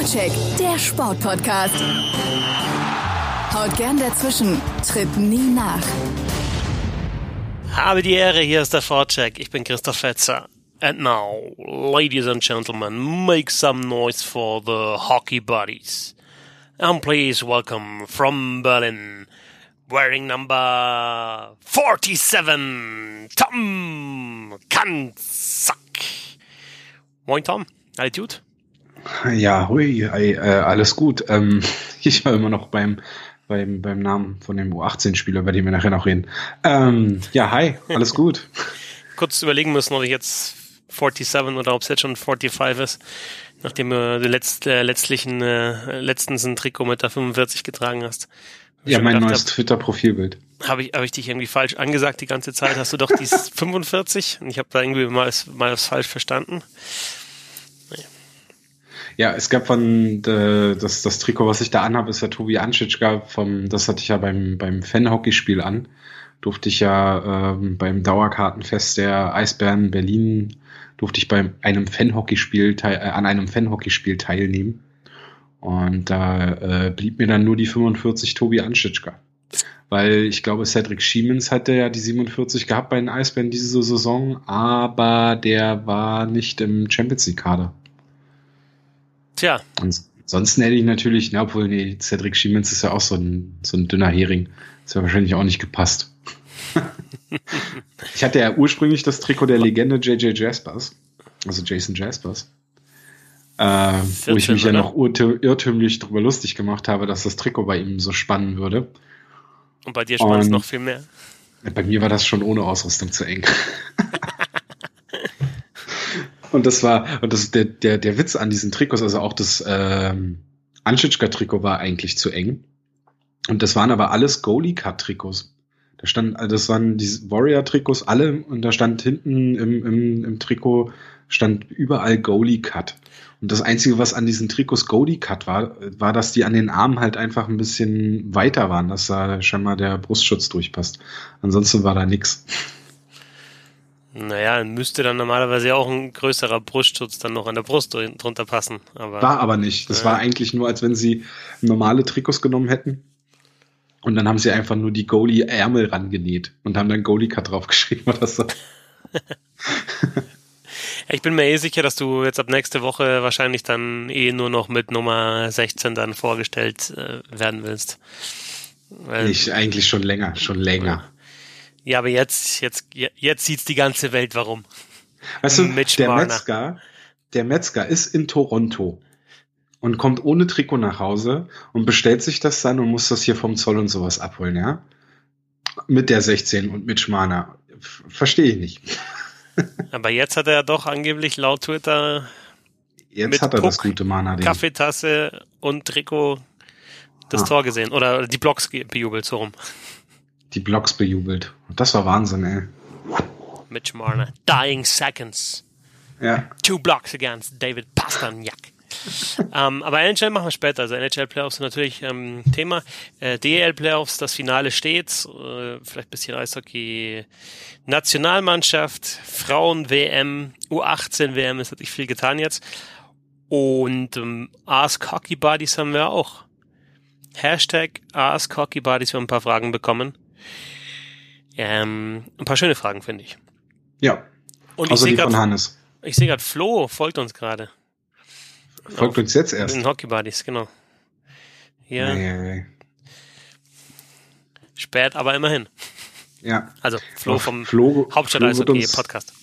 Vorcheck, der Sportpodcast. Haut gern dazwischen, tritt nie nach. Habe die Ehre, hier ist der Vorcheck. Ich bin Christoph Fetzer. And now, ladies and gentlemen, make some noise for the hockey buddies. And please welcome from Berlin, wearing number 47, Tom Kanzak. Moin Tom, gut? Ja, hui, äh, alles gut. Ähm, ich war immer noch beim, beim, beim Namen von dem U18-Spieler, über den wir nachher noch reden. Ähm, ja, hi, alles gut. Kurz überlegen müssen, ob ich jetzt 47 oder ob es jetzt schon 45 ist, nachdem du letzt, äh, letztlichen, äh, letztens ein Trikot mit der 45 getragen hast. Ja, mein neues Twitter-Profilbild. Habe ich, hab ich dich irgendwie falsch angesagt die ganze Zeit? Hast du doch die 45? Und ich habe da irgendwie mal, mal was falsch verstanden. Ja, es gab von äh, das, das Trikot, was ich da anhabe, ist ja Tobi Anschitschka vom, das hatte ich ja beim, beim Fan-Hockeyspiel an. Durfte ich ja ähm, beim Dauerkartenfest der Eisbären Berlin, durfte ich bei einem Fan-Hockeyspiel äh, an einem Fan-Hockeyspiel teilnehmen. Und da äh, blieb mir dann nur die 45 Tobi Anschitschka. Weil ich glaube, Cedric Schiemens hatte ja die 47 gehabt bei den Eisbären diese Saison, aber der war nicht im Champions League-Kader. Tja. Ansonsten hätte ich natürlich, na, obwohl, nee, Cedric Schiemens ist ja auch so ein, so ein dünner Hering. Das wäre wahrscheinlich auch nicht gepasst. ich hatte ja ursprünglich das Trikot der Legende JJ Jaspers, also Jason Jaspers. Äh, 14, wo ich mich oder? ja noch irrtümlich darüber lustig gemacht habe, dass das Trikot bei ihm so spannen würde. Und bei dir spannt es noch viel mehr. Bei mir war das schon ohne Ausrüstung zu eng. Und das war, und das, der, der, der Witz an diesen Trikots, also auch das ähm, Anschitschka-Trikot war eigentlich zu eng. Und das waren aber alles Goalie-Cut-Trikots. Da stand, also das waren diese Warrior-Trikots alle und da stand hinten im, im, im Trikot stand überall Goalie-Cut. Und das Einzige, was an diesen Trikots Goalie-Cut war, war, dass die an den Armen halt einfach ein bisschen weiter waren, dass da scheinbar der Brustschutz durchpasst. Ansonsten war da nix. Naja, müsste dann normalerweise auch ein größerer Brustschutz dann noch an der Brust drunter passen. Aber, war aber nicht. Das äh, war eigentlich nur, als wenn sie normale Trikots genommen hätten. Und dann haben sie einfach nur die Goalie-Ärmel rangenäht und haben dann Goalie-Cut draufgeschrieben oder so. ich bin mir eh sicher, dass du jetzt ab nächste Woche wahrscheinlich dann eh nur noch mit Nummer 16 dann vorgestellt äh, werden willst. Weil, ich eigentlich schon länger, schon länger. Ja, aber jetzt, jetzt, jetzt sieht's die ganze Welt, warum. Weißt du, Mitch der Marner. Metzger, der Metzger ist in Toronto und kommt ohne Trikot nach Hause und bestellt sich das dann und muss das hier vom Zoll und sowas abholen, ja? Mit der 16 und mit Schmaner. Verstehe ich nicht. Aber jetzt hat er doch angeblich laut Twitter jetzt hat er Puck, das gute Mana -Ding. Kaffeetasse und Trikot das ah. Tor gesehen oder die Blocks bejubelt so rum die Blogs bejubelt. Und das war Wahnsinn, ey. Mitch Marner. Dying Seconds. Ja. Two Blocks against David Pasternak. ähm, aber NHL machen wir später. Also NHL Playoffs sind natürlich ähm, Thema. Äh, DL Playoffs, das Finale steht. Äh, vielleicht ein bisschen Eishockey. Nationalmannschaft, Frauen WM, U18 WM, es hat sich viel getan jetzt. Und ähm, Ask Hockey Buddies haben wir auch. Hashtag Ask Hockey Buddies, wir haben ein paar Fragen bekommen. Ähm, ein paar schöne Fragen, finde ich. Ja. Und also ich sehe gerade, ich sehe gerade, Flo folgt uns gerade. Folgt uns jetzt erst. In Hockey Buddies, genau. Ja. Nee, nee. Spät, aber immerhin. Ja. Also Flo vom Flo, Hauptstadt Eishockey Podcast.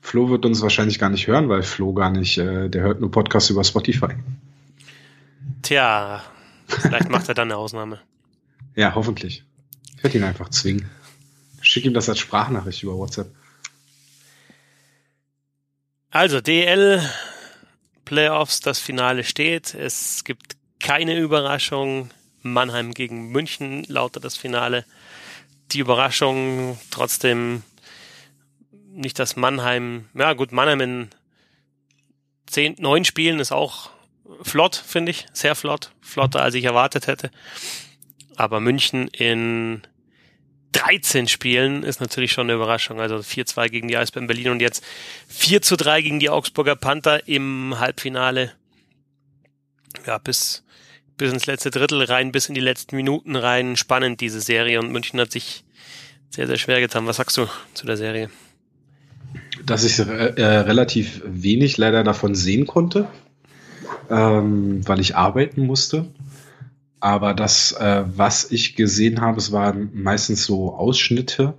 Flo wird uns wahrscheinlich gar nicht hören, weil Flo gar nicht, äh, der hört nur Podcasts über Spotify. Tja, vielleicht macht er dann eine Ausnahme. Ja, hoffentlich. Ich werde ihn einfach zwingen. Schick ihm das als Sprachnachricht über WhatsApp. Also, DL Playoffs, das Finale steht. Es gibt keine Überraschung. Mannheim gegen München lautet das Finale. Die Überraschung trotzdem nicht, dass Mannheim, ja gut, Mannheim in zehn, neun Spielen ist auch flott, finde ich. Sehr flott. Flotter, als ich erwartet hätte. Aber München in 13 Spielen ist natürlich schon eine Überraschung. Also 4-2 gegen die Eisbären Berlin und jetzt 4 3 gegen die Augsburger Panther im Halbfinale. ja, bis, bis ins letzte Drittel rein, bis in die letzten Minuten rein spannend, diese Serie. Und München hat sich sehr, sehr schwer getan. Was sagst du zu der Serie? Dass ich äh, relativ wenig leider davon sehen konnte, ähm, weil ich arbeiten musste. Aber das, äh, was ich gesehen habe, es waren meistens so Ausschnitte.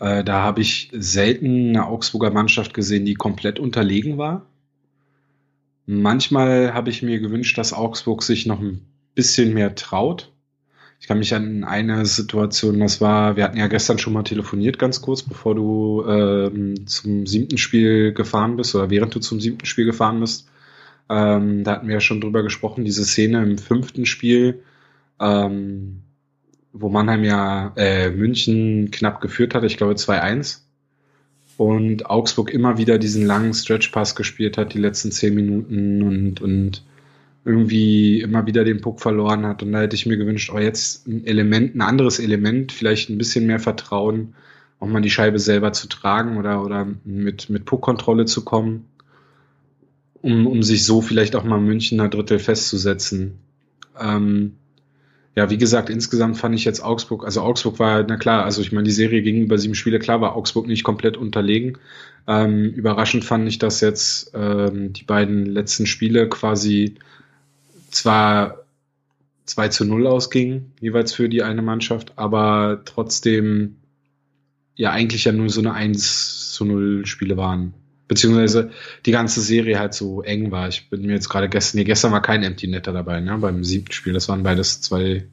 Äh, da habe ich selten eine Augsburger Mannschaft gesehen, die komplett unterlegen war. Manchmal habe ich mir gewünscht, dass Augsburg sich noch ein bisschen mehr traut. Ich kann mich an eine Situation, das war, wir hatten ja gestern schon mal telefoniert, ganz kurz, bevor du ähm, zum siebten Spiel gefahren bist oder während du zum siebten Spiel gefahren bist. Ähm, da hatten wir ja schon drüber gesprochen, diese Szene im fünften Spiel, ähm, wo Mannheim ja äh, München knapp geführt hat, ich glaube 2-1 und Augsburg immer wieder diesen langen Stretch-Pass gespielt hat, die letzten zehn Minuten und, und irgendwie immer wieder den Puck verloren hat. Und da hätte ich mir gewünscht, oh, jetzt ein Element, ein anderes Element, vielleicht ein bisschen mehr Vertrauen, auch mal die Scheibe selber zu tragen oder, oder mit, mit Puckkontrolle zu kommen, um, um sich so vielleicht auch mal Münchner Drittel festzusetzen. Ähm, ja, wie gesagt, insgesamt fand ich jetzt Augsburg, also Augsburg war, na klar, also ich meine, die Serie ging über sieben Spiele, klar war Augsburg nicht komplett unterlegen. Ähm, überraschend fand ich, dass jetzt ähm, die beiden letzten Spiele quasi zwar 2 zu 0 ausgingen, jeweils für die eine Mannschaft, aber trotzdem ja eigentlich ja nur so eine 1 zu 0 Spiele waren. Beziehungsweise die ganze Serie halt so eng war. Ich bin mir jetzt gerade gestern, nee, gestern war kein Empty Netter dabei, ne? Beim siebten Spiel. Das waren beides zwei,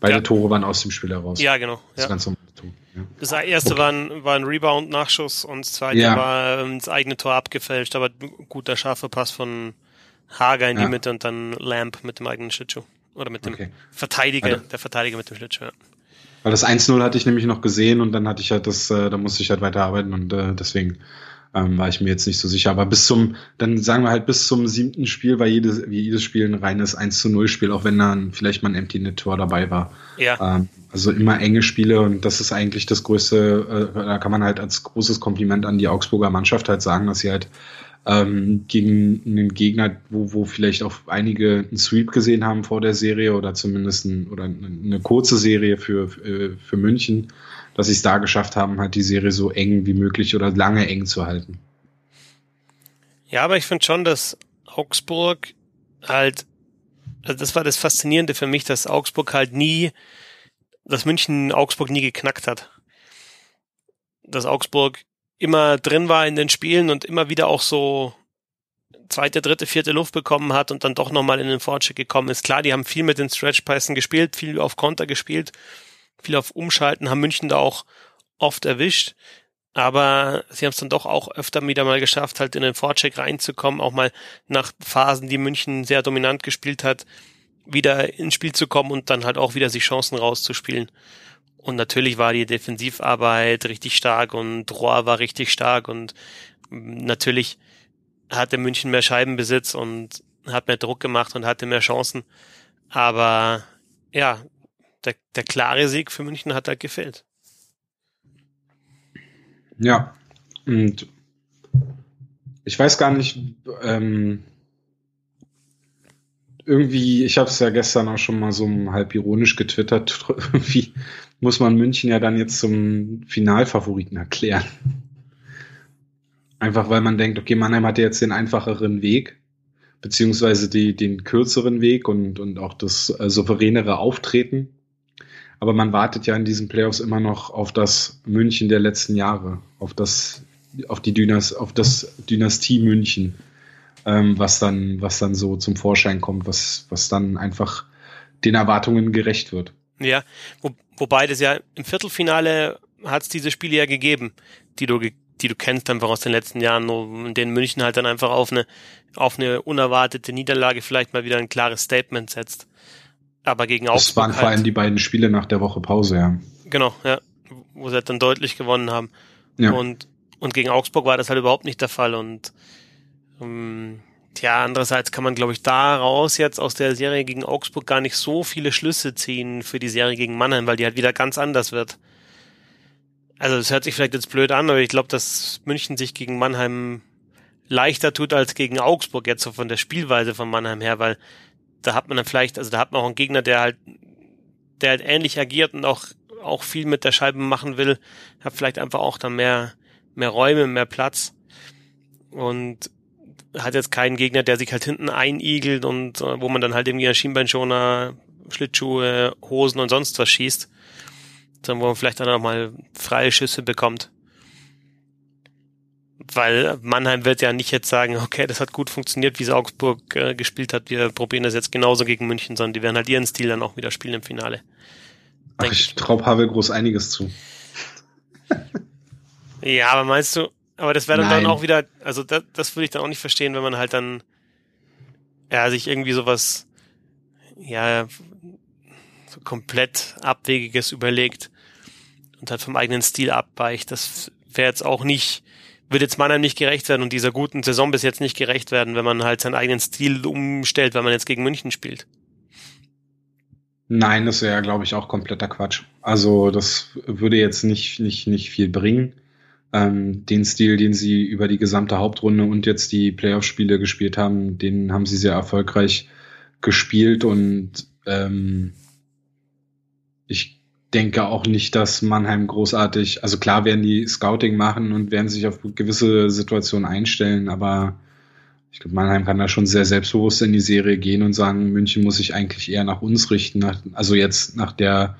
beide ja. Tore waren aus dem Spiel heraus. Ja, genau. Das, ja. Ganz ja. das erste okay. war ein, war ein Rebound-Nachschuss und das zweite ja. war ins eigene Tor abgefälscht, aber guter scharfer Pass von Hager in die Mitte und dann Lamp mit dem eigenen Schlittschuh. Oder mit dem okay. Verteidiger, also, der Verteidiger mit dem Schlittschuh, ja. Weil das 1-0 hatte ich nämlich noch gesehen und dann hatte ich halt das, äh, da musste ich halt weiterarbeiten und äh, deswegen ähm, war ich mir jetzt nicht so sicher. Aber bis zum, dann sagen wir halt bis zum siebten Spiel war jedes, wie jedes Spiel ein reines 1 zu 0 Spiel, auch wenn dann vielleicht mal ein Empty Net Tor dabei war. Ja. Ähm, also immer enge Spiele und das ist eigentlich das größte, äh, da kann man halt als großes Kompliment an die Augsburger Mannschaft halt sagen, dass sie halt ähm, gegen einen Gegner, wo, wo vielleicht auch einige einen Sweep gesehen haben vor der Serie oder zumindest ein, oder eine kurze Serie für, für, für München, dass sie es da geschafft haben, halt die Serie so eng wie möglich oder lange eng zu halten. Ja, aber ich finde schon, dass Augsburg halt, also das war das Faszinierende für mich, dass Augsburg halt nie, dass München Augsburg nie geknackt hat. Dass Augsburg immer drin war in den Spielen und immer wieder auch so zweite, dritte, vierte Luft bekommen hat und dann doch nochmal in den Fortschritt gekommen ist. Klar, die haben viel mit den Stretch-Pässen gespielt, viel auf Konter gespielt, viel auf Umschalten, haben München da auch oft erwischt. Aber sie haben es dann doch auch öfter wieder mal geschafft, halt in den Vorcheck reinzukommen, auch mal nach Phasen, die München sehr dominant gespielt hat, wieder ins Spiel zu kommen und dann halt auch wieder sich Chancen rauszuspielen. Und natürlich war die Defensivarbeit richtig stark und Rohr war richtig stark und natürlich hatte München mehr Scheibenbesitz und hat mehr Druck gemacht und hatte mehr Chancen. Aber ja, der, der klare Sieg für München hat halt gefehlt. Ja, und ich weiß gar nicht, ähm, irgendwie, ich habe es ja gestern auch schon mal so halb ironisch getwittert, irgendwie muss man München ja dann jetzt zum Finalfavoriten erklären. Einfach weil man denkt, okay, Mannheim hat jetzt den einfacheren Weg, beziehungsweise die, den kürzeren Weg und, und auch das äh, souveränere Auftreten. Aber man wartet ja in diesen Playoffs immer noch auf das München der letzten Jahre, auf das, auf die Dynast, auf das Dynastie München ähm, was dann, was dann so zum Vorschein kommt, was, was dann einfach den Erwartungen gerecht wird. Ja, wo, wobei das ja im Viertelfinale hat es diese Spiele ja gegeben, die du die du kennst einfach aus den letzten Jahren, in denen München halt dann einfach auf eine auf eine unerwartete Niederlage vielleicht mal wieder ein klares Statement setzt. Aber gegen Augsburg. Das waren halt, vor allem die beiden Spiele nach der Woche Pause, ja. Genau, ja. Wo sie halt dann deutlich gewonnen haben. Ja. Und, und gegen Augsburg war das halt überhaupt nicht der Fall. Und ähm, tja, andererseits kann man, glaube ich, daraus jetzt aus der Serie gegen Augsburg gar nicht so viele Schlüsse ziehen für die Serie gegen Mannheim, weil die halt wieder ganz anders wird. Also es hört sich vielleicht jetzt blöd an, aber ich glaube, dass München sich gegen Mannheim leichter tut als gegen Augsburg jetzt so von der Spielweise von Mannheim her, weil da hat man dann vielleicht, also da hat man auch einen Gegner, der halt, der halt ähnlich agiert und auch, auch viel mit der Scheibe machen will, hat vielleicht einfach auch dann mehr, mehr Räume, mehr Platz und hat jetzt keinen Gegner, der sich halt hinten einigelt und äh, wo man dann halt irgendwie Schienbeinschoner, Schlittschuhe, Hosen und sonst was schießt, sondern wo man vielleicht dann auch mal freie Schüsse bekommt. Weil Mannheim wird ja nicht jetzt sagen, okay, das hat gut funktioniert, wie es Augsburg äh, gespielt hat, wir probieren das jetzt genauso gegen München, sondern die werden halt ihren Stil dann auch wieder spielen im Finale. Ach, ich traue Pavel Groß einiges zu. ja, aber meinst du, aber das wäre dann, dann auch wieder, also das, das würde ich dann auch nicht verstehen, wenn man halt dann ja, sich irgendwie sowas ja so komplett Abwegiges überlegt und halt vom eigenen Stil abweicht. Das wäre jetzt auch nicht wird jetzt Mannheim nicht gerecht werden und dieser guten Saison bis jetzt nicht gerecht werden, wenn man halt seinen eigenen Stil umstellt, wenn man jetzt gegen München spielt. Nein, das wäre, glaube ich, auch kompletter Quatsch. Also das würde jetzt nicht, nicht, nicht viel bringen. Ähm, den Stil, den sie über die gesamte Hauptrunde und jetzt die Playoff-Spiele gespielt haben, den haben sie sehr erfolgreich gespielt und ähm, ich denke auch nicht, dass Mannheim großartig, also klar werden die Scouting machen und werden sich auf gewisse Situationen einstellen, aber ich glaube, Mannheim kann da schon sehr selbstbewusst in die Serie gehen und sagen, München muss sich eigentlich eher nach uns richten, nach, also jetzt nach der,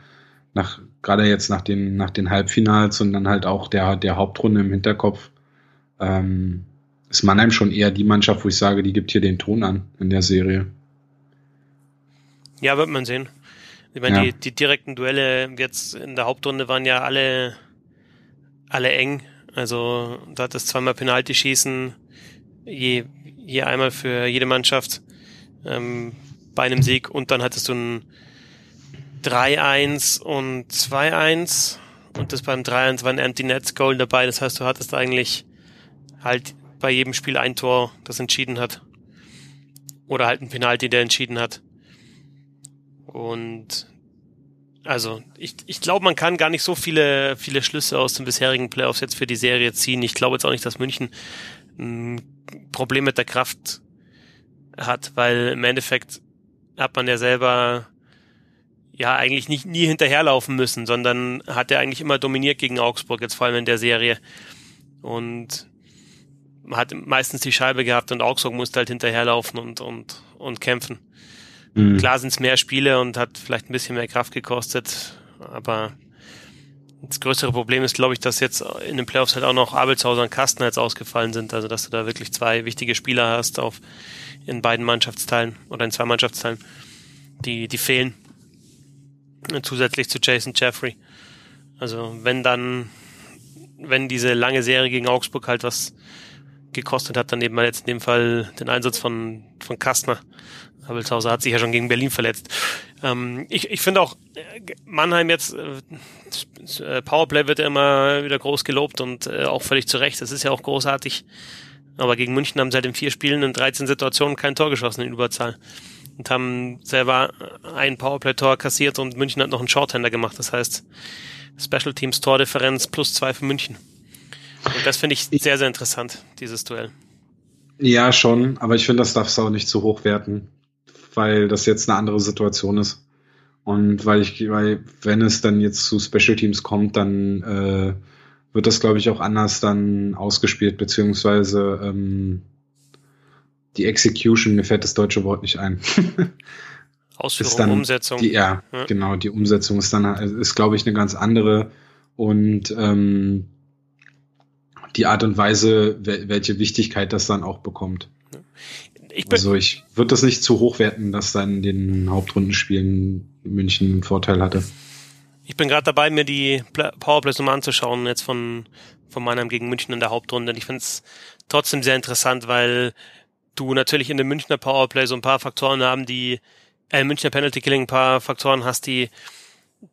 nach, gerade jetzt nach den, nach den Halbfinals und dann halt auch der, der Hauptrunde im Hinterkopf, ähm, ist Mannheim schon eher die Mannschaft, wo ich sage, die gibt hier den Ton an in der Serie. Ja, wird man sehen. Ich meine, ja. die, die direkten Duelle jetzt in der Hauptrunde waren ja alle, alle eng. Also da hat es zweimal Penalty schießen, je, je einmal für jede Mannschaft ähm, bei einem Sieg und dann hattest du ein 3-1 und 2-1 und das beim 3-1 war ein Empty Net Goal dabei. Das heißt, du hattest eigentlich halt bei jedem Spiel ein Tor, das entschieden hat. Oder halt ein Penalty, der entschieden hat. Und also ich, ich glaube, man kann gar nicht so viele, viele Schlüsse aus den bisherigen Playoffs jetzt für die Serie ziehen. Ich glaube jetzt auch nicht, dass München ein Problem mit der Kraft hat, weil im Endeffekt hat man ja selber ja eigentlich nicht nie hinterherlaufen müssen, sondern hat er eigentlich immer dominiert gegen Augsburg, jetzt vor allem in der Serie. Und hat meistens die Scheibe gehabt und Augsburg musste halt hinterherlaufen und, und, und kämpfen. Mhm. Klar sind es mehr Spiele und hat vielleicht ein bisschen mehr Kraft gekostet, aber das größere Problem ist, glaube ich, dass jetzt in den Playoffs halt auch noch Abelshauser und Kasten jetzt ausgefallen sind. Also, dass du da wirklich zwei wichtige Spieler hast auf, in beiden Mannschaftsteilen oder in zwei Mannschaftsteilen, die, die fehlen. Zusätzlich zu Jason Jeffrey. Also, wenn dann, wenn diese lange Serie gegen Augsburg halt was gekostet hat, dann eben mal jetzt in dem Fall den Einsatz von, von Kastner. Habelshauser hat sich ja schon gegen Berlin verletzt. Ähm, ich ich finde auch, äh, Mannheim jetzt, äh, äh, Powerplay wird ja immer wieder groß gelobt und äh, auch völlig zu Recht. Das ist ja auch großartig. Aber gegen München haben sie halt in vier Spielen in 13 Situationen kein Tor geschossen in Überzahl. Und haben selber ein Powerplay-Tor kassiert und München hat noch einen Shorthander gemacht. Das heißt, Special Teams Tordifferenz plus zwei für München. Und das finde ich sehr, sehr interessant, dieses Duell. Ja, schon, aber ich finde, das darfst du auch nicht zu hoch werten, weil das jetzt eine andere Situation ist. Und weil ich, weil, wenn es dann jetzt zu Special Teams kommt, dann äh, wird das, glaube ich, auch anders dann ausgespielt, beziehungsweise ähm, die Execution, mir fällt das deutsche Wort nicht ein. Ausführung, dann Umsetzung. Die, ja, ja, genau, die Umsetzung ist dann, ist, glaube ich, eine ganz andere. Und ähm, die Art und Weise, welche Wichtigkeit das dann auch bekommt. Ich also ich würde das nicht zu hoch werten, dass dann in den Hauptrundenspielen München einen Vorteil hatte. Ich bin gerade dabei, mir die Powerplays nochmal anzuschauen, jetzt von, von Mannheim gegen München in der Hauptrunde. Und ich finde es trotzdem sehr interessant, weil du natürlich in dem Münchner Powerplay so ein paar Faktoren haben, die, äh, Münchner Penalty Killing ein paar Faktoren hast, die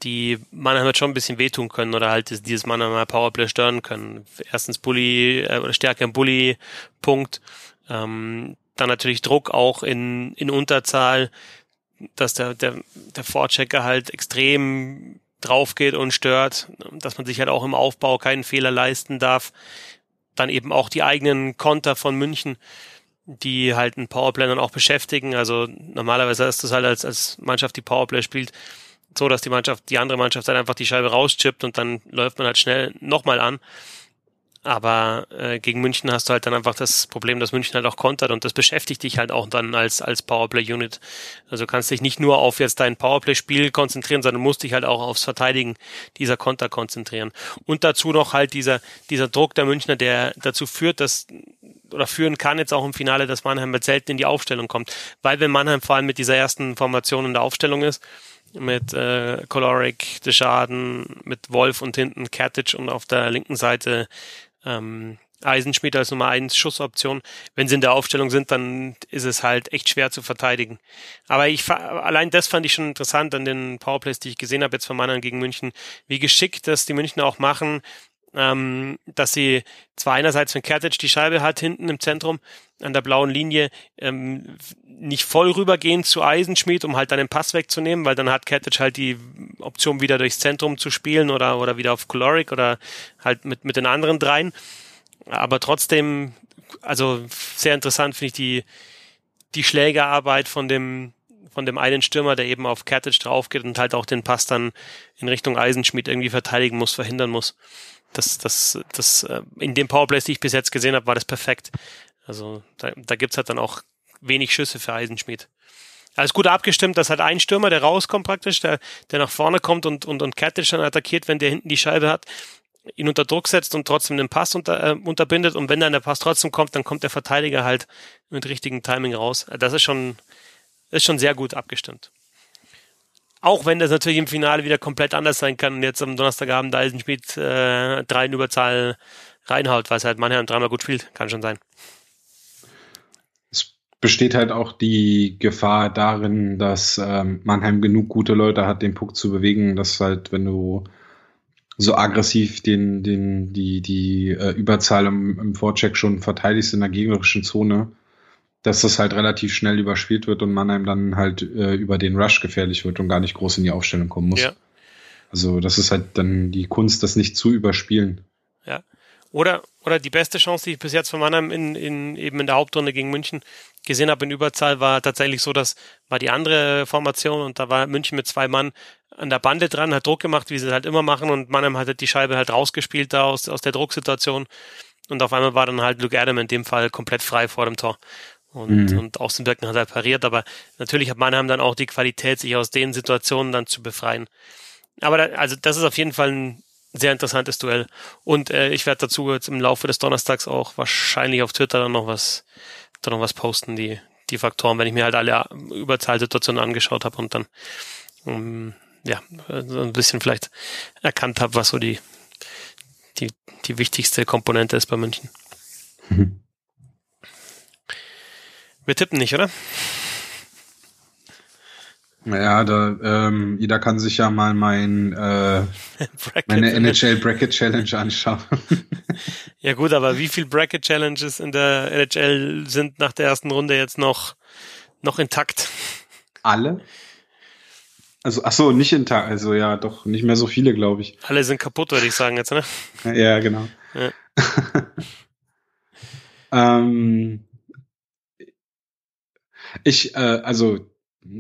die Mannheim hat schon ein bisschen wehtun können oder halt dieses Mannheimer Powerplay stören können. Erstens Bully äh, oder Stärke im Bully-Punkt. Ähm, dann natürlich Druck auch in, in Unterzahl, dass der, der, der Vorchecker halt extrem drauf geht und stört, dass man sich halt auch im Aufbau keinen Fehler leisten darf. dann eben auch die eigenen Konter von München, die halt ein Powerplay dann auch beschäftigen. Also normalerweise ist das halt als, als Mannschaft, die Powerplay spielt, so, dass die Mannschaft, die andere Mannschaft dann einfach die Scheibe rauschippt und dann läuft man halt schnell nochmal an. Aber äh, gegen München hast du halt dann einfach das Problem, dass München halt auch kontert und das beschäftigt dich halt auch dann als, als Powerplay-Unit. Also kannst dich nicht nur auf jetzt dein Powerplay-Spiel konzentrieren, sondern musst dich halt auch aufs Verteidigen dieser Konter konzentrieren. Und dazu noch halt dieser, dieser Druck der Münchner, der dazu führt, dass oder führen kann jetzt auch im Finale, dass Mannheim mit selten in die Aufstellung kommt. Weil wenn Mannheim vor allem mit dieser ersten Formation in der Aufstellung ist, mit äh, Coloric, Deschaden, mit Wolf und hinten Kertic und auf der linken Seite ähm, Eisenschmied als Nummer 1 Schussoption. Wenn sie in der Aufstellung sind, dann ist es halt echt schwer zu verteidigen. Aber ich allein das fand ich schon interessant an den Powerplays, die ich gesehen habe jetzt von Mannheim gegen München, wie geschickt das die Münchner auch machen, ähm, dass sie zwar einerseits, wenn Kertic die Scheibe hat, hinten im Zentrum an der blauen Linie, ähm, nicht voll rübergehen zu Eisenschmied, um halt dann den Pass wegzunehmen, weil dann hat Kertic halt die Option, wieder durchs Zentrum zu spielen oder, oder wieder auf Coloric oder halt mit, mit den anderen dreien. Aber trotzdem, also sehr interessant finde ich die, die Schlägerarbeit von dem, von dem einen Stürmer, der eben auf Kertic draufgeht und halt auch den Pass dann in Richtung Eisenschmied irgendwie verteidigen muss, verhindern muss das, das, das, äh, in dem Powerplays, die ich bis jetzt gesehen habe, war das perfekt. Also da, da gibt's halt dann auch wenig Schüsse für Eisenschmied. Alles gut abgestimmt, dass halt ein Stürmer, der rauskommt praktisch, der, der nach vorne kommt und, und, und Kertic dann attackiert, wenn der hinten die Scheibe hat, ihn unter Druck setzt und trotzdem den Pass unter, äh, unterbindet. Und wenn dann der Pass trotzdem kommt, dann kommt der Verteidiger halt mit richtigem Timing raus. Das ist schon, ist schon sehr gut abgestimmt. Auch wenn das natürlich im Finale wieder komplett anders sein kann und jetzt am Donnerstagabend Eisenschmied äh, drei in Überzahl reinhaut, weil es halt Mannheim dreimal gut spielt. Kann schon sein. Es besteht halt auch die Gefahr darin, dass ähm, Mannheim genug gute Leute hat, den Puck zu bewegen, dass halt, wenn du so aggressiv den, den, die, die äh, Überzahl im, im Vorcheck schon verteidigst in der gegnerischen Zone, dass das halt relativ schnell überspielt wird und Mannheim dann halt äh, über den Rush gefährlich wird und gar nicht groß in die Aufstellung kommen muss. Ja. Also das ist halt dann die Kunst, das nicht zu überspielen. Ja. Oder, oder die beste Chance, die ich bis jetzt von Mannheim in, in, eben in der Hauptrunde gegen München gesehen habe in Überzahl, war tatsächlich so, dass war die andere Formation und da war München mit zwei Mann an der Bande dran, hat Druck gemacht, wie sie halt immer machen und Mannheim hat halt die Scheibe halt rausgespielt da aus, aus der Drucksituation und auf einmal war dann halt Luke Adam in dem Fall komplett frei vor dem Tor. Und, mhm. und Außenbirken hat halt pariert, aber natürlich hat Mannheim dann auch die Qualität, sich aus den Situationen dann zu befreien. Aber da, also das ist auf jeden Fall ein sehr interessantes Duell. Und äh, ich werde dazu jetzt im Laufe des Donnerstags auch wahrscheinlich auf Twitter dann noch was, dann noch was posten, die, die Faktoren, wenn ich mir halt alle Überzahlsituationen angeschaut habe und dann um, ja, so ein bisschen vielleicht erkannt habe, was so die, die, die wichtigste Komponente ist bei München. Mhm. Wir tippen nicht, oder? Naja, da, ähm, jeder kann sich ja mal mein, äh, meine NHL Bracket Challenge anschauen. ja gut, aber wie viel Bracket Challenges in der NHL sind nach der ersten Runde jetzt noch, noch intakt? Alle? Also, ach so, nicht intakt, also ja, doch, nicht mehr so viele, glaube ich. Alle sind kaputt, würde ich sagen jetzt, ne? Ja, genau. Ja. ähm, ich, äh, also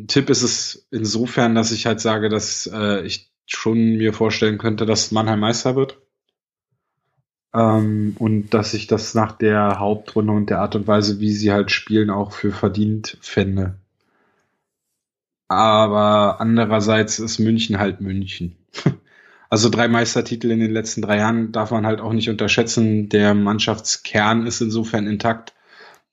Tipp ist es insofern, dass ich halt sage, dass äh, ich schon mir vorstellen könnte, dass Mannheim Meister wird. Ähm, und dass ich das nach der Hauptrunde und der Art und Weise, wie sie halt spielen, auch für verdient fände. Aber andererseits ist München halt München. Also drei Meistertitel in den letzten drei Jahren darf man halt auch nicht unterschätzen. Der Mannschaftskern ist insofern intakt.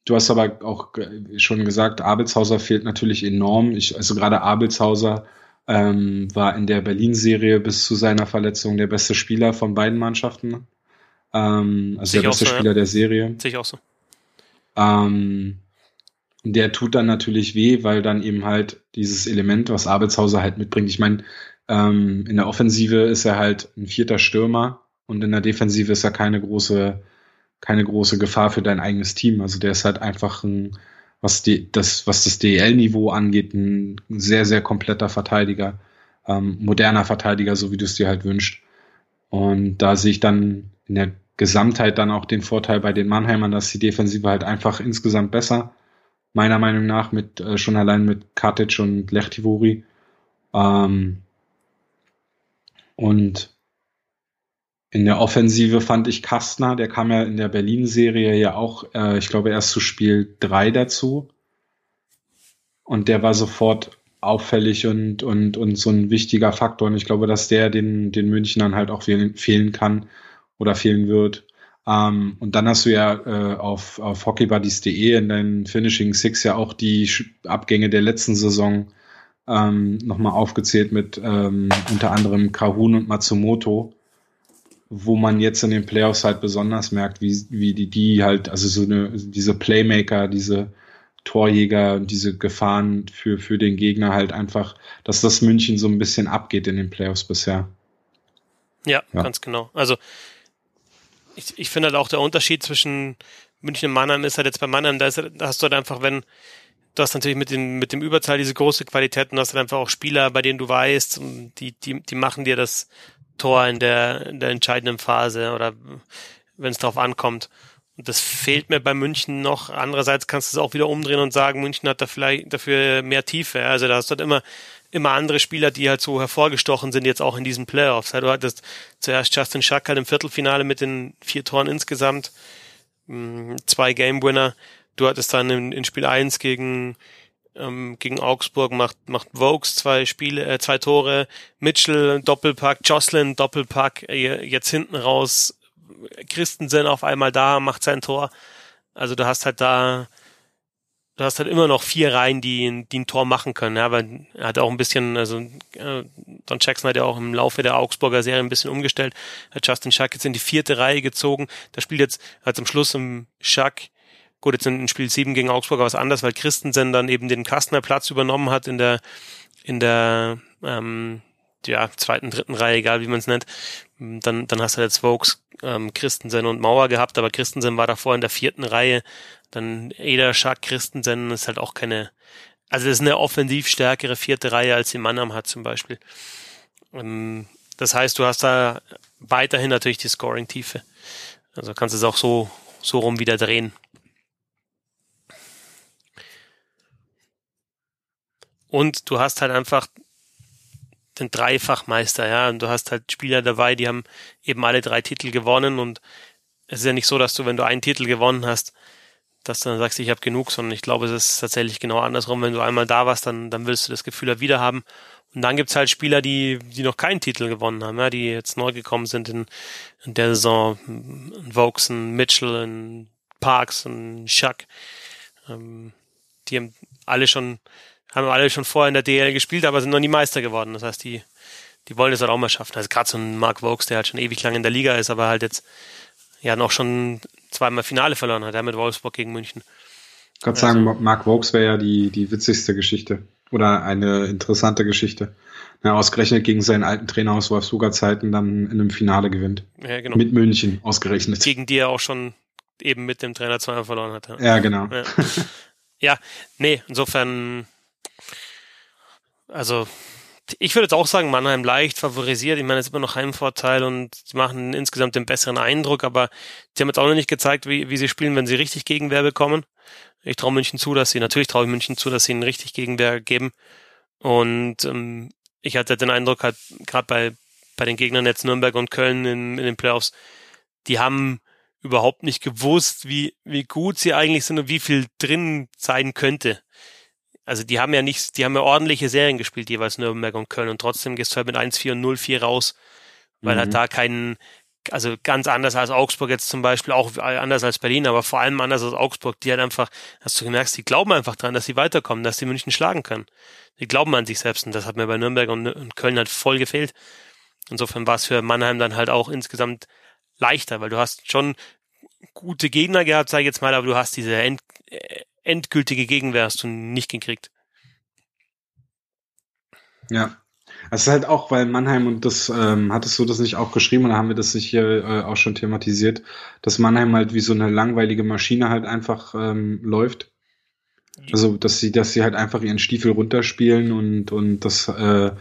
Du hast aber auch schon gesagt, Abelshauser fehlt natürlich enorm. Ich, also gerade Abelshauser ähm, war in der Berlin-Serie bis zu seiner Verletzung der beste Spieler von beiden Mannschaften. Ähm, also Sich der beste so, Spieler ja. der Serie. Sehe ich auch so. Ähm, der tut dann natürlich weh, weil dann eben halt dieses Element, was Abelshauser halt mitbringt. Ich meine, ähm, in der Offensive ist er halt ein vierter Stürmer und in der Defensive ist er keine große keine große Gefahr für dein eigenes Team. Also der ist halt einfach ein, was die, das, was das DL-Niveau angeht, ein sehr, sehr kompletter Verteidiger, ähm, moderner Verteidiger, so wie du es dir halt wünschst. Und da sehe ich dann in der Gesamtheit dann auch den Vorteil bei den Mannheimern, dass die Defensive halt einfach insgesamt besser, meiner Meinung nach, mit äh, schon allein mit Katic und Lechtivori. Ähm, und in der Offensive fand ich Kastner, der kam ja in der Berlin-Serie ja auch, äh, ich glaube, erst zu Spiel drei dazu. Und der war sofort auffällig und, und, und so ein wichtiger Faktor. Und ich glaube, dass der den, den Münchnern halt auch fehlen, fehlen kann oder fehlen wird. Ähm, und dann hast du ja äh, auf, auf hockeybuddies.de in deinen Finishing Six ja auch die Abgänge der letzten Saison ähm, nochmal aufgezählt mit ähm, unter anderem Kahun und Matsumoto, wo man jetzt in den Playoffs halt besonders merkt, wie, wie die, die halt, also so eine, diese Playmaker, diese Torjäger, diese Gefahren für, für den Gegner halt einfach, dass das München so ein bisschen abgeht in den Playoffs bisher. Ja, ja. ganz genau. Also ich, ich finde halt auch der Unterschied zwischen München und Mannheim ist halt jetzt bei Mannheim, da, ist, da hast du halt einfach, wenn du hast natürlich mit, den, mit dem Überzahl diese große Qualität und du hast halt einfach auch Spieler, bei denen du weißt, die, die, die machen dir das Tor in der, in der entscheidenden Phase oder wenn es darauf ankommt. Und das fehlt mir bei München noch. Andererseits kannst du es auch wieder umdrehen und sagen, München hat da vielleicht dafür mehr Tiefe. Also da hast du halt immer, immer andere Spieler, die halt so hervorgestochen sind, jetzt auch in diesen Playoffs. Du hattest zuerst Justin Schack halt im Viertelfinale mit den vier Toren insgesamt, mm, zwei Game Winner. Du hattest dann in, in Spiel eins gegen ähm, gegen Augsburg macht macht Vokes zwei Spiele, äh, zwei Tore, Mitchell Doppelpack, Jocelyn Doppelpack, äh, jetzt hinten raus Christensen auf einmal da, macht sein Tor. Also du hast halt da du hast halt immer noch vier Reihen, die, die ein Tor machen können. Ja, weil er hat auch ein bisschen, also äh, Don Jackson hat ja auch im Laufe der Augsburger Serie ein bisschen umgestellt, hat Justin Schack jetzt in die vierte Reihe gezogen. Da spielt jetzt, hat zum Schluss im Schack, gut, jetzt in Spiel 7 gegen Augsburg was anders, weil Christensen dann eben den Kastner Platz übernommen hat in der, in der ähm, ja, zweiten, dritten Reihe, egal wie man es nennt. Dann, dann hast du jetzt Vokes, ähm, Christensen und Mauer gehabt, aber Christensen war davor in der vierten Reihe dann Eder, Schack, Christensen ist halt auch keine, also das ist eine offensiv stärkere vierte Reihe, als die Mannheim hat zum Beispiel. Ähm, das heißt, du hast da weiterhin natürlich die Scoring-Tiefe. Also kannst es auch so, so rum wieder drehen. Und du hast halt einfach den Dreifachmeister, ja, und du hast halt Spieler dabei, die haben eben alle drei Titel gewonnen und es ist ja nicht so, dass du, wenn du einen Titel gewonnen hast, dass du dann sagst, ich habe genug, sondern ich glaube, es ist tatsächlich genau andersrum. Wenn du einmal da warst, dann, dann willst du das Gefühl wieder haben. Und dann gibt's halt Spieler, die, die noch keinen Titel gewonnen haben, ja, die jetzt neu gekommen sind in, in der Saison. Ein Mitchell, ein Parks, ein Schuck. Ähm, die haben alle schon, haben alle schon vorher in der DL gespielt, aber sind noch nie Meister geworden. Das heißt, die, die wollen es halt auch mal schaffen. Also gerade so ein Mark Vokes, der halt schon ewig lang in der Liga ist, aber halt jetzt ja noch schon zweimal Finale verloren hat, er mit Wolfsburg gegen München. Ich kann also, sagen, Mark Vokes wäre ja die, die witzigste Geschichte oder eine interessante Geschichte. Ja, ausgerechnet gegen seinen alten Trainer aus Wolfsburger Zeiten dann in einem Finale gewinnt. Ja, genau. Mit München ausgerechnet. Gegen die er auch schon eben mit dem Trainer zweimal verloren hatte. Ja, genau. Ja, ja nee, insofern, also ich würde jetzt auch sagen, Mannheim leicht favorisiert. Ich meine, es ist immer noch Heimvorteil und sie machen insgesamt den besseren Eindruck, aber sie haben jetzt auch noch nicht gezeigt, wie, wie sie spielen, wenn sie richtig Gegenwehr bekommen. Ich traue München zu, dass sie, natürlich traue ich München zu, dass sie ihnen richtig Gegenwehr geben. Und ähm, ich hatte den Eindruck, halt, gerade bei, bei den Gegnern jetzt Nürnberg und Köln in, in den Playoffs, die haben überhaupt nicht gewusst, wie, wie gut sie eigentlich sind und wie viel drin sein könnte. Also die haben ja nicht, die haben ja ordentliche Serien gespielt, jeweils Nürnberg und Köln und trotzdem gehst du halt mit 1-4 und 0-4 raus, weil halt mhm. halt da keinen, also ganz anders als Augsburg jetzt zum Beispiel, auch anders als Berlin, aber vor allem anders als Augsburg, die halt einfach, hast du gemerkt, die glauben einfach dran, dass sie weiterkommen, dass sie München schlagen können. Die glauben an sich selbst und das hat mir bei Nürnberg und Köln halt voll gefehlt. Insofern war es für Mannheim dann halt auch insgesamt leichter, weil du hast schon gute Gegner gehabt, sag ich jetzt mal, aber du hast diese End endgültige Gegenwehr hast du nicht gekriegt. Ja. Es ist halt auch, weil Mannheim und das, ähm, hattest du das nicht auch geschrieben oder haben wir das nicht hier äh, auch schon thematisiert, dass Mannheim halt wie so eine langweilige Maschine halt einfach ähm, läuft. Also, dass sie, dass sie halt einfach ihren Stiefel runterspielen und, und das äh,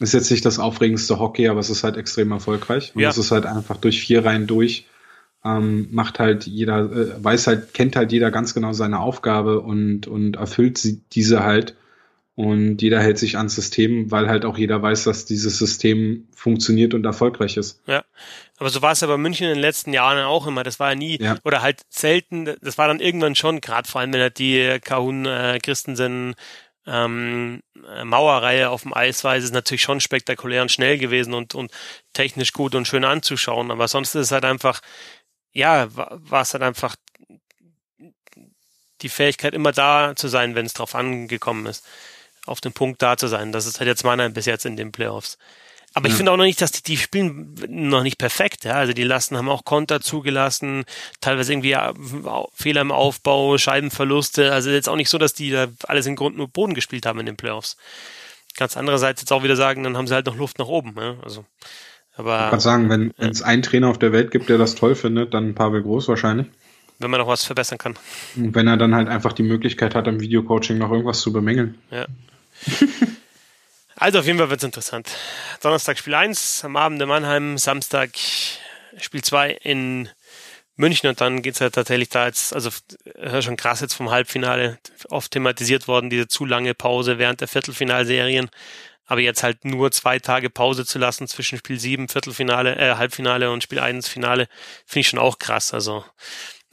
ist jetzt nicht das aufregendste Hockey, aber es ist halt extrem erfolgreich. Und ja. es ist halt einfach durch vier Reihen durch ähm, macht halt jeder, äh, weiß halt, kennt halt jeder ganz genau seine Aufgabe und, und erfüllt sie, diese halt. Und jeder hält sich ans System, weil halt auch jeder weiß, dass dieses System funktioniert und erfolgreich ist. Ja, aber so war es ja bei München in den letzten Jahren auch immer. Das war ja nie ja. oder halt selten. Das war dann irgendwann schon, gerade vor allem wenn halt die Kahun äh, Christensen ähm, Mauerreihe auf dem Eis war, ist es natürlich schon spektakulär und schnell gewesen und, und technisch gut und schön anzuschauen. Aber sonst ist es halt einfach, ja, war es halt einfach die Fähigkeit, immer da zu sein, wenn es drauf angekommen ist. Auf dem Punkt da zu sein. Das ist halt jetzt meiner bis jetzt in den Playoffs. Aber ja. ich finde auch noch nicht, dass die, die spielen noch nicht perfekt. Ja? Also die lassen, haben auch Konter zugelassen, teilweise irgendwie Fehler im Aufbau, Scheibenverluste. Also jetzt auch nicht so, dass die da alles in Grund nur Boden gespielt haben in den Playoffs. Ganz andererseits jetzt auch wieder sagen, dann haben sie halt noch Luft nach oben. Ja? Also, aber, ich kann sagen, wenn ja. es einen Trainer auf der Welt gibt, der das toll findet, dann Pavel Groß wahrscheinlich. Wenn man noch was verbessern kann. Und wenn er dann halt einfach die Möglichkeit hat, im Videocoaching noch irgendwas zu bemängeln. Ja. Also auf jeden Fall wird es interessant. Donnerstag Spiel 1, am Abend in Mannheim, Samstag Spiel 2 in München und dann geht es halt tatsächlich da jetzt, also schon krass jetzt vom Halbfinale, oft thematisiert worden, diese zu lange Pause während der Viertelfinalserien. Aber jetzt halt nur zwei Tage Pause zu lassen zwischen Spiel 7, Viertelfinale, äh, Halbfinale und Spiel 1, Finale, finde ich schon auch krass. Also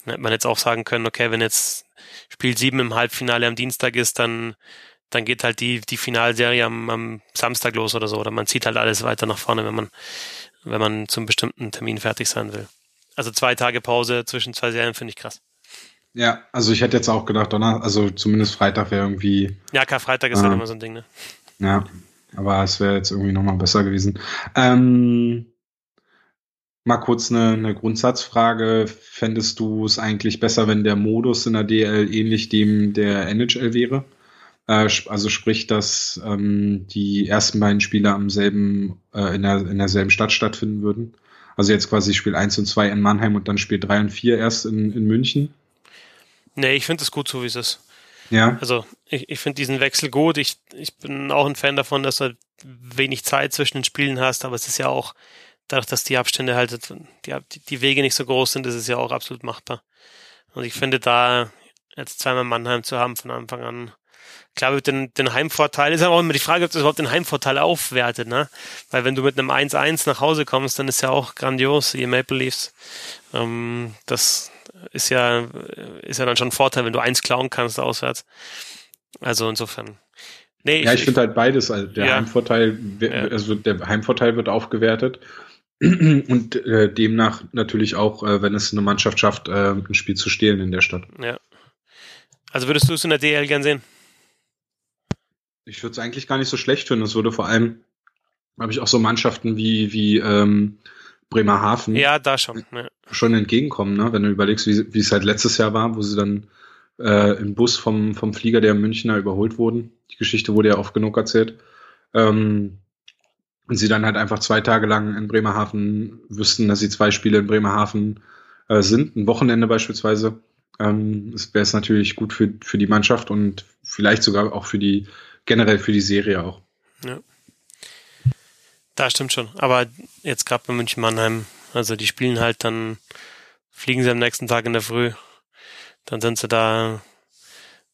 hätte man jetzt auch sagen können, okay, wenn jetzt Spiel 7 im Halbfinale am Dienstag ist, dann dann geht halt die, die Finalserie am, am Samstag los oder so. Oder man zieht halt alles weiter nach vorne, wenn man, wenn man zum bestimmten Termin fertig sein will. Also zwei Tage Pause zwischen zwei Serien finde ich krass. Ja, also ich hätte jetzt auch gedacht, Donner, also zumindest Freitag wäre irgendwie. Ja, Karfreitag ist äh, halt immer so ein Ding, ne? Ja, aber es wäre jetzt irgendwie nochmal besser gewesen. Ähm, mal kurz eine, eine Grundsatzfrage. Fändest du es eigentlich besser, wenn der Modus in der DL ähnlich dem der NHL wäre? Äh, also sprich, dass ähm, die ersten beiden Spiele am selben, äh, in, der, in derselben Stadt stattfinden würden. Also jetzt quasi Spiel 1 und 2 in Mannheim und dann Spiel 3 und 4 erst in, in München. Nee, ich finde es gut, so wie es ist. Ja. Also ich, ich finde diesen Wechsel gut. Ich, ich bin auch ein Fan davon, dass du wenig Zeit zwischen den Spielen hast, aber es ist ja auch, dadurch, dass die Abstände halt, die, die Wege nicht so groß sind, ist es ja auch absolut machbar. Und ich finde da jetzt zweimal Mannheim zu haben von Anfang an, glaube, den, den Heimvorteil ist ja auch immer die Frage, ob das überhaupt den Heimvorteil aufwertet, ne? Weil wenn du mit einem 1-1 nach Hause kommst, dann ist ja auch grandios, ihr Maple Leafs. Ähm, das ist ja, ist ja dann schon ein Vorteil, wenn du eins klauen kannst auswärts. Also insofern. Nee, ja, ich, ich finde halt beides. Also der ja. Heimvorteil, also der Heimvorteil wird aufgewertet. Und äh, demnach natürlich auch, äh, wenn es eine Mannschaft schafft, äh, ein Spiel zu stehlen in der Stadt. Ja. Also würdest du es in der DL gern sehen? Ich würde es eigentlich gar nicht so schlecht finden. Es würde vor allem, habe ich auch so Mannschaften wie, wie ähm, Bremerhaven. Ja, da schon. Ja. Schon entgegenkommen, ne? wenn du überlegst, wie, wie es halt letztes Jahr war, wo sie dann äh, im Bus vom, vom Flieger der Münchner überholt wurden. Die Geschichte wurde ja oft genug erzählt. Ähm, und sie dann halt einfach zwei Tage lang in Bremerhaven wüssten, dass sie zwei Spiele in Bremerhaven äh, sind, ein Wochenende beispielsweise. Ähm, wäre es natürlich gut für, für die Mannschaft und vielleicht sogar auch für die generell für die Serie auch. Ja. Da stimmt schon. Aber jetzt gerade bei München Mannheim, also die spielen halt dann, fliegen sie am nächsten Tag in der Früh. Dann sind sie da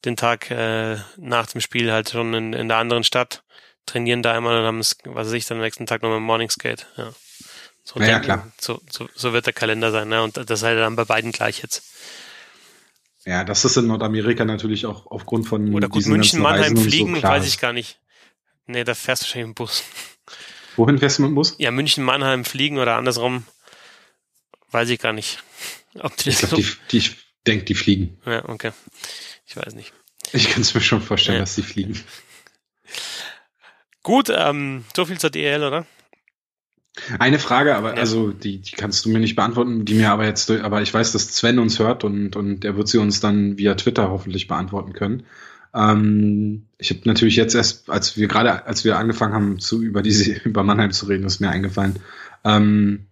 den Tag äh, nach dem Spiel halt schon in, in der anderen Stadt, trainieren da einmal und haben es, was weiß ich, dann am nächsten Tag nochmal Morning Skate. Ja. So, ja, denken, klar. So, so, so wird der Kalender sein, ne? Und das ist halt dann bei beiden gleich jetzt. Ja, das ist in Nordamerika natürlich auch aufgrund von. Oder gut, München, Mannheim fliegen, so weiß ich gar nicht. Nee, da fährst du wahrscheinlich im Bus. Wohin fährst du mit dem Bus? Ja, München, Mannheim fliegen oder andersrum. Weiß ich gar nicht. Ob die, ich, glaub, die, die, ich denke, die fliegen. Ja, okay. Ich weiß nicht. Ich kann es mir schon vorstellen, ja. dass die fliegen. Gut, ähm, so viel zur DL, oder? Eine Frage, aber ja. also die, die kannst du mir nicht beantworten, die mir aber jetzt, aber ich weiß, dass Sven uns hört und, und er wird sie uns dann via Twitter hoffentlich beantworten können. Ähm, ich habe natürlich jetzt erst, als wir gerade, als wir angefangen haben, zu über diese, über Mannheim zu reden, ist mir eingefallen. Ähm,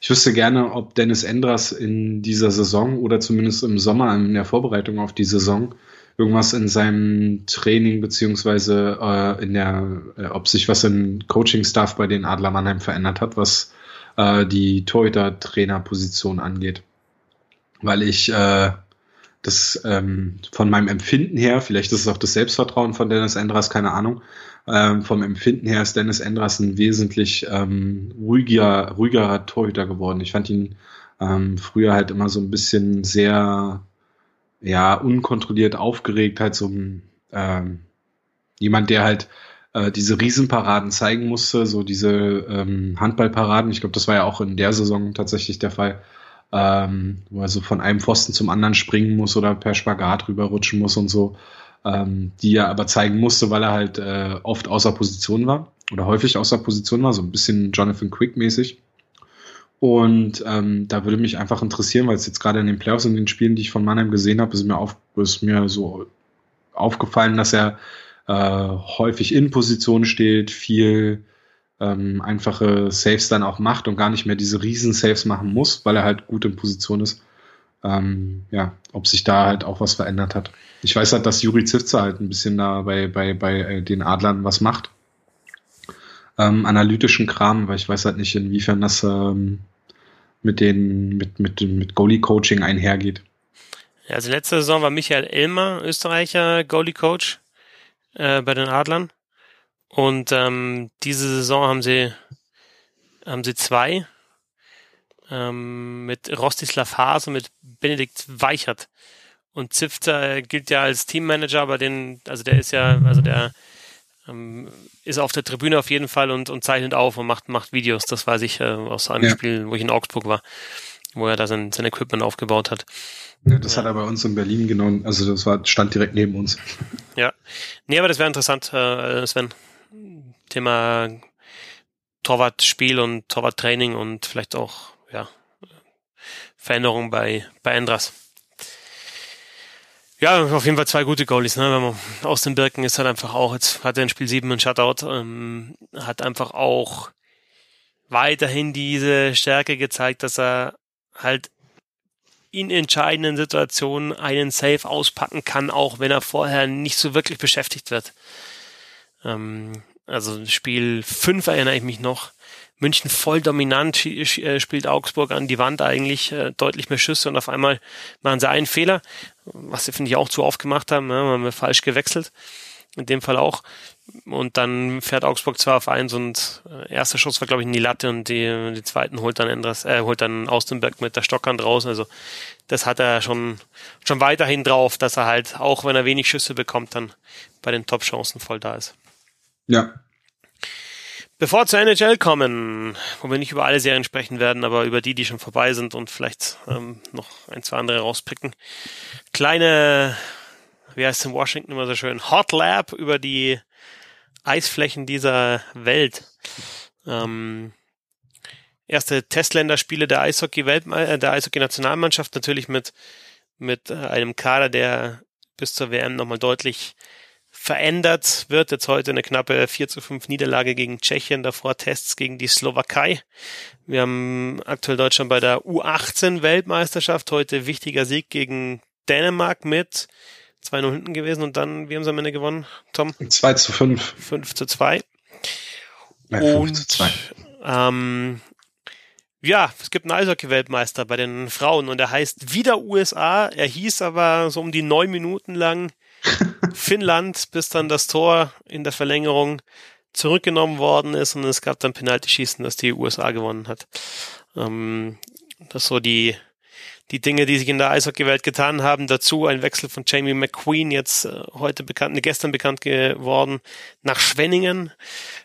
ich wüsste gerne, ob Dennis Endras in dieser Saison oder zumindest im Sommer in der Vorbereitung auf die Saison irgendwas in seinem Training beziehungsweise äh, in der, äh, ob sich was im Coaching-Staff bei den Adler Mannheim verändert hat, was äh, die Torhüter-Trainerposition angeht. weil ich äh, das ähm, von meinem Empfinden her, vielleicht ist es auch das Selbstvertrauen von Dennis Endras, keine Ahnung, ähm, vom Empfinden her ist Dennis Endras ein wesentlich ähm, ruhiger, ruhigerer Torhüter geworden. Ich fand ihn ähm, früher halt immer so ein bisschen sehr, ja, unkontrolliert aufgeregt, halt so ein ähm, jemand, der halt äh, diese Riesenparaden zeigen musste, so diese ähm, Handballparaden. Ich glaube, das war ja auch in der Saison tatsächlich der Fall ähm, wo er so von einem Pfosten zum anderen springen muss oder per Spagat rüberrutschen muss und so, ähm, die er aber zeigen musste, weil er halt äh, oft außer Position war oder häufig außer Position war, so ein bisschen Jonathan Quick mäßig. Und ähm, da würde mich einfach interessieren, weil es jetzt gerade in den Playoffs und den Spielen, die ich von Mannheim gesehen habe, ist mir, auf, ist mir so aufgefallen, dass er äh, häufig in Position steht, viel ähm, einfache Saves dann auch macht und gar nicht mehr diese riesen Saves machen muss, weil er halt gut in Position ist. Ähm, ja, ob sich da halt auch was verändert hat. Ich weiß halt, dass Juri Zivzer halt ein bisschen da bei, bei, bei äh, den Adlern was macht. Ähm, analytischen Kram, weil ich weiß halt nicht, inwiefern das ähm, mit den, mit, mit, mit Goalie-Coaching einhergeht. Also letzte Saison war Michael Elmer Österreicher Goalie-Coach äh, bei den Adlern. Und ähm, diese Saison haben sie haben sie zwei ähm, mit Rostislav Haas und mit Benedikt Weichert. Und Zifter gilt ja als Teammanager, aber den, also der ist ja, also der ähm, ist auf der Tribüne auf jeden Fall und, und zeichnet auf und macht, macht Videos. Das weiß ich äh, aus einem ja. Spiel, wo ich in Augsburg war, wo er da sein, sein Equipment aufgebaut hat. Ja, das ja. hat er bei uns in Berlin genommen, also das war, stand direkt neben uns. Ja. Nee, aber das wäre interessant, äh, Sven. Thema Torwartspiel und Torwarttraining und vielleicht auch ja, Veränderungen bei, bei Endras. Ja, auf jeden Fall zwei gute Goalies. Ne? Wenn man aus den Birken ist halt einfach auch, jetzt hat er in Spiel 7 einen Shutout, ähm, hat einfach auch weiterhin diese Stärke gezeigt, dass er halt in entscheidenden Situationen einen Save auspacken kann, auch wenn er vorher nicht so wirklich beschäftigt wird. Ähm, also Spiel 5 erinnere ich mich noch. München voll dominant äh, spielt Augsburg an die Wand eigentlich äh, deutlich mehr Schüsse und auf einmal machen sie einen Fehler, was sie finde ich auch zu oft gemacht haben, ne? haben wir falsch gewechselt. In dem Fall auch. Und dann fährt Augsburg zwar auf eins und äh, erster Schuss war glaube ich in die Latte und die, die zweiten holt dann Endras, äh, holt dann Austenberg mit der Stockhand raus. Also das hat er schon schon weiterhin drauf, dass er halt auch wenn er wenig Schüsse bekommt, dann bei den Top-Chancen voll da ist. Ja. Bevor zur NHL kommen, wo wir nicht über alle Serien sprechen werden, aber über die, die schon vorbei sind und vielleicht ähm, noch ein, zwei andere rauspicken. Kleine, wie heißt es in Washington immer so schön, Hot Lab über die Eisflächen dieser Welt. Ähm, erste Testländerspiele der Eishockey Welt, äh, der Eishockey Nationalmannschaft natürlich mit mit äh, einem Kader, der bis zur WM nochmal deutlich verändert wird. Jetzt heute eine knappe 4 zu 5 Niederlage gegen Tschechien, davor Tests gegen die Slowakei. Wir haben aktuell Deutschland bei der U18 Weltmeisterschaft, heute wichtiger Sieg gegen Dänemark mit 2-0 hinten gewesen und dann, wie haben sie am Ende gewonnen, Tom? 2 zu 5. 5 zu 2. Ja, 5 und, zu 2. Ähm, ja, es gibt einen Eishockey-Weltmeister bei den Frauen und er heißt wieder USA. Er hieß aber so um die neun Minuten lang Finnland, bis dann das Tor in der Verlängerung zurückgenommen worden ist und es gab dann Penalty-Schießen, dass die USA gewonnen hat. Ähm, das so die, die Dinge, die sich in der Eishockey-Welt getan haben. Dazu ein Wechsel von Jamie McQueen, jetzt äh, heute bekannt, gestern bekannt geworden, nach Schwenningen.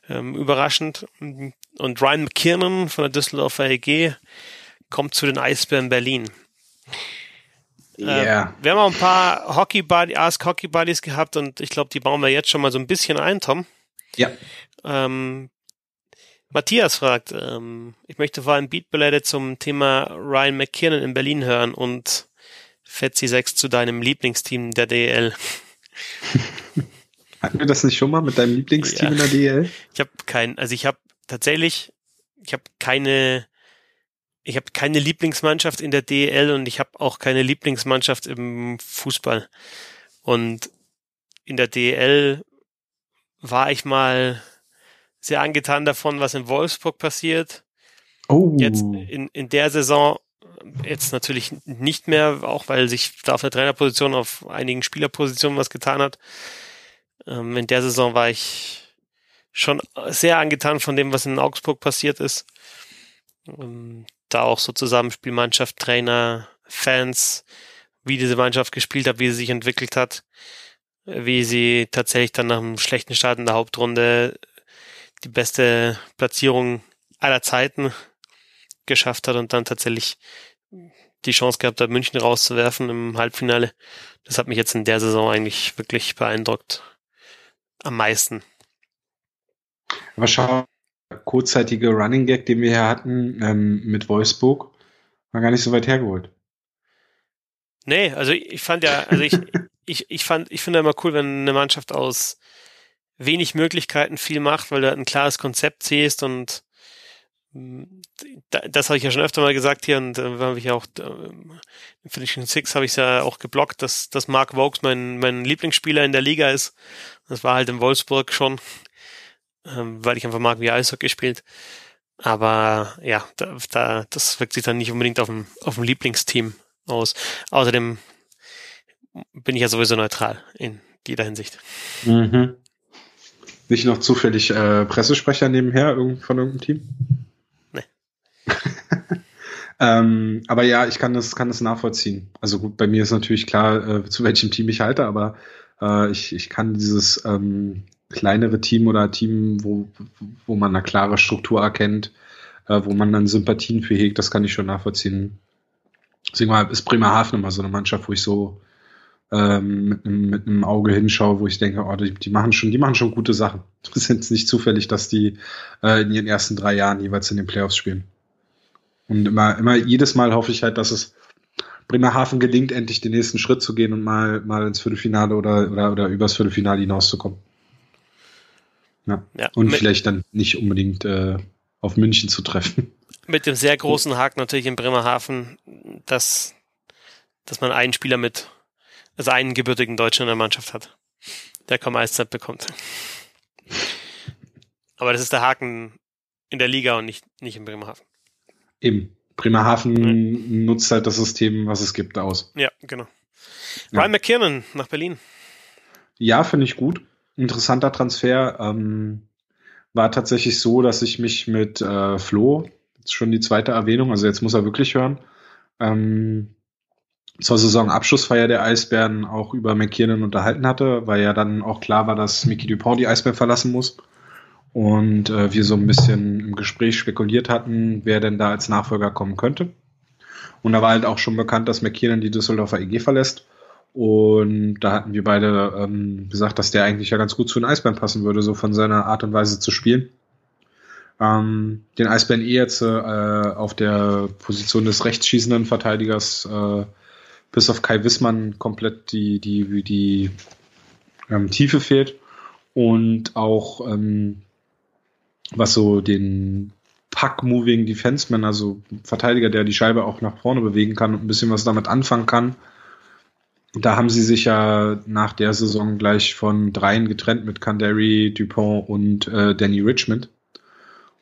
Ähm, überraschend. Und Ryan McKiernan von der Düsseldorfer EG kommt zu den Eisbären Berlin. Yeah. Äh, wir haben auch ein paar Hockey Buddy, Ask Hockey Buddies gehabt und ich glaube, die bauen wir jetzt schon mal so ein bisschen ein, Tom. Ja. Ähm, Matthias fragt, ähm, ich möchte vor allem Beatballade zum Thema Ryan McKiernan in Berlin hören und Fetzi 6 zu deinem Lieblingsteam der DL. Hatten wir das nicht schon mal mit deinem Lieblingsteam ja. in der DL? Ich habe kein, also ich habe tatsächlich, ich habe keine ich habe keine Lieblingsmannschaft in der DL und ich habe auch keine Lieblingsmannschaft im Fußball. Und in der DL war ich mal sehr angetan davon, was in Wolfsburg passiert. Oh. Jetzt in, in der Saison Jetzt natürlich nicht mehr, auch weil sich da auf der Trainerposition auf einigen Spielerpositionen was getan hat. Ähm, in der Saison war ich schon sehr angetan von dem, was in Augsburg passiert ist. Da auch so Zusammenspielmannschaft, Trainer, Fans, wie diese Mannschaft gespielt hat, wie sie sich entwickelt hat, wie sie tatsächlich dann nach einem schlechten Start in der Hauptrunde die beste Platzierung aller Zeiten geschafft hat und dann tatsächlich die Chance gehabt hat, München rauszuwerfen im Halbfinale. Das hat mich jetzt in der Saison eigentlich wirklich beeindruckt. Am meisten. Aber schau, kurzzeitige Running Gag, den wir hier hatten ähm, mit Wolfsburg, war gar nicht so weit hergeholt. Nee, also ich fand ja, also ich, ich, ich fand, ich finde immer cool, wenn eine Mannschaft aus wenig Möglichkeiten viel macht, weil du ein klares Konzept siehst und das habe ich ja schon öfter mal gesagt hier und äh, habe ich auch äh, in Finishing Six habe ich es ja auch geblockt, dass, dass Mark Vokes mein, mein Lieblingsspieler in der Liga ist. Das war halt in Wolfsburg schon, ähm, weil ich einfach mag, wie er Eishockey spielt. Aber ja, da, da, das wirkt sich dann nicht unbedingt auf dem, auf dem Lieblingsteam aus. Außerdem bin ich ja sowieso neutral in jeder Hinsicht. Mhm. Nicht noch zufällig äh, Pressesprecher nebenher von irgendeinem Team? ähm, aber ja, ich kann das, kann das nachvollziehen. Also gut, bei mir ist natürlich klar, äh, zu welchem Team ich halte, aber äh, ich, ich kann dieses ähm, kleinere Team oder Team, wo, wo man eine klare Struktur erkennt, äh, wo man dann Sympathien für hegt, das kann ich schon nachvollziehen. Deswegen war, ist Bremerhaven immer so eine Mannschaft, wo ich so ähm, mit, einem, mit einem Auge hinschaue, wo ich denke, oh, die, die machen schon, die machen schon gute Sachen. Es ist jetzt nicht zufällig, dass die äh, in ihren ersten drei Jahren jeweils in den Playoffs spielen. Und immer, immer jedes Mal hoffe ich halt, dass es Bremerhaven gelingt, endlich den nächsten Schritt zu gehen und mal, mal ins Viertelfinale oder, oder, oder übers Viertelfinale hinauszukommen. Ja. ja und vielleicht dann nicht unbedingt äh, auf München zu treffen. Mit dem sehr großen Haken natürlich in Bremerhaven, dass, dass man einen Spieler mit, also einen gebürtigen Deutschen in der Mannschaft hat, der kaum Eiszeit bekommt. Aber das ist der Haken in der Liga und nicht, nicht in Bremerhaven. Eben. Bremerhaven mhm. nutzt halt das System, was es gibt, aus. Ja, genau. Ja. Ryan McKiernan nach Berlin. Ja, finde ich gut. Interessanter Transfer. Ähm, war tatsächlich so, dass ich mich mit äh, Flo, jetzt schon die zweite Erwähnung, also jetzt muss er wirklich hören, ähm, zur Saisonabschlussfeier der Eisbären auch über McKiernan unterhalten hatte, weil ja dann auch klar war, dass Mickey Dupont die Eisbären verlassen muss und äh, wir so ein bisschen im Gespräch spekuliert hatten, wer denn da als Nachfolger kommen könnte. Und da war halt auch schon bekannt, dass McKinnon die Düsseldorfer EG verlässt. Und da hatten wir beide ähm, gesagt, dass der eigentlich ja ganz gut zu den Eisbären passen würde, so von seiner Art und Weise zu spielen. Ähm, den Eisbären eh jetzt äh, auf der Position des rechtsschießenden Verteidigers äh, bis auf Kai Wissmann komplett die, die, die ähm, Tiefe fehlt. Und auch ähm, was so den Puck-Moving Defenseman, also Verteidiger, der die Scheibe auch nach vorne bewegen kann und ein bisschen was damit anfangen kann. Da haben sie sich ja nach der Saison gleich von dreien getrennt mit Kandari, Dupont und äh, Danny Richmond.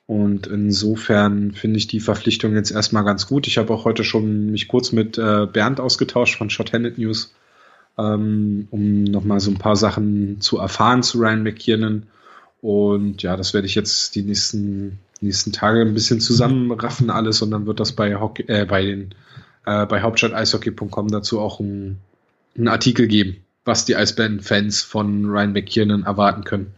Und insofern finde ich die Verpflichtung jetzt erstmal ganz gut. Ich habe auch heute schon mich kurz mit äh, Bernd ausgetauscht von Shorthanded News, ähm, um nochmal so ein paar Sachen zu erfahren zu Ryan McKiernan. Und ja, das werde ich jetzt die nächsten, nächsten Tage ein bisschen zusammenraffen alles und dann wird das bei Hockey, äh, bei den äh, bei hauptstadt-eishockey.com dazu auch ein, einen Artikel geben, was die Eisbären-Fans von Ryan McKiernan erwarten können.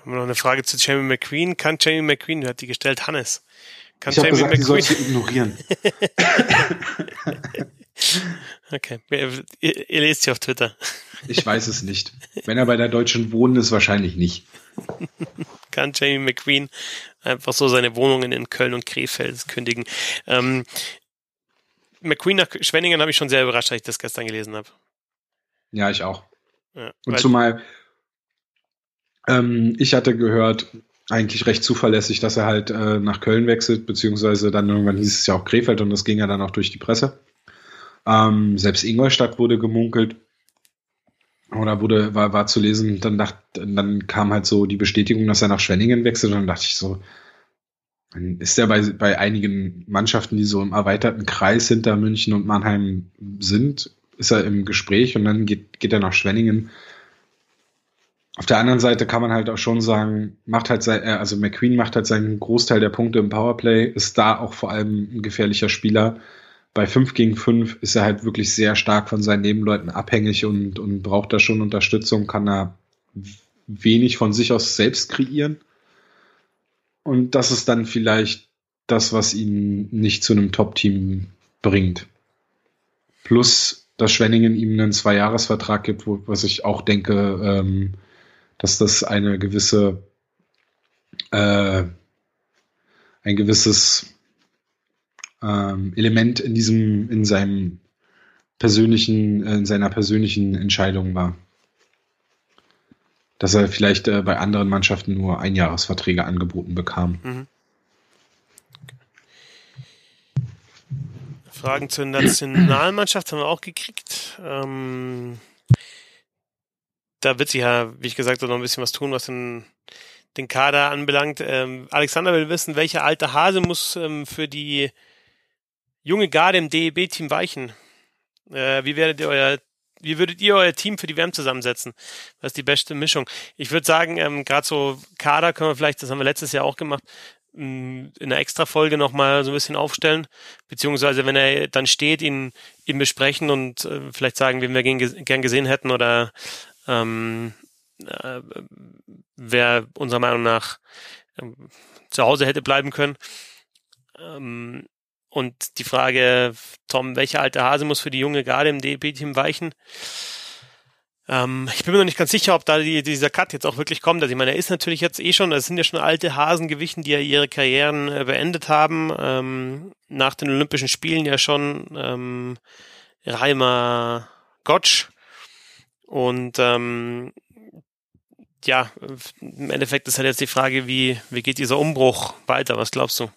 Haben wir noch eine Frage zu Jamie McQueen? Kann Jamie McQueen, wer hat die gestellt? Hannes. Kann ich habe gesagt, McQueen? die ignorieren. okay, ihr, ihr lest sie auf Twitter. Ich weiß es nicht. Wenn er bei der Deutschen Wohnen ist, wahrscheinlich nicht. Kann Jamie McQueen einfach so seine Wohnungen in Köln und Krefeld kündigen. Ähm, McQueen nach Schwenningen habe ich schon sehr überrascht, als ich das gestern gelesen habe. Ja, ich auch. Ja, und zumal ähm, ich hatte gehört, eigentlich recht zuverlässig, dass er halt äh, nach Köln wechselt, beziehungsweise dann irgendwann hieß es ja auch Krefeld und das ging ja dann auch durch die Presse. Ähm, selbst Ingolstadt wurde gemunkelt oder wurde, war, war zu lesen, dann dachte, dann kam halt so die Bestätigung, dass er nach Schwenningen wechselt und dann dachte ich so, ist ja bei, bei einigen Mannschaften, die so im erweiterten Kreis hinter München und Mannheim sind, ist er im Gespräch und dann geht, geht er nach Schwenningen. Auf der anderen Seite kann man halt auch schon sagen, macht halt sein, äh, also McQueen macht halt seinen Großteil der Punkte im Powerplay, ist da auch vor allem ein gefährlicher Spieler. Bei 5 gegen 5 ist er halt wirklich sehr stark von seinen Nebenleuten abhängig und, und braucht da schon Unterstützung, kann er wenig von sich aus selbst kreieren. Und das ist dann vielleicht das, was ihn nicht zu einem Top-Team bringt. Plus, dass Schwenningen ihm einen Zwei-Jahres-Vertrag gibt, wo, was ich auch denke, ähm, dass das eine gewisse, äh, ein gewisses ähm, Element in diesem, in seinem persönlichen, in seiner persönlichen Entscheidung war dass er vielleicht äh, bei anderen Mannschaften nur Einjahresverträge angeboten bekam. Mhm. Fragen zur Nationalmannschaft haben wir auch gekriegt. Ähm, da wird sich ja, wie ich gesagt habe, noch ein bisschen was tun, was den, den Kader anbelangt. Ähm, Alexander will wissen, welcher alte Hase muss ähm, für die junge Garde im DEB-Team weichen? Äh, wie werdet ihr euer wie würdet ihr euer Team für die WM zusammensetzen? Was ist die beste Mischung? Ich würde sagen, ähm, gerade so Kader können wir vielleicht, das haben wir letztes Jahr auch gemacht, mm, in einer extra Folge nochmal so ein bisschen aufstellen, beziehungsweise wenn er dann steht, ihn, ihn besprechen und äh, vielleicht sagen, wen wir gern, gesehen hätten oder ähm, äh, wer unserer Meinung nach äh, zu Hause hätte bleiben können. Ähm, und die Frage, Tom, welcher alte Hase muss für die junge Garde im DEP-Team weichen? Ähm, ich bin mir noch nicht ganz sicher, ob da die, dieser Cut jetzt auch wirklich kommt. Also ich meine, er ist natürlich jetzt eh schon, es sind ja schon alte Hasen gewichen, die ja ihre Karrieren äh, beendet haben. Ähm, nach den Olympischen Spielen ja schon ähm, Reimer Gottsch. Und ähm, ja, im Endeffekt ist halt jetzt die Frage, wie, wie geht dieser Umbruch weiter? Was glaubst du?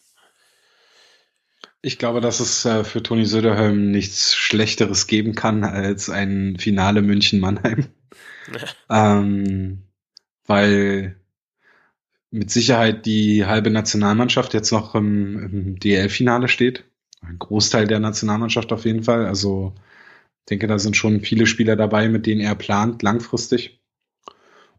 Ich glaube, dass es äh, für Toni Söderholm nichts Schlechteres geben kann als ein Finale München-Mannheim. ähm, weil mit Sicherheit die halbe Nationalmannschaft jetzt noch im, im DL-Finale steht. Ein Großteil der Nationalmannschaft auf jeden Fall. Also ich denke, da sind schon viele Spieler dabei, mit denen er plant, langfristig.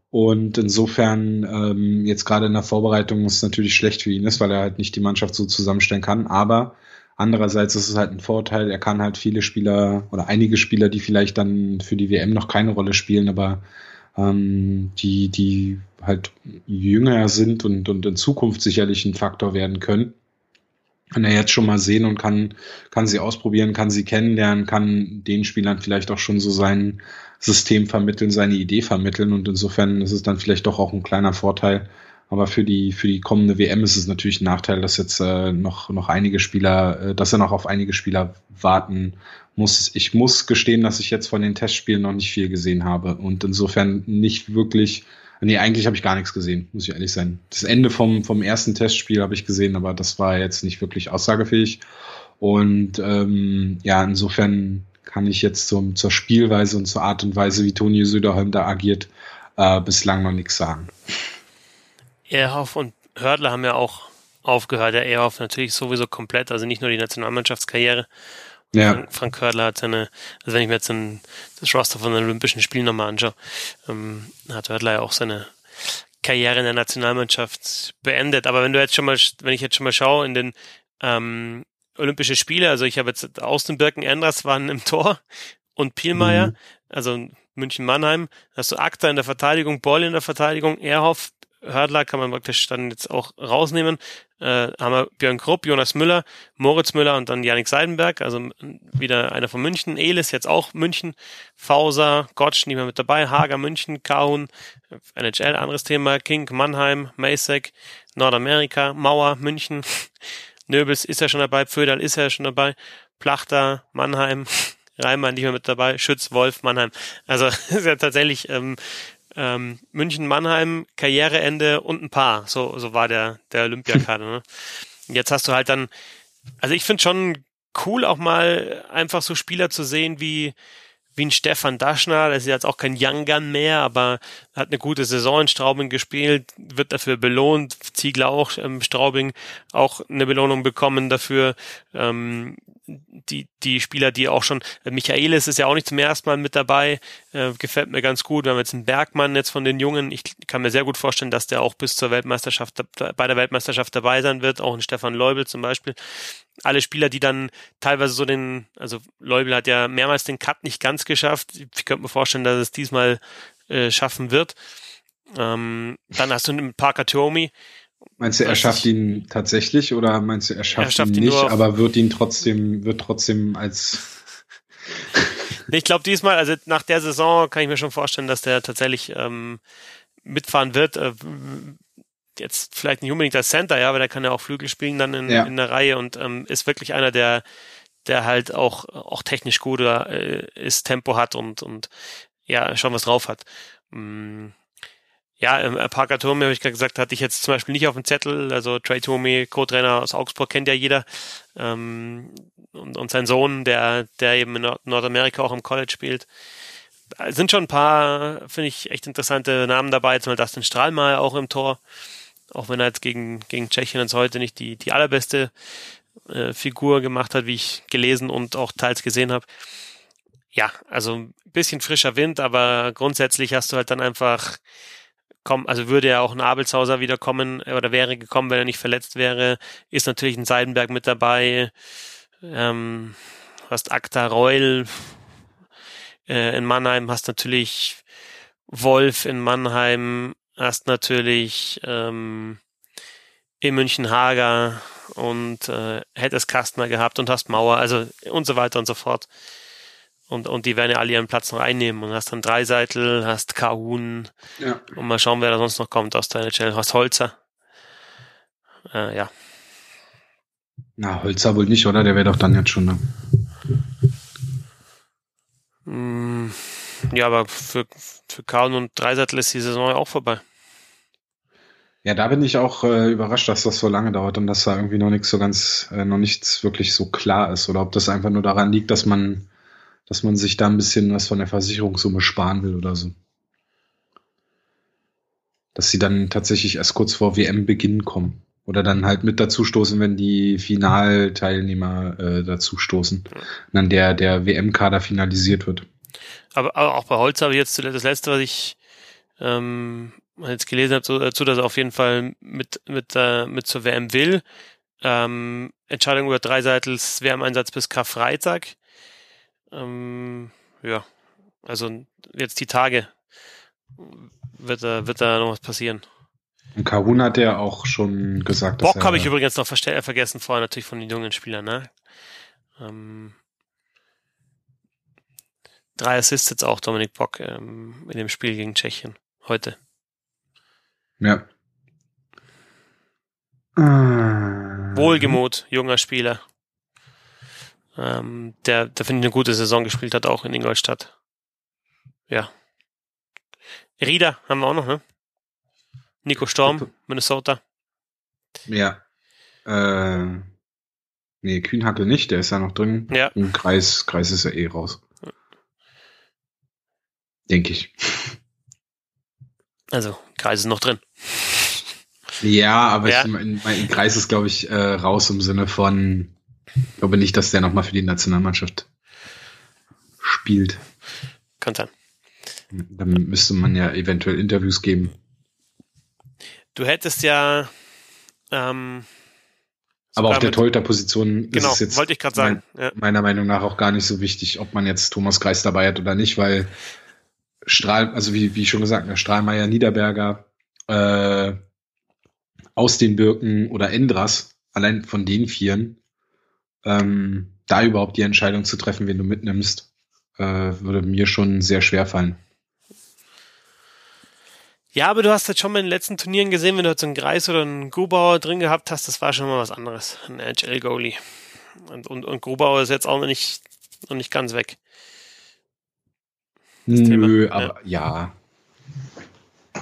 Und insofern, ähm, jetzt gerade in der Vorbereitung ist es natürlich schlecht für ihn ist, weil er halt nicht die Mannschaft so zusammenstellen kann. Aber Andererseits ist es halt ein Vorteil, er kann halt viele Spieler oder einige Spieler, die vielleicht dann für die WM noch keine Rolle spielen, aber ähm, die, die halt jünger sind und, und in Zukunft sicherlich ein Faktor werden können, kann er jetzt schon mal sehen und kann, kann sie ausprobieren, kann sie kennenlernen, kann den Spielern vielleicht auch schon so sein System vermitteln, seine Idee vermitteln und insofern ist es dann vielleicht doch auch ein kleiner Vorteil, aber für die, für die kommende WM ist es natürlich ein Nachteil, dass jetzt äh, noch, noch einige Spieler, äh, dass er noch auf einige Spieler warten muss. Ich muss gestehen, dass ich jetzt von den Testspielen noch nicht viel gesehen habe und insofern nicht wirklich, nee, eigentlich habe ich gar nichts gesehen, muss ich ehrlich sein. Das Ende vom, vom ersten Testspiel habe ich gesehen, aber das war jetzt nicht wirklich aussagefähig. Und ähm, ja, insofern kann ich jetzt zum, zur Spielweise und zur Art und Weise, wie Toni Söderholm da agiert, äh, bislang noch nichts sagen. Ehrhoff und Hördler haben ja auch aufgehört. Der Ehrhoff natürlich sowieso komplett, also nicht nur die Nationalmannschaftskarriere. Ja. Frank, Frank Hördler hat seine, also wenn ich mir jetzt ein, das Roster von den Olympischen Spielen nochmal anschaue, ähm, hat Hördler ja auch seine Karriere in der Nationalmannschaft beendet. Aber wenn du jetzt schon mal, wenn ich jetzt schon mal schaue in den ähm, Olympische Spiele, also ich habe jetzt Austin Birken Enders waren im Tor und Pielmeier, mhm. also München Mannheim, hast du Akta in der Verteidigung, Boll in der Verteidigung, Erhoff, Hördler kann man praktisch dann jetzt auch rausnehmen. Äh, haben wir Björn Krupp, Jonas Müller, Moritz Müller und dann Janik Seidenberg, also wieder einer von München. Elis jetzt auch München. Fauser, Gottsch nicht mehr mit dabei. Hager München, Kahun, NHL, anderes Thema. King, Mannheim, Masek, Nordamerika, Mauer, München. Nöbels ist ja schon dabei, Föderl ist ja schon dabei. Plachter, Mannheim, Reimann nicht mehr mit dabei, Schütz, Wolf, Mannheim. Also ist ja tatsächlich ähm, ähm, München, Mannheim, Karriereende und ein paar. So, so war der, der Olympiakader. Ne? Jetzt hast du halt dann, also ich finde schon cool auch mal einfach so Spieler zu sehen wie wie ein Stefan Daschner, der ist jetzt auch kein Young Gun mehr, aber hat eine gute Saison in Straubing gespielt, wird dafür belohnt. Ziegler auch, ähm, Straubing auch eine Belohnung bekommen dafür. Ähm, die, die Spieler, die auch schon, äh, Michaelis ist ja auch nicht zum ersten Mal mit dabei, äh, gefällt mir ganz gut. Wir haben jetzt einen Bergmann jetzt von den Jungen. Ich kann mir sehr gut vorstellen, dass der auch bis zur Weltmeisterschaft, bei der Weltmeisterschaft dabei sein wird. Auch ein Stefan Leubel zum Beispiel. Alle Spieler, die dann teilweise so den, also Leubel hat ja mehrmals den Cut nicht ganz geschafft. Ich könnte mir vorstellen, dass es diesmal äh, schaffen wird. Ähm, dann hast du einen Parker Tomi, Meinst du, er schafft ihn tatsächlich oder meinst du, er schafft, er schafft ihn, ihn nicht, aber wird ihn trotzdem, wird trotzdem als ich glaube diesmal, also nach der Saison kann ich mir schon vorstellen, dass der tatsächlich ähm, mitfahren wird. Äh, jetzt vielleicht nicht unbedingt als Center, ja, aber der kann ja auch Flügel spielen dann in, ja. in der Reihe und ähm, ist wirklich einer, der, der halt auch, auch technisch gut äh, ist, Tempo hat und, und ja, schon was drauf hat. Mm ja, ähm, Parker Tomei, habe ich gerade gesagt, hatte ich jetzt zum Beispiel nicht auf dem Zettel. Also Trey Tomei, Co-Trainer aus Augsburg, kennt ja jeder. Ähm, und, und sein Sohn, der, der eben in Nordamerika auch im College spielt. Es sind schon ein paar, finde ich, echt interessante Namen dabei. Zum Beispiel Dustin Strahlmeier auch im Tor. Auch wenn er jetzt gegen, gegen Tschechien uns heute nicht die, die allerbeste äh, Figur gemacht hat, wie ich gelesen und auch teils gesehen habe. Ja, also ein bisschen frischer Wind, aber grundsätzlich hast du halt dann einfach kommen, also würde ja auch ein Abelshauser wiederkommen oder wäre gekommen, wenn er nicht verletzt wäre, ist natürlich ein Seidenberg mit dabei, ähm, hast Akta Reul äh, in Mannheim, hast natürlich Wolf in Mannheim, hast natürlich ähm, in München Hager und äh, hättest Kastner gehabt und hast Mauer, also und so weiter und so fort. Und, und die werden ja alle ihren Platz noch einnehmen. Und hast dann Dreiseitel, hast Kahun. Ja. Und mal schauen, wer da sonst noch kommt aus der NHL. Hast Holzer. Äh, ja. Na, Holzer wohl nicht, oder? Der wäre doch dann jetzt schon. Ne? Mm, ja, aber für, für Kahun und Dreiseitel ist die Saison ja auch vorbei. Ja, da bin ich auch äh, überrascht, dass das so lange dauert und dass da irgendwie noch nichts so ganz, äh, noch nichts wirklich so klar ist. Oder ob das einfach nur daran liegt, dass man dass man sich da ein bisschen was von der Versicherungssumme sparen will oder so. Dass sie dann tatsächlich erst kurz vor WM-Beginn kommen. Oder dann halt mit dazu stoßen, wenn die Finalteilnehmer äh, dazu stoßen. Und dann der, der WM-Kader finalisiert wird. Aber, aber, auch bei Holz habe ich jetzt das letzte, was ich ähm, jetzt gelesen habe, dazu, dass er auf jeden Fall mit, mit, äh, mit zur WM will. Ähm, Entscheidung über Dreiseitels WM-Einsatz bis Karfreitag. Ähm, ja, also jetzt die Tage wird da, wird da noch was passieren. Und Karun hat ja auch schon gesagt, Bock habe ich übrigens noch vergessen vorher natürlich von den jungen Spielern, ne? Ähm, drei Assists jetzt auch Dominik Bock ähm, in dem Spiel gegen Tschechien heute. Ja. Wohlgemut, junger Spieler ähm, der, der finde ich eine gute Saison gespielt hat, auch in Ingolstadt. Ja. Rieder haben wir auch noch, ne? Nico Storm, Minnesota. Ja. Äh, nee, Kühnhackel nicht, der ist ja noch drin. Ja. Im Kreis, Kreis ist ja eh raus. Denke ich. Also, Kreis ist noch drin. Ja, aber ja. Ich, mein, mein Kreis ist, glaube ich, äh, raus im Sinne von ich glaube nicht, dass der nochmal für die Nationalmannschaft spielt. Kann sein. Dann müsste man ja eventuell Interviews geben. Du hättest ja. Ähm, aber auf der Torhüter-Position genau, ist es jetzt wollte ich gerade sagen. Mein, ja. meiner Meinung nach auch gar nicht so wichtig, ob man jetzt Thomas Kreis dabei hat oder nicht, weil Strahl, also wie, wie schon gesagt, Strahlmeier, Niederberger, äh, aus den Birken oder Endras, allein von den Vieren, ähm, da überhaupt die Entscheidung zu treffen, wen du mitnimmst, äh, würde mir schon sehr schwer fallen. Ja, aber du hast jetzt schon mal in den letzten Turnieren gesehen, wenn du jetzt einen Greis oder einen Grubauer drin gehabt hast, das war schon mal was anderes. Ein HL-Goalie. Und, und, und Grubauer ist jetzt auch noch nicht, noch nicht ganz weg. Das Nö, Thema. aber ja. ja.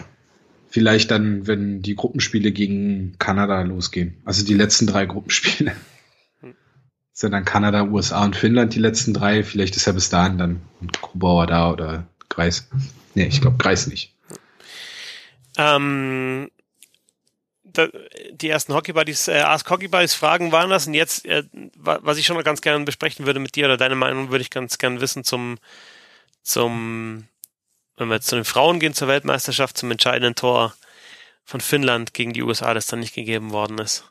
Vielleicht dann, wenn die Gruppenspiele gegen Kanada losgehen. Also die letzten drei Gruppenspiele Sind dann Kanada, USA und Finnland die letzten drei. Vielleicht ist ja bis dahin dann Grubauer da oder Kreis. Nee, ich glaube Kreis nicht. Ähm, da, die ersten Hockey Buddies, äh, Ask Hockey Buddies Fragen waren das und jetzt, äh, was ich schon noch ganz gerne besprechen würde mit dir oder deine Meinung würde ich ganz gerne wissen zum, zum, wenn wir jetzt zu den Frauen gehen zur Weltmeisterschaft, zum entscheidenden Tor von Finnland gegen die USA, das dann nicht gegeben worden ist.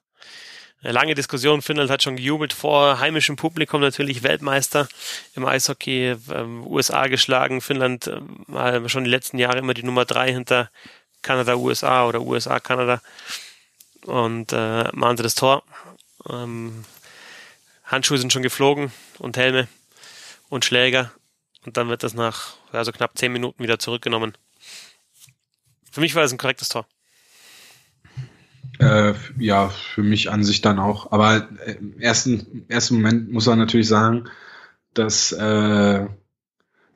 Eine lange Diskussion, Finnland hat schon gejubelt vor heimischem Publikum, natürlich Weltmeister im Eishockey, ähm, USA geschlagen, Finnland äh, schon die letzten Jahre immer die Nummer drei hinter Kanada, USA oder USA, Kanada und äh, machen sie das Tor. Ähm, Handschuhe sind schon geflogen und Helme und Schläger. Und dann wird das nach ja, so knapp zehn Minuten wieder zurückgenommen. Für mich war das ein korrektes Tor. Äh, ja, für mich an sich dann auch. Aber im ersten, ersten Moment muss man natürlich sagen, das äh,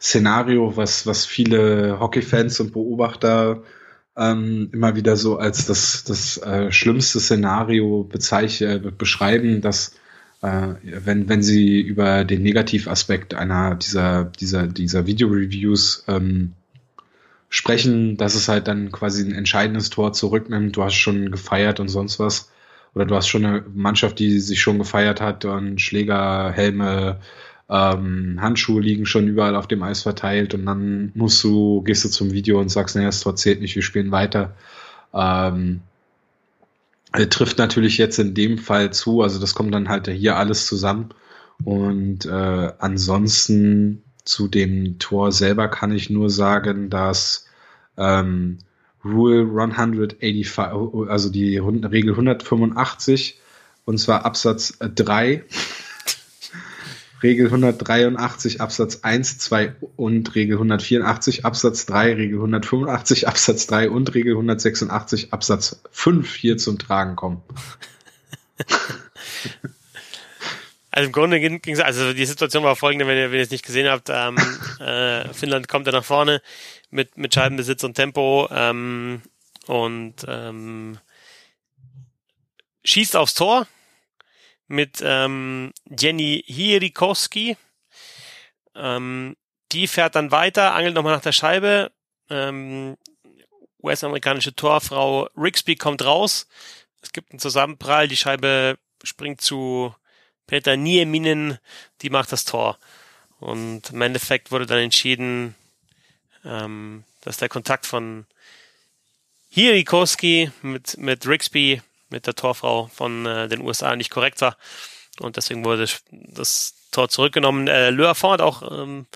Szenario, was, was viele Hockeyfans und Beobachter ähm, immer wieder so als das, das äh, schlimmste Szenario bezeichnen, äh, beschreiben, dass äh, wenn, wenn sie über den Negativaspekt einer dieser, dieser, dieser Video-Reviews ähm, sprechen, dass es halt dann quasi ein entscheidendes Tor zurücknimmt. Du hast schon gefeiert und sonst was. Oder du hast schon eine Mannschaft, die sich schon gefeiert hat und Schläger, Helme, ähm, Handschuhe liegen schon überall auf dem Eis verteilt und dann musst du, gehst du zum Video und sagst, naja, das Tor zählt nicht, wir spielen weiter. Ähm, trifft natürlich jetzt in dem Fall zu, also das kommt dann halt hier alles zusammen. Und äh, ansonsten zu dem Tor selber kann ich nur sagen, dass ähm, Rule 185, also die Regel 185, und zwar Absatz 3, Regel 183 Absatz 1, 2 und Regel 184 Absatz 3, Regel 185 Absatz 3 und Regel 186 Absatz 5 hier zum Tragen kommen. Also im Grunde ging es, also die Situation war folgende, wenn ihr, wenn ihr es nicht gesehen habt, ähm, äh, Finnland kommt da nach vorne mit, mit Scheibenbesitz und Tempo ähm, und ähm, schießt aufs Tor, mit ähm, Jenny Hierikowski. Ähm, die fährt dann weiter, angelt nochmal nach der Scheibe. Ähm, US-amerikanische Torfrau Rixby kommt raus. Es gibt einen Zusammenprall, die Scheibe springt zu Peter Nieminen, die macht das Tor. Und im Endeffekt wurde dann entschieden, ähm, dass der Kontakt von Hierikowski mit, mit Rixby mit der Torfrau von äh, den USA nicht korrekt war. Und deswegen wurde das Tor zurückgenommen. Äh, Le Affont hat auch ähm,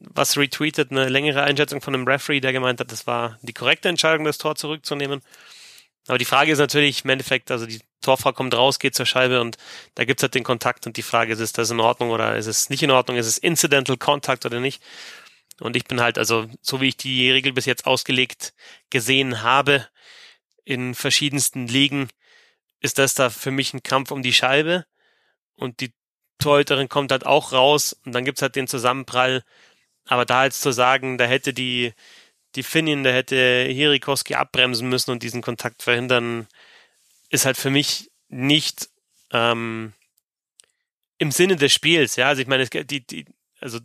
was retweetet, eine längere Einschätzung von einem Referee, der gemeint hat, das war die korrekte Entscheidung, das Tor zurückzunehmen. Aber die Frage ist natürlich im Endeffekt, also die Torfrau kommt raus, geht zur Scheibe und da gibt's halt den Kontakt und die Frage ist, ist das in Ordnung oder ist es nicht in Ordnung, ist es Incidental Contact oder nicht? Und ich bin halt, also so wie ich die Regel bis jetzt ausgelegt gesehen habe, in verschiedensten Ligen ist das da für mich ein Kampf um die Scheibe und die Torhüterin kommt halt auch raus und dann gibt's halt den Zusammenprall. Aber da jetzt zu sagen, da hätte die, die Finnin, da hätte Hirikowski abbremsen müssen und diesen Kontakt verhindern, ist halt für mich nicht ähm, im Sinne des Spiels. Ja, also ich meine, es, die, die, also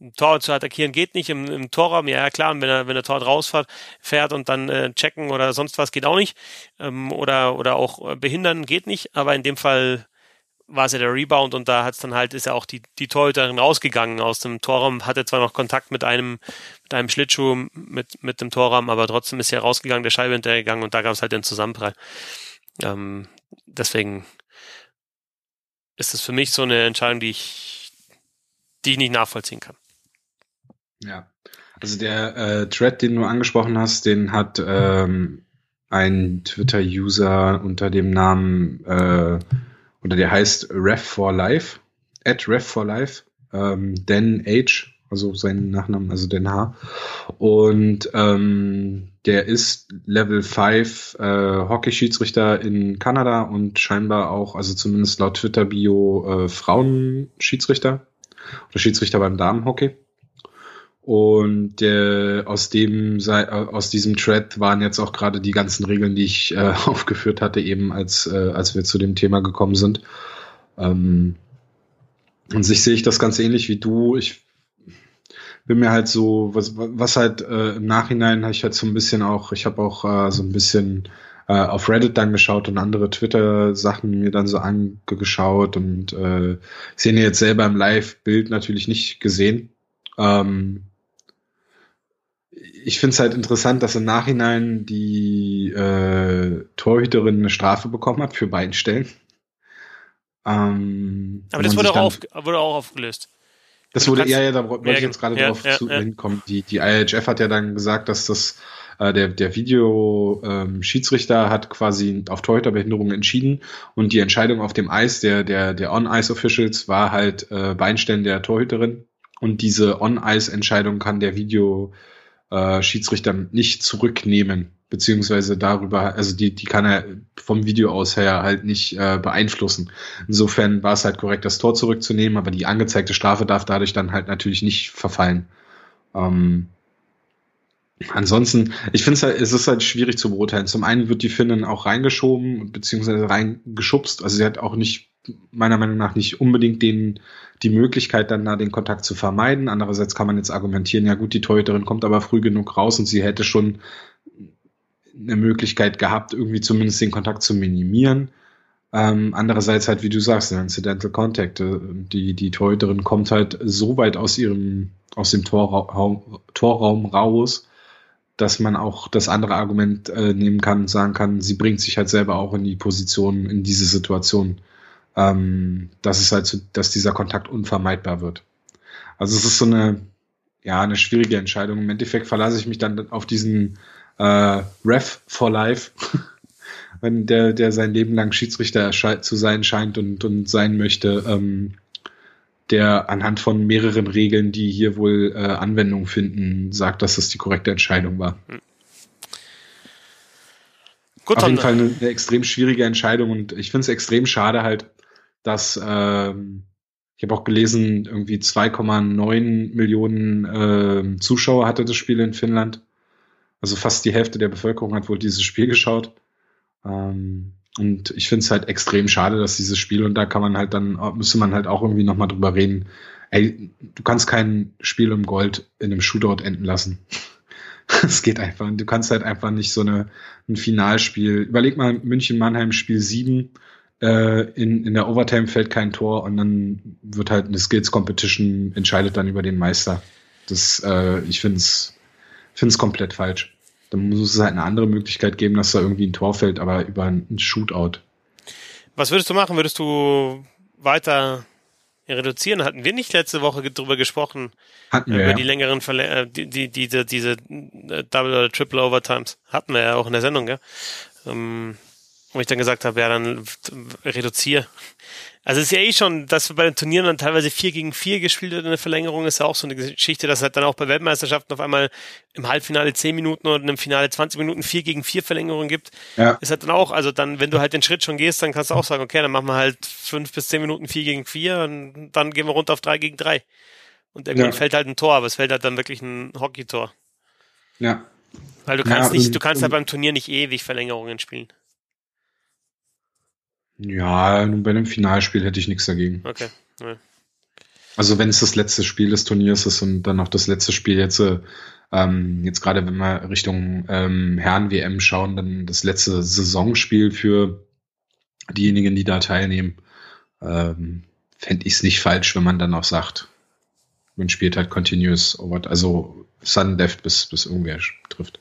ein Tor zu attackieren geht nicht im, im Torraum, ja klar, und wenn er, wenn der Tor rausfährt fährt und dann äh, checken oder sonst was geht auch nicht. Ähm, oder, oder auch äh, behindern geht nicht, aber in dem Fall war es ja der Rebound und da hat es dann halt, ist ja auch die, die Torhüterin rausgegangen aus dem Torraum, hatte zwar noch Kontakt mit einem, mit einem Schlittschuh mit, mit dem Torraum, aber trotzdem ist er rausgegangen, der Scheibe hinterhergegangen und da gab es halt den Zusammenprall. Ähm, deswegen ist es für mich so eine Entscheidung, die ich die ich nicht nachvollziehen kann. Ja, also der äh, Thread, den du angesprochen hast, den hat ähm, ein Twitter-User unter dem Namen, äh, oder der heißt Ref for Life, at Ref for Life, ähm, Dan H, also sein Nachnamen, also Den H. Und ähm, der ist Level 5 äh, Hockey-Schiedsrichter in Kanada und scheinbar auch, also zumindest laut Twitter-Bio, äh, Frauenschiedsrichter oder Schiedsrichter beim Damenhockey. Und äh, aus dem aus diesem Thread waren jetzt auch gerade die ganzen Regeln, die ich äh, aufgeführt hatte, eben als äh, als wir zu dem Thema gekommen sind. Ähm, Und sich sehe ich das ganz ähnlich wie du. Ich bin mir halt so, was, was halt äh, im Nachhinein habe ich halt so ein bisschen auch, ich habe auch äh, so ein bisschen äh, auf Reddit dann geschaut und andere Twitter-Sachen mir dann so angeschaut und äh, ich sehe jetzt selber im Live-Bild natürlich nicht gesehen. Ähm, ich finde es halt interessant, dass im Nachhinein die äh, Torhüterin eine Strafe bekommen hat für beiden Stellen. Ähm, Aber das wurde auch, auf, wurde auch aufgelöst. Das wurde, ja, ja, da wollte ich jetzt gerade ja, drauf ja, zu ja. hinkommen. Die, die IHF hat ja dann gesagt, dass das äh, der, der Videoschiedsrichter ähm, hat quasi auf Torhüterbehinderung entschieden und die Entscheidung auf dem Eis der, der, der On-Ice-Officials war halt äh, Beinstellen der Torhüterin und diese On-Ice-Entscheidung kann der Videoschiedsrichter äh, nicht zurücknehmen beziehungsweise darüber, also die, die kann er vom Video aus her halt nicht äh, beeinflussen. Insofern war es halt korrekt, das Tor zurückzunehmen, aber die angezeigte Strafe darf dadurch dann halt natürlich nicht verfallen. Ähm, ansonsten, ich finde es halt, es ist halt schwierig zu beurteilen. Zum einen wird die Finnen auch reingeschoben, beziehungsweise reingeschubst. Also sie hat auch nicht, meiner Meinung nach, nicht unbedingt den, die Möglichkeit, dann da den Kontakt zu vermeiden. Andererseits kann man jetzt argumentieren, ja gut, die Torhüterin kommt aber früh genug raus und sie hätte schon eine Möglichkeit gehabt, irgendwie zumindest den Kontakt zu minimieren. Ähm, andererseits halt, wie du sagst, ein Incidental Contact. Äh, die, die Torhüterin kommt halt so weit aus ihrem, aus dem Torraum, Torraum raus, dass man auch das andere Argument äh, nehmen kann und sagen kann, sie bringt sich halt selber auch in die Position, in diese Situation, ähm, dass es halt so, dass dieser Kontakt unvermeidbar wird. Also es ist so eine, ja, eine schwierige Entscheidung. Im Endeffekt verlasse ich mich dann auf diesen äh, Ref for Life, wenn der, der sein Leben lang Schiedsrichter zu sein scheint und, und sein möchte, ähm, der anhand von mehreren Regeln, die hier wohl äh, Anwendung finden, sagt, dass das die korrekte Entscheidung war. Hm. Gut, Auf jeden Fall eine, eine, extrem schwierige Entscheidung und ich finde es extrem schade halt, dass ähm, ich habe auch gelesen, irgendwie 2,9 Millionen äh, Zuschauer hatte das Spiel in Finnland. Also fast die Hälfte der Bevölkerung hat wohl dieses Spiel geschaut. Ähm, und ich finde es halt extrem schade, dass dieses Spiel, und da kann man halt dann, müsste man halt auch irgendwie nochmal drüber reden, ey, du kannst kein Spiel um Gold in einem Shootout enden lassen. Es geht einfach. Du kannst halt einfach nicht so eine, ein Finalspiel. Überleg mal, München-Mannheim Spiel 7, äh, in, in der Overtime fällt kein Tor und dann wird halt eine Skills Competition entscheidet dann über den Meister. Das, äh, ich finde es finde es komplett falsch. Dann muss es halt eine andere Möglichkeit geben, dass da irgendwie ein Tor fällt, aber über ein Shootout. Was würdest du machen? Würdest du weiter reduzieren? Hatten wir nicht letzte Woche drüber gesprochen? Hatten wir. Über ja. die längeren Verle äh, die, die, diese, diese äh, Double oder Triple Overtimes. Hatten wir ja auch in der Sendung, ja. Ähm, wo ich dann gesagt habe, ja, dann reduziere. Also es ist ja eh schon, dass bei den Turnieren dann teilweise 4 gegen 4 gespielt wird in der Verlängerung, ist ja auch so eine Geschichte, dass halt dann auch bei Weltmeisterschaften auf einmal im Halbfinale 10 Minuten oder im Finale 20 Minuten 4 gegen 4 Verlängerungen gibt. Ja. Ist halt dann auch, also dann, wenn du halt den Schritt schon gehst, dann kannst du auch sagen, okay, dann machen wir halt 5 bis 10 Minuten 4 gegen 4 und dann gehen wir runter auf 3 gegen 3. Und irgendwann ja. fällt halt ein Tor, aber es fällt halt dann wirklich ein Hockey-Tor. Ja. Weil du kannst ja, nicht, du kannst halt beim Turnier nicht ewig Verlängerungen spielen. Ja, bei einem Finalspiel hätte ich nichts dagegen. Okay. Ja. Also wenn es das letzte Spiel des Turniers ist und dann noch das letzte Spiel jetzt, ähm, jetzt gerade wenn wir Richtung ähm, Herren-WM schauen, dann das letzte Saisonspiel für diejenigen, die da teilnehmen, ähm, fände ich es nicht falsch, wenn man dann auch sagt, man spielt halt Continuous Over, also Sun Death bis, bis irgendwer trifft.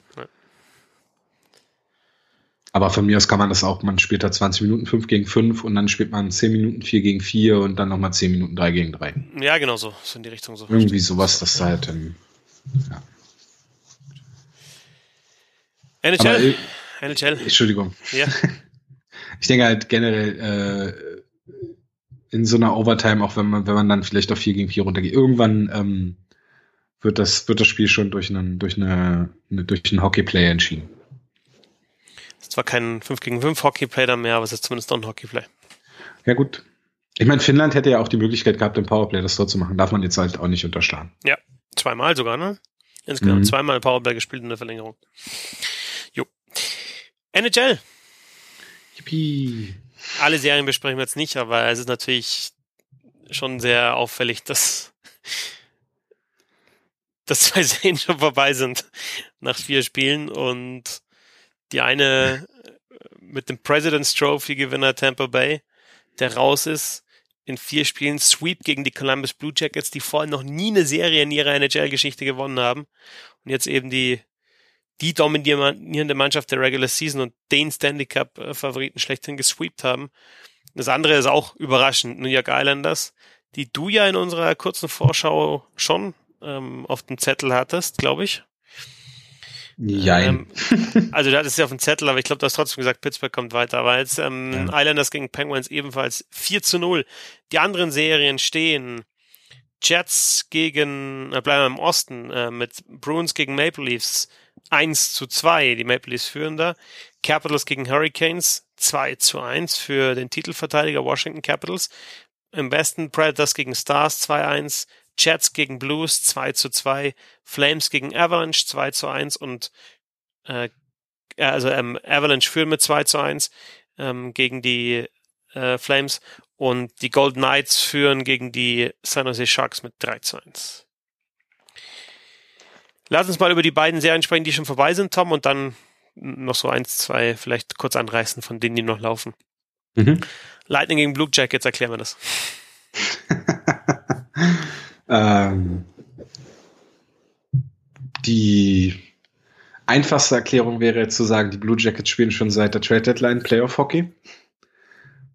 Aber von mir aus kann man das auch, man spielt da 20 Minuten 5 gegen 5 und dann spielt man 10 Minuten 4 gegen 4 und dann nochmal 10 Minuten 3 gegen 3. Ja, genau so. So in die Richtung so. Irgendwie sowas, das da halt ähm, ja. NHL. Aber, äh, NHL. Entschuldigung. Ja. Ich denke halt generell äh, in so einer Overtime, auch wenn man, wenn man dann vielleicht auf 4 gegen 4 runtergeht, irgendwann ähm, wird, das, wird das Spiel schon durch einen, durch eine, durch einen Hockeyplay entschieden zwar kein 5 gegen 5 Hockeyplay da mehr, aber es ist zumindest noch ein Hockeyplay. Ja, gut. Ich meine, Finnland hätte ja auch die Möglichkeit gehabt, im Powerplay das Tor zu machen. Darf man jetzt halt auch nicht unterschlagen. Ja, zweimal sogar, ne? Insgesamt mhm. zweimal Powerplay gespielt in der Verlängerung. Jo. NHL. Yippie. Alle Serien besprechen wir jetzt nicht, aber es ist natürlich schon sehr auffällig, dass, dass zwei Serien schon vorbei sind nach vier Spielen und die eine mit dem President's Trophy Gewinner Tampa Bay, der raus ist, in vier Spielen Sweep gegen die Columbus Blue Jackets, die vorher noch nie eine Serie in ihrer NHL-Geschichte gewonnen haben und jetzt eben die die dominierende Mannschaft der Regular Season und den Stanley Cup Favoriten schlechthin gesweept haben. Das andere ist auch überraschend. New York Islanders, die du ja in unserer kurzen Vorschau schon ähm, auf dem Zettel hattest, glaube ich. Jein. Ähm, also du hattest ja auf dem Zettel, aber ich glaube, du hast trotzdem gesagt, Pittsburgh kommt weiter. Aber jetzt ähm, ja. Islanders gegen Penguins ebenfalls 4 zu 0. Die anderen Serien stehen Jets gegen, äh, bleiben wir im Osten, äh, mit Bruins gegen Maple Leafs 1 zu 2. Die Maple Leafs führen da. Capitals gegen Hurricanes 2 zu 1 für den Titelverteidiger Washington Capitals. Im Westen Predators gegen Stars 2-1, Jets gegen Blues 2 zu 2, Flames gegen Avalanche 2 zu 1 und äh, also ähm, Avalanche führen mit 2 zu 1 ähm, gegen die äh, Flames und die Golden Knights führen gegen die San Jose Sharks mit 3 zu 1. Lass uns mal über die beiden Serien sprechen, die schon vorbei sind, Tom, und dann noch so eins, zwei vielleicht kurz anreißen von denen, die noch laufen. Mhm. Lightning gegen Blue Jackets, erklären wir das. ähm, die einfachste Erklärung wäre jetzt zu sagen, die Blue Jackets spielen schon seit der Trade Deadline Playoff Hockey.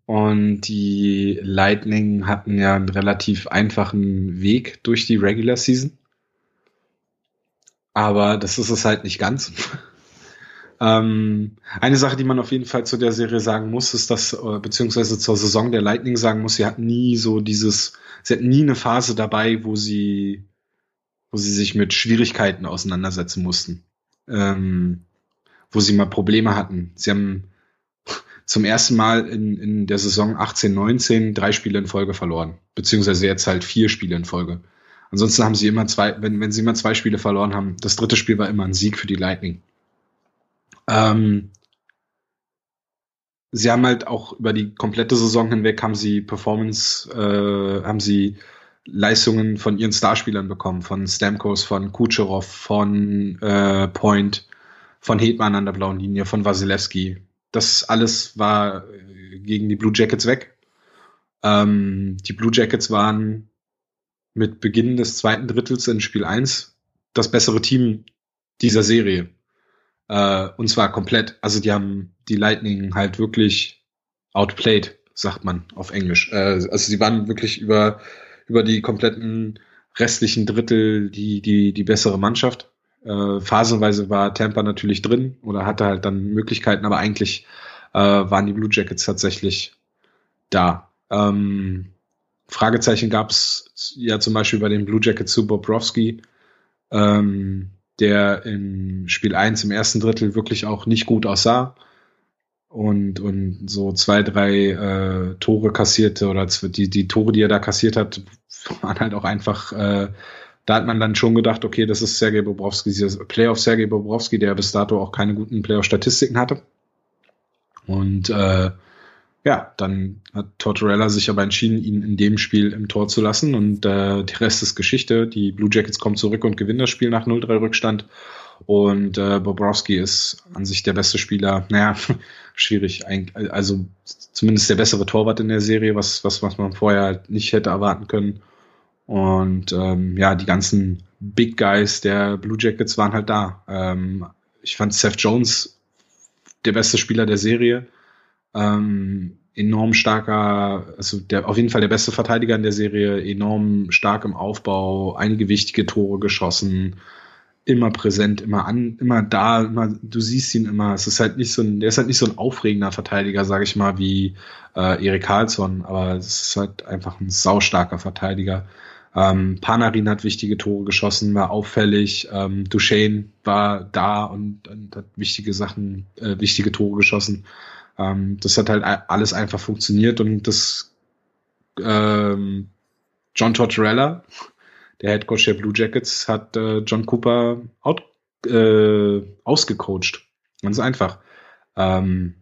Und die Lightning hatten ja einen relativ einfachen Weg durch die Regular Season. Aber das ist es halt nicht ganz. Ähm, eine Sache, die man auf jeden Fall zu der Serie sagen muss, ist, dass, äh, beziehungsweise zur Saison der Lightning sagen muss, sie hat nie so dieses, sie hat nie eine Phase dabei, wo sie, wo sie sich mit Schwierigkeiten auseinandersetzen mussten. Ähm, wo sie mal Probleme hatten. Sie haben zum ersten Mal in, in der Saison 18, 19 drei Spiele in Folge verloren. Beziehungsweise jetzt halt vier Spiele in Folge. Ansonsten haben sie immer zwei, wenn, wenn sie immer zwei Spiele verloren haben, das dritte Spiel war immer ein Sieg für die Lightning. Ähm, sie haben halt auch über die komplette Saison hinweg haben sie Performance, äh, haben sie Leistungen von ihren Starspielern bekommen, von Stamkos, von Kucherov, von äh, Point, von Hetman an der blauen Linie, von Wasilewski. Das alles war äh, gegen die Blue Jackets weg. Ähm, die Blue Jackets waren mit Beginn des zweiten Drittels in Spiel 1 das bessere Team dieser Serie. Äh, und zwar komplett. Also die haben die Lightning halt wirklich outplayed, sagt man auf Englisch. Äh, also sie waren wirklich über, über die kompletten restlichen Drittel die, die, die bessere Mannschaft. Äh, phasenweise war Tampa natürlich drin oder hatte halt dann Möglichkeiten, aber eigentlich äh, waren die Blue Jackets tatsächlich da. Ähm, Fragezeichen gab es ja zum Beispiel bei den Blue Jackets zu Bobrovsky. Ähm, der im Spiel 1 im ersten Drittel wirklich auch nicht gut aussah und, und so zwei, drei äh, Tore kassierte oder die, die Tore, die er da kassiert hat, waren halt auch einfach, äh, da hat man dann schon gedacht, okay, das ist Sergei Bobrowski, Playoff Sergei Bobrowski, der bis dato auch keine guten Playoff-Statistiken hatte. Und äh, ja, dann hat Tortorella sich aber entschieden, ihn in dem Spiel im Tor zu lassen und äh, der Rest ist Geschichte. Die Blue Jackets kommen zurück und gewinnen das Spiel nach 0-3 Rückstand. Und äh, Bobrowski ist an sich der beste Spieler. Naja, schwierig. Also zumindest der bessere Torwart in der Serie, was, was, was man vorher halt nicht hätte erwarten können. Und ähm, ja, die ganzen Big Guys der Blue Jackets waren halt da. Ähm, ich fand Seth Jones der beste Spieler der Serie. Ähm, enorm starker, also der auf jeden Fall der beste Verteidiger in der Serie, enorm stark im Aufbau, einige wichtige Tore geschossen, immer präsent, immer an, immer da, immer, du siehst ihn immer. Es ist halt nicht so ein, der ist halt nicht so ein aufregender Verteidiger, sage ich mal, wie äh, Erik Karlsson, aber es ist halt einfach ein saustarker Verteidiger. Ähm, Panarin hat wichtige Tore geschossen, war auffällig. Ähm, Duchesne war da und, und hat wichtige Sachen, äh, wichtige Tore geschossen. Ähm, das hat halt alles einfach funktioniert und das ähm, John Tortorella, der Head Coach der Blue Jackets, hat äh, John Cooper out, äh, ausgecoacht. Ganz einfach. Ähm,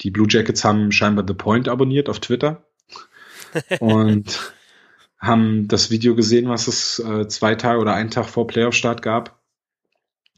die Blue Jackets haben scheinbar The Point abonniert auf Twitter. und haben das Video gesehen, was es äh, zwei Tage oder einen Tag vor Playoff-Start gab,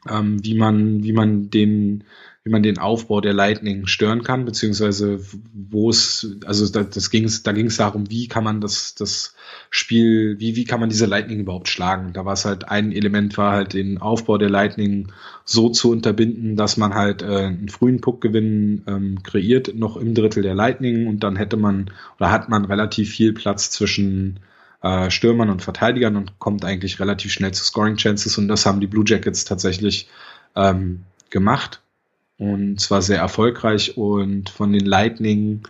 ähm, wie man, wie man den, wie man den Aufbau der Lightning stören kann, beziehungsweise wo es, also da, das ging's, da ging es darum, wie kann man das, das Spiel, wie, wie kann man diese Lightning überhaupt schlagen? Da war es halt, ein Element war halt den Aufbau der Lightning so zu unterbinden, dass man halt äh, einen frühen Puckgewinn ähm, kreiert, noch im Drittel der Lightning und dann hätte man oder hat man relativ viel Platz zwischen äh, Stürmern und Verteidigern und kommt eigentlich relativ schnell zu Scoring Chances und das haben die Blue Jackets tatsächlich ähm, gemacht und zwar sehr erfolgreich und von den Lightning,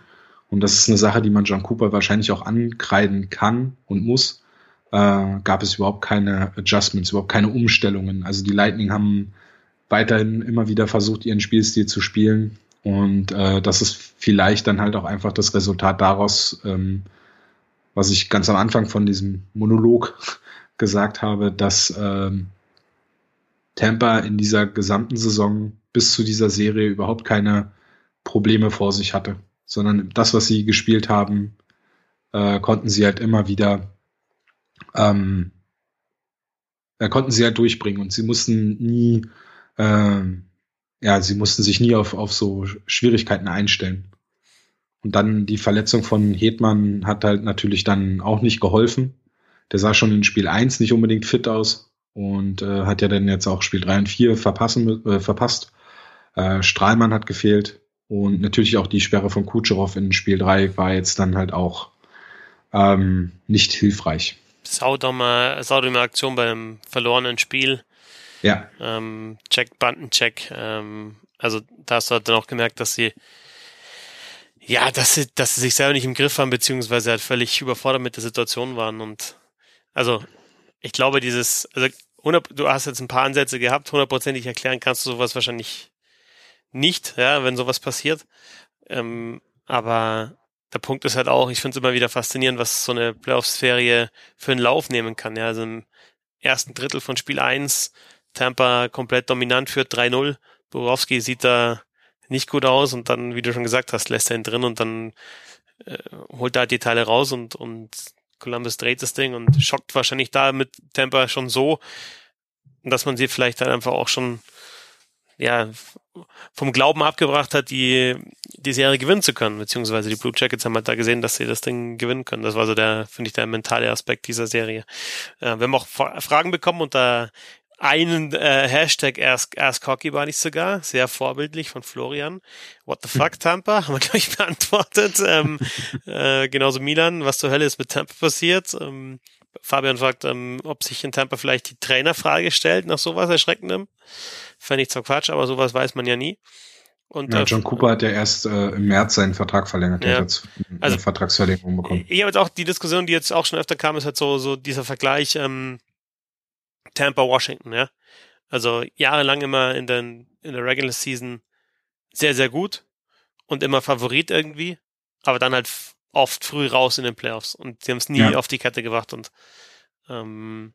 und das ist eine Sache, die man John Cooper wahrscheinlich auch ankreiden kann und muss, äh, gab es überhaupt keine Adjustments, überhaupt keine Umstellungen. Also die Lightning haben weiterhin immer wieder versucht, ihren Spielstil zu spielen. Und äh, das ist vielleicht dann halt auch einfach das Resultat daraus, ähm, was ich ganz am Anfang von diesem Monolog gesagt habe, dass ähm, Tampa in dieser gesamten Saison bis zu dieser Serie überhaupt keine Probleme vor sich hatte, sondern das, was sie gespielt haben, äh, konnten sie halt immer wieder, ähm, äh, konnten sie halt durchbringen und sie mussten nie, äh, ja, sie mussten sich nie auf, auf so Schwierigkeiten einstellen. Und dann die Verletzung von Hetman hat halt natürlich dann auch nicht geholfen. Der sah schon in Spiel 1 nicht unbedingt fit aus und äh, hat ja dann jetzt auch Spiel 3 und 4 verpassen, äh, verpasst. Äh, Strahlmann hat gefehlt und natürlich auch die Sperre von Kutscherow in Spiel 3 war jetzt dann halt auch ähm, nicht hilfreich. Saudumme, saudumme Aktion beim verlorenen Spiel. Ja. Ähm, Check, Bandencheck. Ähm, also da hast du dann auch gemerkt, dass sie ja, dass sie, dass sie sich selber nicht im Griff haben, beziehungsweise halt völlig überfordert mit der Situation waren. Und also ich glaube, dieses, also 100, du hast jetzt ein paar Ansätze gehabt, hundertprozentig erklären kannst du sowas wahrscheinlich nicht, ja, wenn sowas passiert. Ähm, aber der Punkt ist halt auch, ich finde es immer wieder faszinierend, was so eine Playoffs-Serie für einen Lauf nehmen kann. Ja, also im ersten Drittel von Spiel 1, Tampa komplett dominant führt 3-0. Borowski sieht da nicht gut aus und dann, wie du schon gesagt hast, lässt er ihn drin und dann äh, holt er halt die Teile raus und, und Columbus dreht das Ding und schockt wahrscheinlich da mit Tampa schon so, dass man sie vielleicht dann einfach auch schon ja, vom Glauben abgebracht hat, die, die Serie gewinnen zu können, beziehungsweise die Blue Jackets haben halt da gesehen, dass sie das Ding gewinnen können. Das war so der, finde ich, der mentale Aspekt dieser Serie. Äh, wir haben auch Fragen bekommen unter einen äh, Hashtag Ask, Ask Hockey war nicht sogar, sehr vorbildlich von Florian. What the fuck, Tampa? Haben wir, glaube ich, beantwortet. Ähm, äh, genauso Milan, was zur Hölle ist mit Tampa passiert? Ähm, Fabian fragt, ähm, ob sich in Tampa vielleicht die Trainerfrage stellt nach sowas Erschreckendem. Fände ich zwar Quatsch, aber sowas weiß man ja nie. Und, ja, äh, John Cooper hat ja erst äh, im März seinen Vertrag verlängert. Ja. hat eine also, Vertragsverlängerung bekommen. Ich habe jetzt auch die Diskussion, die jetzt auch schon öfter kam, ist halt so, so dieser Vergleich ähm, Tampa-Washington, ja. Also jahrelang immer in, den, in der Regular Season sehr, sehr gut und immer Favorit irgendwie, aber dann halt oft früh raus in den Playoffs und sie haben es nie ja. auf die Kette gebracht und ähm,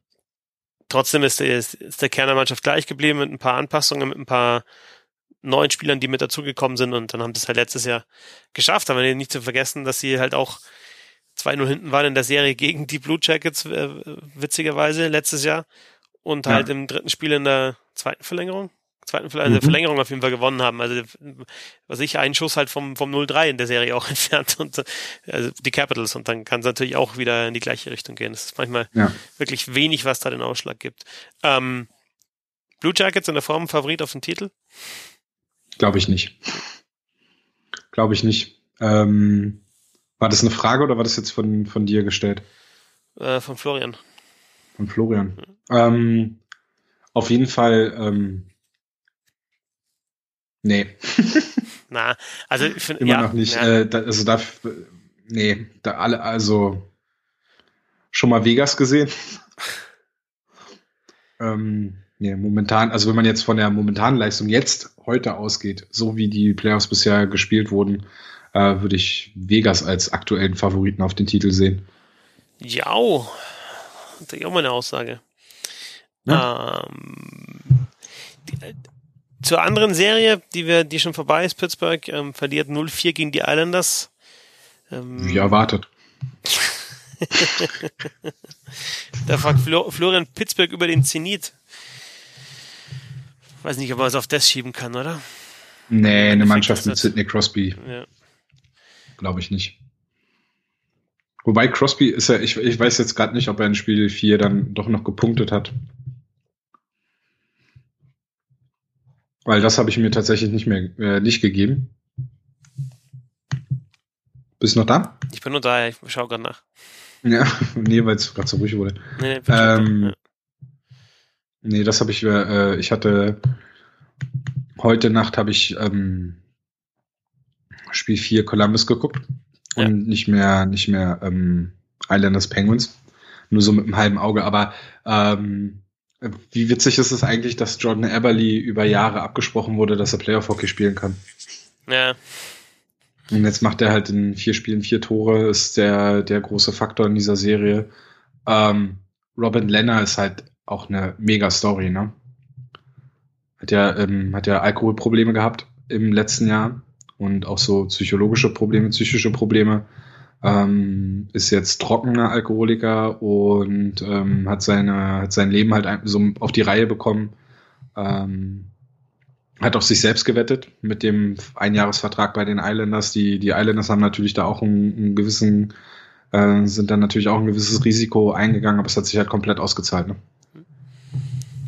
trotzdem ist, ist, ist der Kern der Mannschaft gleich geblieben mit ein paar Anpassungen, mit ein paar neuen Spielern, die mit dazugekommen sind und dann haben sie es halt letztes Jahr geschafft, aber nicht zu vergessen, dass sie halt auch 2-0 hinten waren in der Serie gegen die Blue Jackets, äh, witzigerweise, letztes Jahr und ja. halt im dritten Spiel in der zweiten Verlängerung, zweiten Verlängerung, mhm. Verlängerung auf jeden Fall gewonnen haben. Also was ich einen Schuss halt vom vom 0-3 in der Serie auch entfernt und also die Capitals und dann kann es natürlich auch wieder in die gleiche Richtung gehen. Es ist manchmal ja. wirklich wenig, was da den Ausschlag gibt. Ähm, Blue Jackets in der Form Favorit auf den Titel? Glaube ich nicht. Glaube ich nicht. Ähm, war das eine Frage oder war das jetzt von, von dir gestellt? Äh, von Florian. Von Florian. Mhm. Ähm, auf jeden Fall, ähm, nee. Na, also ich finde immer ja, noch nicht. Ja. Äh, da, also da, nee, da alle, also schon mal Vegas gesehen. ähm, nee, momentan, also wenn man jetzt von der momentanen Leistung jetzt heute ausgeht, so wie die Playoffs bisher gespielt wurden, äh, würde ich Vegas als aktuellen Favoriten auf den Titel sehen. Ja, das ist auch mal eine Aussage. Ja. Ähm, die, zur anderen Serie, die wir, die schon vorbei ist, Pittsburgh ähm, verliert 0-4 gegen die Islanders. Ähm, Wie erwartet. da fragt Florian Pittsburgh über den Zenit. Weiß nicht, ob man es auf das schieben kann, oder? Nee, eine Mannschaft mit Sidney Crosby. Ja. Glaube ich nicht. Wobei Crosby ist ja, ich, ich weiß jetzt gerade nicht, ob er in Spiel 4 dann doch noch gepunktet hat. Weil das habe ich mir tatsächlich nicht mehr äh, nicht gegeben. Bist du noch da? Ich bin nur da, ich schaue gerade nach. Ja, nee, weil es gerade so ruhig wurde. Nee, ähm, ja. nee das habe ich, äh, ich hatte heute Nacht habe ich ähm, Spiel 4 Columbus geguckt ja. und nicht mehr, nicht mehr ähm, Islanders Penguins. Nur so mit einem halben Auge. Aber ähm, wie witzig ist es eigentlich, dass Jordan Eberly über Jahre abgesprochen wurde, dass er Playoff-Hockey spielen kann. Ja. Und jetzt macht er halt in vier Spielen vier Tore, ist der, der große Faktor in dieser Serie. Ähm, Robin Lenner ist halt auch eine mega Story, ne? Hat ja, ähm, hat ja Alkoholprobleme gehabt im letzten Jahr und auch so psychologische Probleme, psychische Probleme. Ähm, ist jetzt trockener Alkoholiker und ähm, hat seine hat sein Leben halt so auf die Reihe bekommen. Ähm, hat auf sich selbst gewettet mit dem Einjahresvertrag bei den Islanders. Die, die Islanders haben natürlich da auch einen, einen gewissen, äh, sind dann natürlich auch ein gewisses Risiko eingegangen, aber es hat sich halt komplett ausgezahlt. Ne?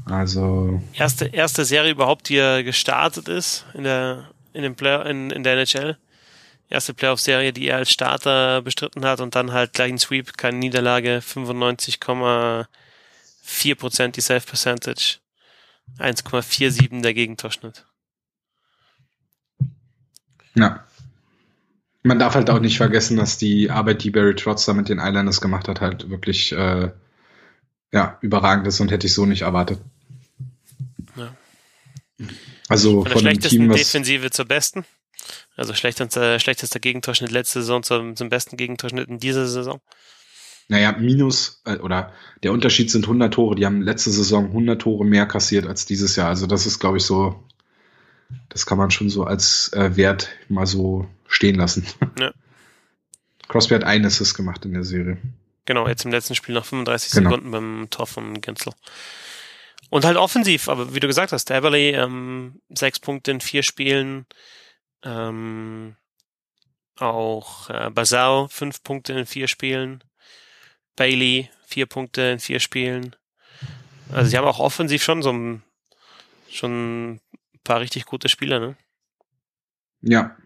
Also. Erste, erste Serie überhaupt, die er gestartet ist in der, in dem Play, in, in der NHL. Erste Playoff-Serie, die er als Starter bestritten hat und dann halt gleich ein Sweep, keine Niederlage, 95,4% die Save-Percentage. 1,47 der Gegentorschnitt. Ja. Man darf halt auch nicht vergessen, dass die Arbeit, die Barry Trotz da mit den Islanders gemacht hat, halt wirklich äh, ja, überragend ist und hätte ich so nicht erwartet. Ja. Also von, der von schlechtesten Team, Defensive zur besten. Also schlechtester, schlechtester Gegentorschnitt letzte Saison zum, zum besten Gegentorschnitt in dieser Saison. Naja, minus, äh, oder der Unterschied sind 100 Tore. Die haben letzte Saison 100 Tore mehr kassiert als dieses Jahr. Also das ist, glaube ich, so, das kann man schon so als äh, Wert mal so stehen lassen. Ja. Crosby hat ein Assist gemacht in der Serie. Genau, jetzt im letzten Spiel nach 35 genau. Sekunden beim Tor von Gensel. Und halt offensiv, aber wie du gesagt hast, Everly, ähm, sechs Punkte in vier Spielen, ähm, auch äh, Basau, fünf Punkte in vier Spielen, Bailey, vier Punkte in vier Spielen. Also sie haben auch offensiv schon so ein, schon ein paar richtig gute Spieler, ne? Ja.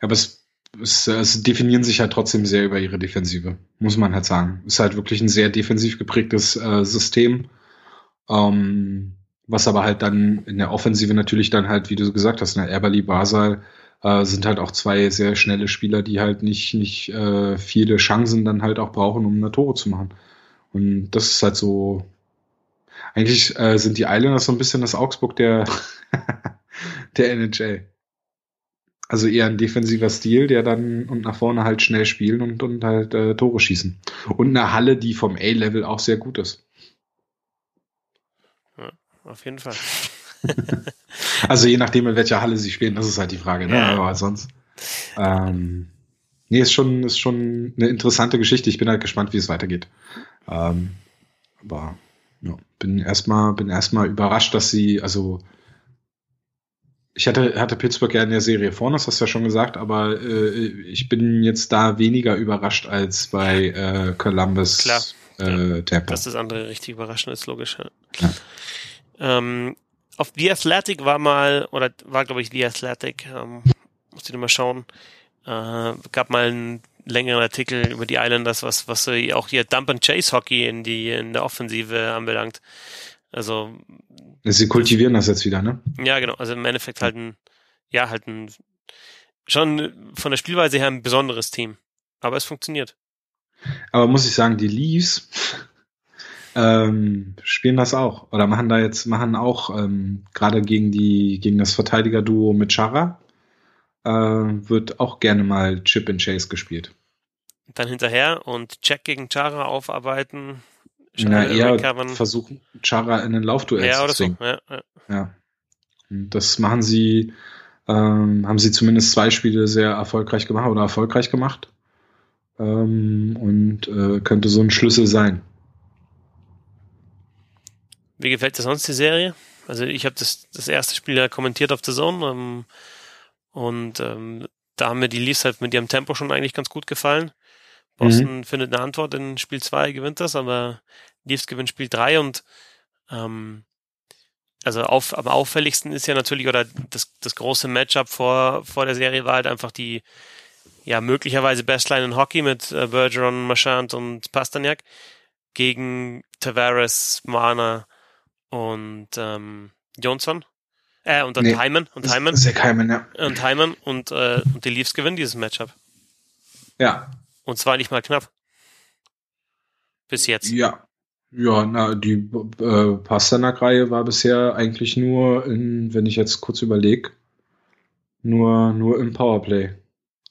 Aber es, es, es definieren sich halt trotzdem sehr über ihre Defensive, muss man halt sagen. Ist halt wirklich ein sehr defensiv geprägtes äh, System. Ähm, was aber halt dann in der Offensive natürlich dann halt, wie du gesagt hast, ne, Eberly Basal äh, sind halt auch zwei sehr schnelle Spieler, die halt nicht, nicht äh, viele Chancen dann halt auch brauchen, um eine Tore zu machen. Und das ist halt so. Eigentlich äh, sind die Islanders so ein bisschen das Augsburg der, der NHL. Also eher ein defensiver Stil, der dann und nach vorne halt schnell spielen und, und halt äh, Tore schießen. Und eine Halle, die vom A-Level auch sehr gut ist. Auf jeden Fall. also je nachdem, in welcher Halle sie spielen, das ist halt die Frage. Ne? Ja. Aber sonst. Ähm, nee, ist schon, ist schon eine interessante Geschichte. Ich bin halt gespannt, wie es weitergeht. Ähm, aber ja, bin erstmal bin erstmal überrascht, dass sie, also ich hatte, hatte Pittsburgh ja in der Serie vorne, das hast du ja schon gesagt, aber äh, ich bin jetzt da weniger überrascht als bei äh, Columbus Klar. Äh, Tampa. Dass das andere richtig überraschend ist, logisch. Ja. Ähm, auf The Athletic war mal, oder war glaube ich The Athletic, ähm, muss ich nochmal schauen, äh, gab mal einen längeren Artikel über die Islanders, was, was so auch hier Dump and Chase Hockey in die, in der Offensive anbelangt. Also. Sie kultivieren das jetzt wieder, ne? Ja, genau. Also im Endeffekt halt ein, ja, halt ein, schon von der Spielweise her ein besonderes Team. Aber es funktioniert. Aber muss ich sagen, die Leafs ähm, spielen das auch oder machen da jetzt machen auch ähm, gerade gegen die gegen das Verteidiger-Duo mit Chara äh, wird auch gerne mal Chip and Chase gespielt. Dann hinterher und Check gegen Chara aufarbeiten. Na, eher versuchen Chara in den Laufduell ja, zu zwingen. So. Ja, ja. ja. das machen sie, ähm, haben sie zumindest zwei Spiele sehr erfolgreich gemacht oder erfolgreich gemacht. ähm, und äh, könnte so ein Schlüssel sein. Wie gefällt dir sonst die Serie? Also ich habe das, das erste Spiel ja kommentiert auf der Zone ähm, und ähm, da haben mir die Leafs halt mit ihrem Tempo schon eigentlich ganz gut gefallen. Boston mhm. findet eine Antwort in Spiel 2, gewinnt das, aber Leafs gewinnt Spiel 3 und ähm, also auf, am auffälligsten ist ja natürlich, oder das, das große Matchup vor, vor der Serie war halt einfach die, ja, möglicherweise Bestline in Hockey mit äh, Bergeron, Marchand und Pastagnac gegen Tavares, Marner und ähm, Johnson. Äh, und dann nee, Hyman und Hyman. Zach Hyman, ja. Und Hyman und, äh, und die Leafs gewinnen dieses Matchup. Ja. Und zwar nicht mal knapp. Bis jetzt. Ja. Ja, na, die äh, Pasternak-Reihe war bisher eigentlich nur in, wenn ich jetzt kurz überlege, nur, nur im Powerplay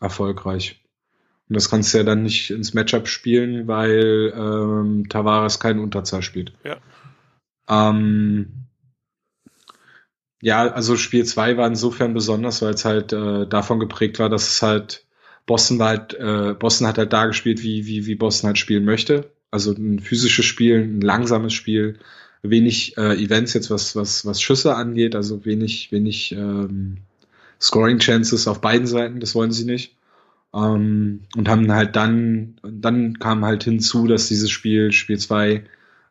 erfolgreich. Und das kannst du ja dann nicht ins Matchup spielen, weil ähm, Tavares keinen Unterzahl spielt. Ja. Ähm, ja, also Spiel 2 war insofern besonders, weil es halt äh, davon geprägt war, dass es halt Boston war halt, äh, Boston hat halt da gespielt, wie, wie, wie Boston halt spielen möchte. Also ein physisches Spiel, ein langsames Spiel, wenig äh, Events jetzt, was, was, was Schüsse angeht, also wenig, wenig ähm, Scoring Chances auf beiden Seiten, das wollen sie nicht. Ähm, und haben halt dann, dann kam halt hinzu, dass dieses Spiel, Spiel 2,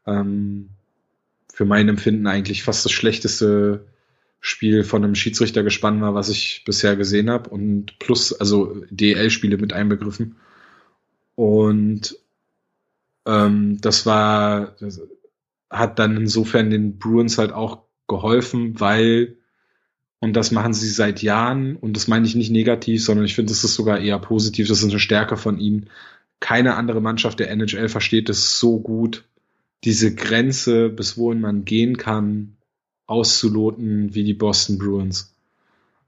ähm, für mein Empfinden eigentlich fast das schlechteste Spiel von einem Schiedsrichter gespannt war, was ich bisher gesehen habe. Und plus, also DL-Spiele mit einbegriffen. Und ähm, das war, das hat dann insofern den Bruins halt auch geholfen, weil, und das machen sie seit Jahren, und das meine ich nicht negativ, sondern ich finde, das ist sogar eher positiv, das ist eine Stärke von ihnen. Keine andere Mannschaft der NHL versteht es so gut, diese Grenze, bis wohin man gehen kann, auszuloten wie die Boston Bruins.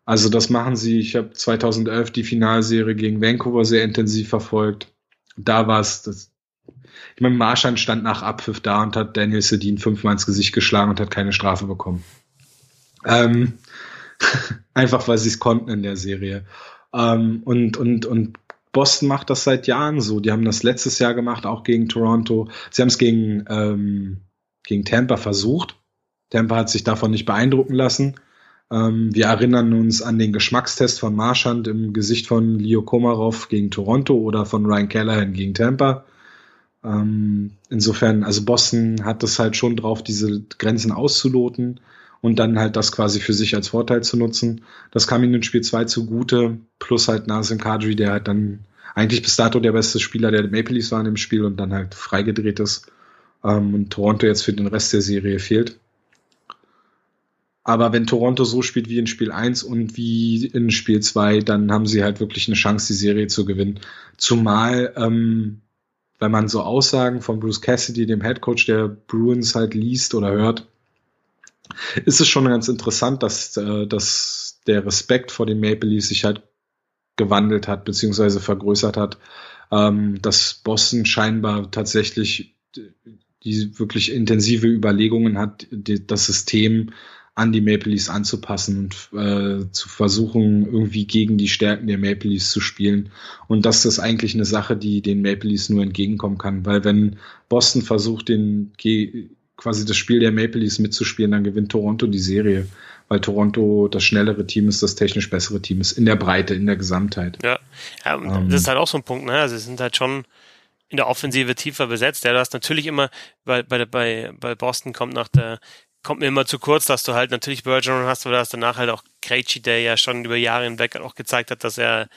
Also das machen sie. Ich habe 2011 die Finalserie gegen Vancouver sehr intensiv verfolgt. Da war es das. Ich meine, Marschand stand nach Abpfiff da und hat Daniel Sedin fünfmal ins Gesicht geschlagen und hat keine Strafe bekommen. Ähm, einfach weil sie es konnten in der Serie. Ähm, und, und, und Boston macht das seit Jahren so. Die haben das letztes Jahr gemacht, auch gegen Toronto. Sie haben es gegen, ähm, gegen Tampa versucht. Tampa hat sich davon nicht beeindrucken lassen. Ähm, wir erinnern uns an den Geschmackstest von Marchand im Gesicht von Leo Komarov gegen Toronto oder von Ryan Callahan gegen Tampa. Ähm, insofern, also Boston hat es halt schon drauf, diese Grenzen auszuloten und dann halt das quasi für sich als Vorteil zu nutzen. Das kam ihnen in Spiel 2 zugute, plus halt Nasim Kadri, der halt dann eigentlich bis dato der beste Spieler der Maple Leafs war in dem Spiel und dann halt freigedreht ist. Ähm, und Toronto jetzt für den Rest der Serie fehlt. Aber wenn Toronto so spielt wie in Spiel 1 und wie in Spiel 2, dann haben sie halt wirklich eine Chance, die Serie zu gewinnen. Zumal, ähm, wenn man so Aussagen von Bruce Cassidy, dem Head Coach der Bruins, halt liest oder hört, ist es schon ganz interessant, dass, äh, dass der Respekt vor den Maple Leafs sich halt gewandelt hat, beziehungsweise vergrößert hat. Ähm, dass Boston scheinbar tatsächlich die wirklich intensive Überlegungen hat, das System an die Maple Leafs anzupassen und äh, zu versuchen, irgendwie gegen die Stärken der Maple Leafs zu spielen. Und das ist eigentlich eine Sache, die den Maple Leafs nur entgegenkommen kann, weil wenn Boston versucht, den quasi das Spiel der Maple Leafs mitzuspielen, dann gewinnt Toronto die Serie, weil Toronto das schnellere Team ist, das technisch bessere Team ist, in der Breite, in der Gesamtheit. Ja, ja ähm, das ist halt auch so ein Punkt, ne? Also es sind halt schon in der Offensive tiefer besetzt. Ja, du hast natürlich immer, bei, bei, bei, bei Boston kommt nach der kommt mir immer zu kurz, dass du halt natürlich Bergeron hast, aber dass danach halt auch Krejci, der ja schon über Jahre hinweg auch gezeigt hat, dass er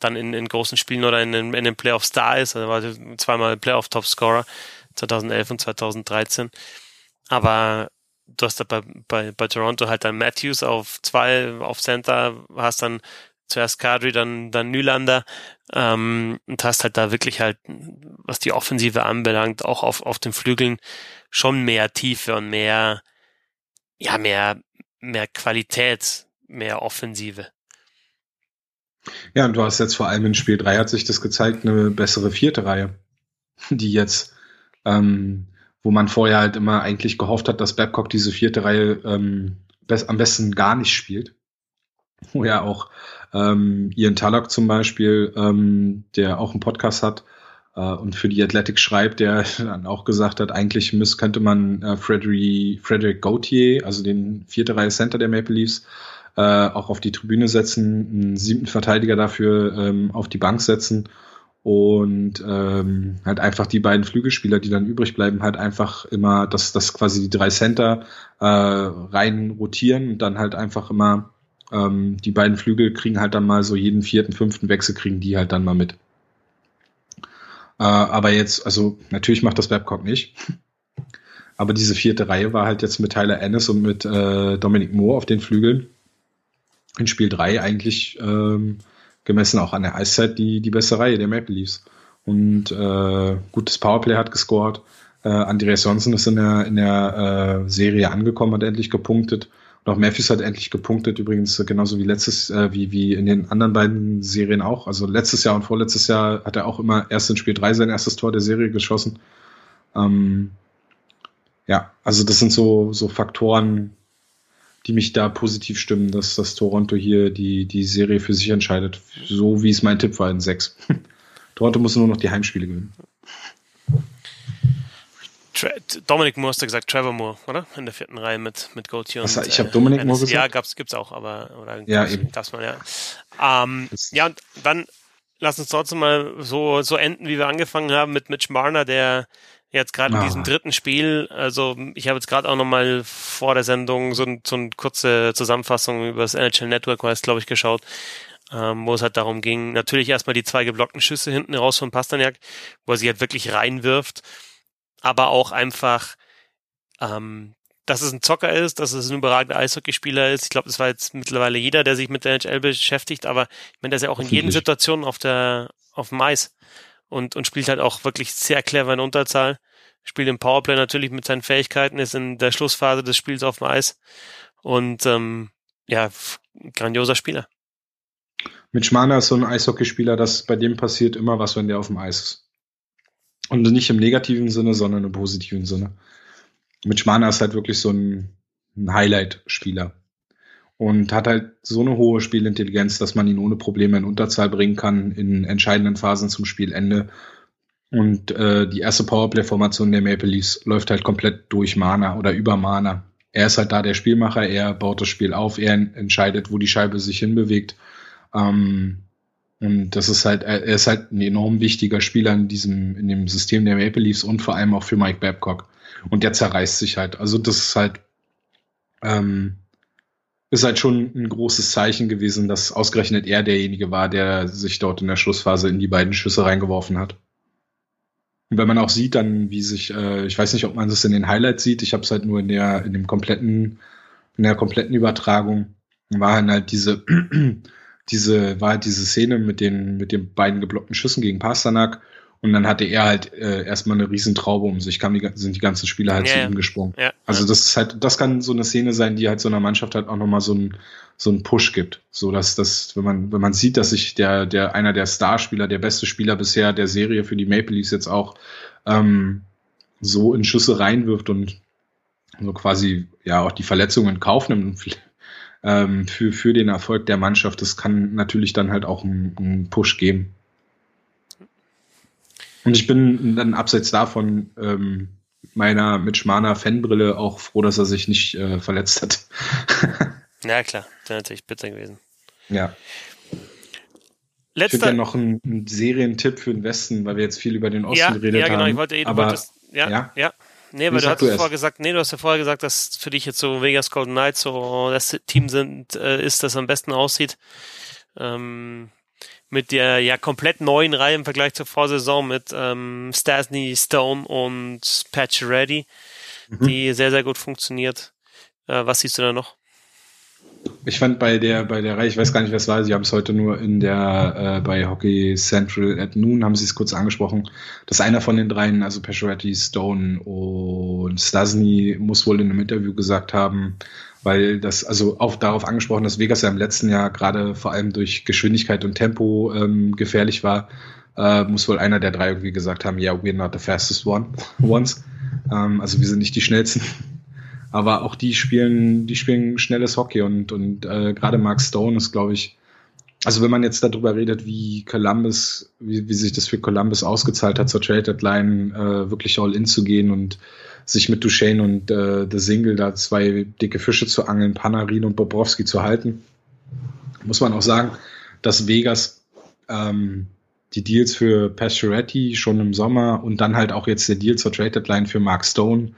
dann in, in großen Spielen oder in, in, in den Playoffs da ist. Also war zweimal Playoff-Topscorer 2011 und 2013. Aber du hast da bei, bei, bei Toronto halt dann Matthews auf zwei, auf Center, hast dann zuerst Kadri, dann, dann Nylander ähm, und hast halt da wirklich halt, was die Offensive anbelangt, auch auf, auf den Flügeln schon mehr Tiefe und mehr ja, mehr, mehr Qualität, mehr Offensive. Ja, und du hast jetzt vor allem in Spiel 3 hat sich das gezeigt, eine bessere vierte Reihe, die jetzt, ähm, wo man vorher halt immer eigentlich gehofft hat, dass Babcock diese vierte Reihe ähm, am besten gar nicht spielt. wo ja auch ähm, Ian Tullock zum Beispiel, ähm, der auch einen Podcast hat äh, und für die Athletic schreibt, der dann auch gesagt hat, eigentlich müß, könnte man äh, Frederick, Frederick Gautier, also den vierte Reihe Center der Maple Leafs, äh, auch auf die Tribüne setzen, einen siebten Verteidiger dafür ähm, auf die Bank setzen und ähm, halt einfach die beiden Flügelspieler, die dann übrig bleiben, halt einfach immer, dass das quasi die drei Center äh, rein rotieren und dann halt einfach immer ähm, die beiden Flügel kriegen halt dann mal so jeden vierten, fünften Wechsel kriegen die halt dann mal mit. Äh, aber jetzt, also natürlich macht das Babcock nicht. Aber diese vierte Reihe war halt jetzt mit Tyler Ennis und mit äh, Dominic Moore auf den Flügeln in Spiel 3 eigentlich ähm, gemessen auch an der Eiszeit die, die beste Reihe der Maple Leafs. Und äh, gutes Powerplay hat gescored. Äh, Andreas Johnson ist in der, in der äh, Serie angekommen, hat endlich gepunktet. Und auch Matthews hat endlich gepunktet, übrigens genauso wie letztes, äh, wie, wie in den anderen beiden Serien auch. Also letztes Jahr und vorletztes Jahr hat er auch immer erst in Spiel 3 sein erstes Tor der Serie geschossen. Ähm, ja, also das sind so, so Faktoren, die mich da positiv stimmen, dass das Toronto hier die, die Serie für sich entscheidet. So wie es mein Tipp war in sechs. Toronto muss nur noch die Heimspiele gewinnen. Dominic Moore hast du gesagt, Trevor Moore, oder? In der vierten Reihe mit, mit Gauthier und Ich habe Dominic Moore gesagt. Ja, gab's, gibt's auch, aber oder ja, eben. mal, ja. Ähm, ja, und dann lass uns trotzdem mal so, so enden, wie wir angefangen haben mit Mitch Marner, der jetzt gerade in diesem dritten Spiel, also ich habe jetzt gerade auch nochmal vor der Sendung so, so eine kurze Zusammenfassung über das NHL Network, war es glaube ich geschaut, ähm, wo es halt darum ging, natürlich erstmal die zwei geblockten Schüsse hinten raus von Pasternak, wo er sie halt wirklich reinwirft, aber auch einfach, ähm, dass es ein Zocker ist, dass es ein überragender Eishockeyspieler ist. Ich glaube, das war jetzt mittlerweile jeder, der sich mit der NHL beschäftigt, aber ich meine, der ist ja auch in jeden Situationen auf der auf dem Eis und, und spielt halt auch wirklich sehr clever in Unterzahl. Spielt im Powerplay natürlich mit seinen Fähigkeiten, ist in der Schlussphase des Spiels auf dem Eis und ähm, ja, grandioser Spieler. Mit Schmaner ist so ein Eishockeyspieler, dass bei dem passiert immer was, wenn der auf dem Eis ist. Und nicht im negativen Sinne, sondern im positiven Sinne. Mit Schmaner ist halt wirklich so ein, ein Highlight-Spieler und hat halt so eine hohe Spielintelligenz, dass man ihn ohne Probleme in Unterzahl bringen kann in entscheidenden Phasen zum Spielende. Und äh, die erste Powerplay-Formation der Maple Leafs läuft halt komplett durch Mana oder über Mana. Er ist halt da der Spielmacher, er baut das Spiel auf, er entscheidet, wo die Scheibe sich hinbewegt. Ähm, und das ist halt, er ist halt ein enorm wichtiger Spieler in diesem, in dem System der Maple Leafs und vor allem auch für Mike Babcock. Und der zerreißt sich halt. Also das ist halt, ähm, ist halt schon ein großes Zeichen gewesen, dass ausgerechnet er derjenige war, der sich dort in der Schlussphase in die beiden Schüsse reingeworfen hat. Und wenn man auch sieht, dann wie sich, äh, ich weiß nicht, ob man das in den Highlights sieht, ich habe es halt nur in der in dem kompletten in der kompletten Übertragung war halt diese diese war halt diese Szene mit den mit den beiden geblockten Schüssen gegen Pasternak und dann hatte er halt äh, erstmal eine Riesentraube um sich, kam die, sind die ganzen Spieler halt ja, zu ihm gesprungen. Ja, also das ist halt, das kann so eine Szene sein, die halt so einer Mannschaft halt auch nochmal so ein so einen Push gibt. So dass das, wenn man, wenn man sieht, dass sich der, der, einer der Starspieler, der beste Spieler bisher der Serie für die Maple Leafs jetzt auch ähm, so in Schüsse reinwirft und so quasi ja auch die Verletzungen in Kauf nimmt ähm, für, für den Erfolg der Mannschaft, das kann natürlich dann halt auch einen, einen Push geben. Und ich bin dann abseits davon ähm, meiner Mitch Mana Fanbrille auch froh, dass er sich nicht äh, verletzt hat. ja, klar, das wäre natürlich bitter gewesen. Ja. Letzter. Ich ja noch einen, einen Serientipp für den Westen, weil wir jetzt viel über den Osten ja, geredet haben. Ja, genau, ich wollte eh, du wolltest, ja, ja, ja. Nee, weil du hast vorher gesagt, nee, du hast ja vorher gesagt, dass für dich jetzt so Vegas Golden Knights so das Team sind, äh, ist, das am besten aussieht. Ähm, mit der ja komplett neuen Reihe im Vergleich zur Vorsaison mit ähm, Stasny, Stone und Patch Ready, mhm. die sehr, sehr gut funktioniert. Äh, was siehst du da noch? Ich fand bei der, bei der Reihe, ich weiß gar nicht, was war, sie haben es heute nur in der, äh, bei Hockey Central at Noon, haben sie es kurz angesprochen, dass einer von den dreien, also Pacioretty, Stone und Stasny, muss wohl in einem Interview gesagt haben, weil das, also auch darauf angesprochen, dass Vegas ja im letzten Jahr gerade vor allem durch Geschwindigkeit und Tempo ähm, gefährlich war, äh, muss wohl einer der drei irgendwie gesagt haben, ja, yeah, we're not the fastest one, ones. Ähm, also wir sind nicht die schnellsten. Aber auch die spielen, die spielen schnelles Hockey und, und äh, gerade Mark Stone ist, glaube ich, also wenn man jetzt darüber redet, wie Columbus, wie, wie sich das für Columbus ausgezahlt hat, zur Trade Deadline äh, wirklich all in zu gehen und sich mit Duchesne und äh, The Single da zwei dicke Fische zu angeln, Panarin und Bobrovski zu halten, muss man auch sagen, dass Vegas ähm, die Deals für Pasteuretti schon im Sommer und dann halt auch jetzt der Deal zur Trade Deadline für Mark Stone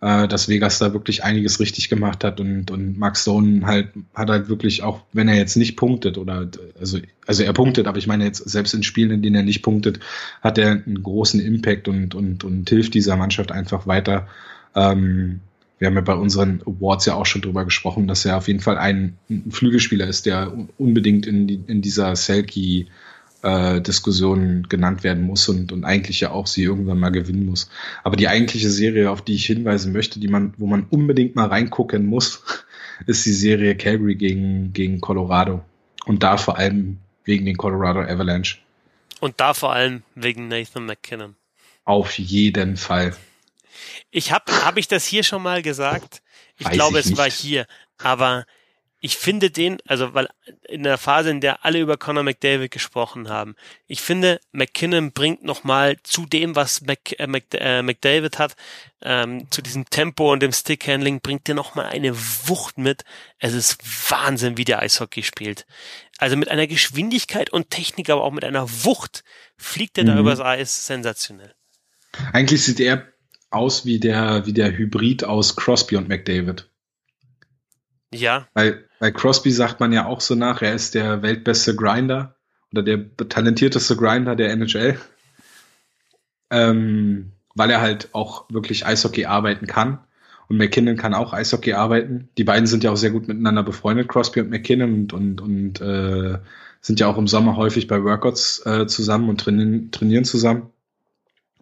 äh, dass Vegas da wirklich einiges richtig gemacht hat und, und Mark Stone halt hat halt wirklich auch, wenn er jetzt nicht punktet oder also, also er punktet, aber ich meine jetzt selbst in Spielen, in denen er nicht punktet, hat er einen großen Impact und, und, und hilft dieser Mannschaft einfach weiter. Ähm, wir haben ja bei unseren Awards ja auch schon drüber gesprochen, dass er auf jeden Fall ein, Flügelspieler ist, der unbedingt in, in dieser Selkie äh, Diskussion genannt werden muss und, und eigentlich ja auch sie irgendwann mal gewinnen muss. Aber die eigentliche Serie, auf die ich hinweisen möchte, die man, wo man unbedingt mal reingucken muss, ist die Serie Calgary gegen, gegen Colorado. Und da vor allem wegen den Colorado Avalanche. Und da vor allem wegen Nathan McKinnon. Auf jeden Fall. Ich habe hab ich das hier schon mal gesagt? Ich Weiß glaube, ich es nicht. war hier. Aber ich finde den, also weil in der Phase, in der alle über Conor McDavid gesprochen haben, ich finde, McKinnon bringt nochmal zu dem, was Mc, äh, Mc, äh, McDavid hat, ähm, zu diesem Tempo und dem Stickhandling, bringt er nochmal eine Wucht mit. Es ist Wahnsinn, wie der Eishockey spielt. Also mit einer Geschwindigkeit und Technik, aber auch mit einer Wucht fliegt er mhm. da übers Eis sensationell. Eigentlich sieht er aus wie der, wie der Hybrid aus Crosby und McDavid. Ja. Weil bei Crosby sagt man ja auch so nach, er ist der weltbeste Grinder oder der talentierteste Grinder der NHL. Ähm, weil er halt auch wirklich Eishockey arbeiten kann. Und McKinnon kann auch Eishockey arbeiten. Die beiden sind ja auch sehr gut miteinander befreundet, Crosby und McKinnon, und, und, und äh, sind ja auch im Sommer häufig bei Workouts äh, zusammen und trainieren, trainieren zusammen.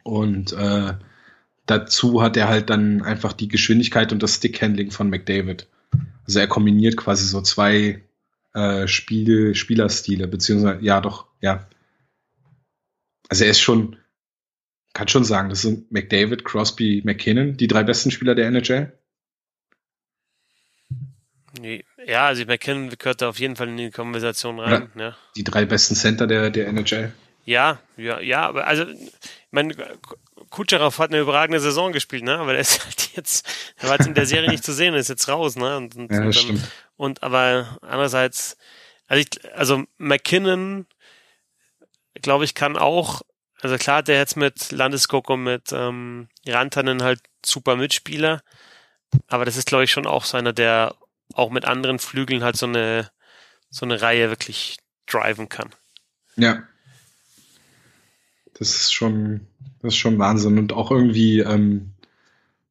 Und äh, dazu hat er halt dann einfach die Geschwindigkeit und das Stickhandling von McDavid. Also er kombiniert quasi so zwei äh, Spiel, Spielerstile, beziehungsweise, ja doch, ja. Also er ist schon, kann schon sagen, das sind McDavid, Crosby, McKinnon, die drei besten Spieler der NHL. Ja, also McKinnon gehört da auf jeden Fall in die Konversation rein. Ja. Die drei besten Center der, der NHL. Ja, ja, ja, aber also, mein Kutscherow hat eine überragende Saison gespielt, ne? Aber der ist halt jetzt, er war jetzt in der Serie nicht zu sehen, ist jetzt raus, ne? Und, und, ja, und, stimmt. und aber andererseits, also ich, also McKinnon, glaube ich, kann auch, also klar, der jetzt mit Landeskoko, mit ähm, Rantanen halt super Mitspieler, aber das ist, glaube ich, schon auch so einer, der auch mit anderen Flügeln halt so eine so eine Reihe wirklich driven kann. Ja. Das ist schon, das ist schon Wahnsinn und auch irgendwie ähm,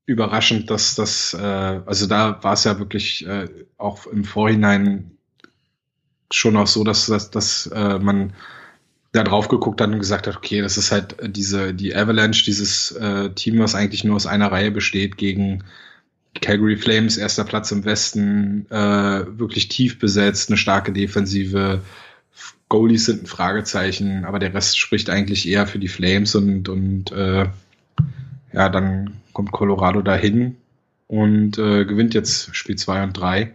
überraschend, dass das, äh, also da war es ja wirklich äh, auch im Vorhinein schon auch so, dass, dass, dass äh, man da drauf geguckt hat und gesagt hat, okay, das ist halt diese, die Avalanche, dieses äh, Team, was eigentlich nur aus einer Reihe besteht, gegen Calgary Flames, erster Platz im Westen, äh, wirklich tief besetzt, eine starke Defensive, Goalies sind ein Fragezeichen, aber der Rest spricht eigentlich eher für die Flames und, und äh, ja, dann kommt Colorado dahin und äh, gewinnt jetzt Spiel 2 und 3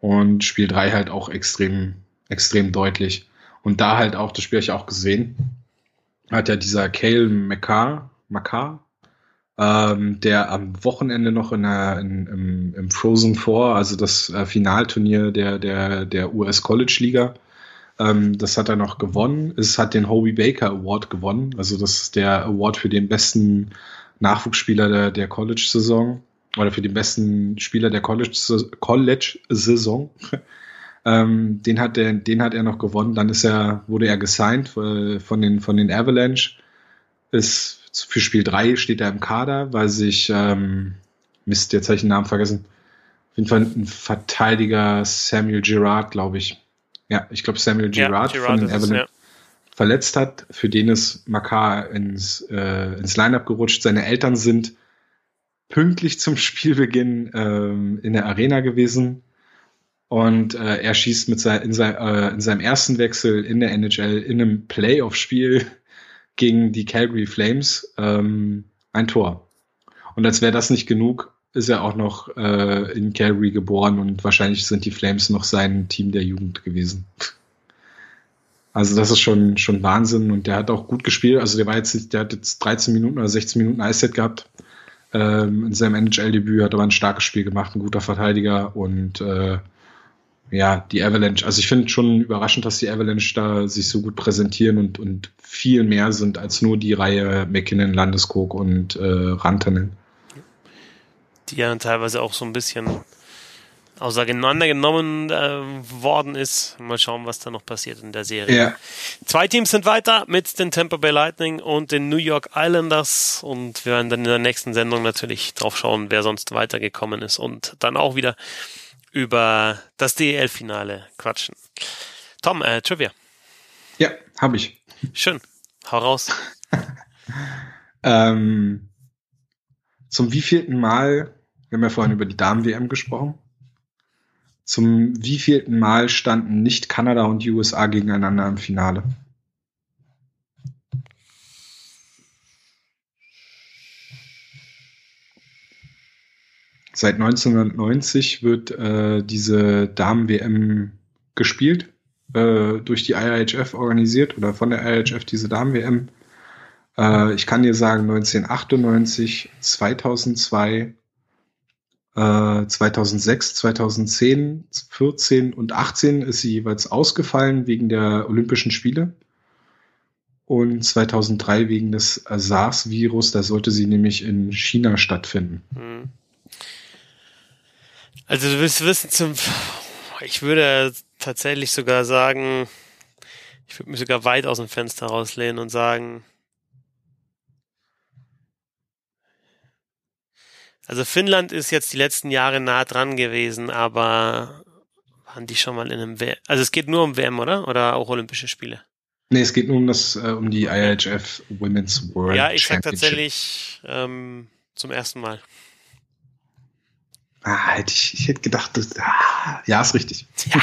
und Spiel 3 halt auch extrem, extrem deutlich. Und da halt auch, das Spiel habe ich auch gesehen, hat ja dieser Cale McCarr, McCarr ähm, der am Wochenende noch in der, in, im, im Frozen Four, also das äh, Finalturnier der, der, der US College Liga, ähm, das hat er noch gewonnen. Es hat den Hobie Baker Award gewonnen. Also das ist der Award für den besten Nachwuchsspieler der, der College-Saison oder für den besten Spieler der College-Saison. College ähm, den, hat er, den hat er noch gewonnen. Dann ist er, wurde er gesigned äh, von, den, von den Avalanche. Ist für Spiel 3 steht er im Kader, weil sich, ähm, Mist, jetzt habe ich den Namen vergessen. Auf jeden Fall ein Verteidiger Samuel Girard, glaube ich, ja, ich glaube Samuel Girard, ja, von den Avalanche ja. verletzt hat. Für den ist Makar ins, äh, ins Lineup gerutscht. Seine Eltern sind pünktlich zum Spielbeginn ähm, in der Arena gewesen. Und äh, er schießt mit sein, in, sein, äh, in seinem ersten Wechsel in der NHL in einem Playoff-Spiel gegen die Calgary Flames ähm, ein Tor. Und als wäre das nicht genug, ist er auch noch äh, in Calgary geboren und wahrscheinlich sind die Flames noch sein Team der Jugend gewesen. Also das ist schon, schon Wahnsinn und der hat auch gut gespielt. Also der war jetzt, der hat jetzt 13 Minuten oder 16 Minuten Eiszeit gehabt. Ähm, in seinem NHL-Debüt hat er ein starkes Spiel gemacht, ein guter Verteidiger und äh, ja, die Avalanche. Also ich finde schon überraschend, dass die Avalanche da sich so gut präsentieren und, und viel mehr sind als nur die Reihe McKinnon, Landeskog und äh, Rantanen. Die ja teilweise auch so ein bisschen auseinandergenommen äh, worden ist. Mal schauen, was da noch passiert in der Serie. Ja. Zwei Teams sind weiter mit den Tampa Bay Lightning und den New York Islanders und wir werden dann in der nächsten Sendung natürlich drauf schauen, wer sonst weitergekommen ist und dann auch wieder über das DEL-Finale quatschen. Tom, äh, Trivia. Ja, habe ich. Schön. Hau raus. ähm, zum wievielten Mal, wir haben ja vorhin über die Damen-WM gesprochen, zum wievielten Mal standen nicht Kanada und die USA gegeneinander im Finale? Seit 1990 wird äh, diese Damen-WM gespielt, äh, durch die IHF organisiert oder von der IHF diese Damen-WM. Äh, ich kann dir sagen, 1998, 2002, 2006, 2010, 14 und 18 ist sie jeweils ausgefallen wegen der Olympischen Spiele. Und 2003 wegen des SARS-Virus, da sollte sie nämlich in China stattfinden. Hm. Also du willst wissen zum, ich würde tatsächlich sogar sagen, ich würde mich sogar weit aus dem Fenster rauslehnen und sagen, Also Finnland ist jetzt die letzten Jahre nah dran gewesen, aber waren die schon mal in einem WM? Also es geht nur um WM, oder? Oder auch Olympische Spiele? Nee, es geht nur um das, äh, um die IHF Women's World Ja, ich sag tatsächlich ähm, zum ersten Mal. Ah, hätte ich, ich hätte gedacht, das, ah, ja, ist richtig. Ja.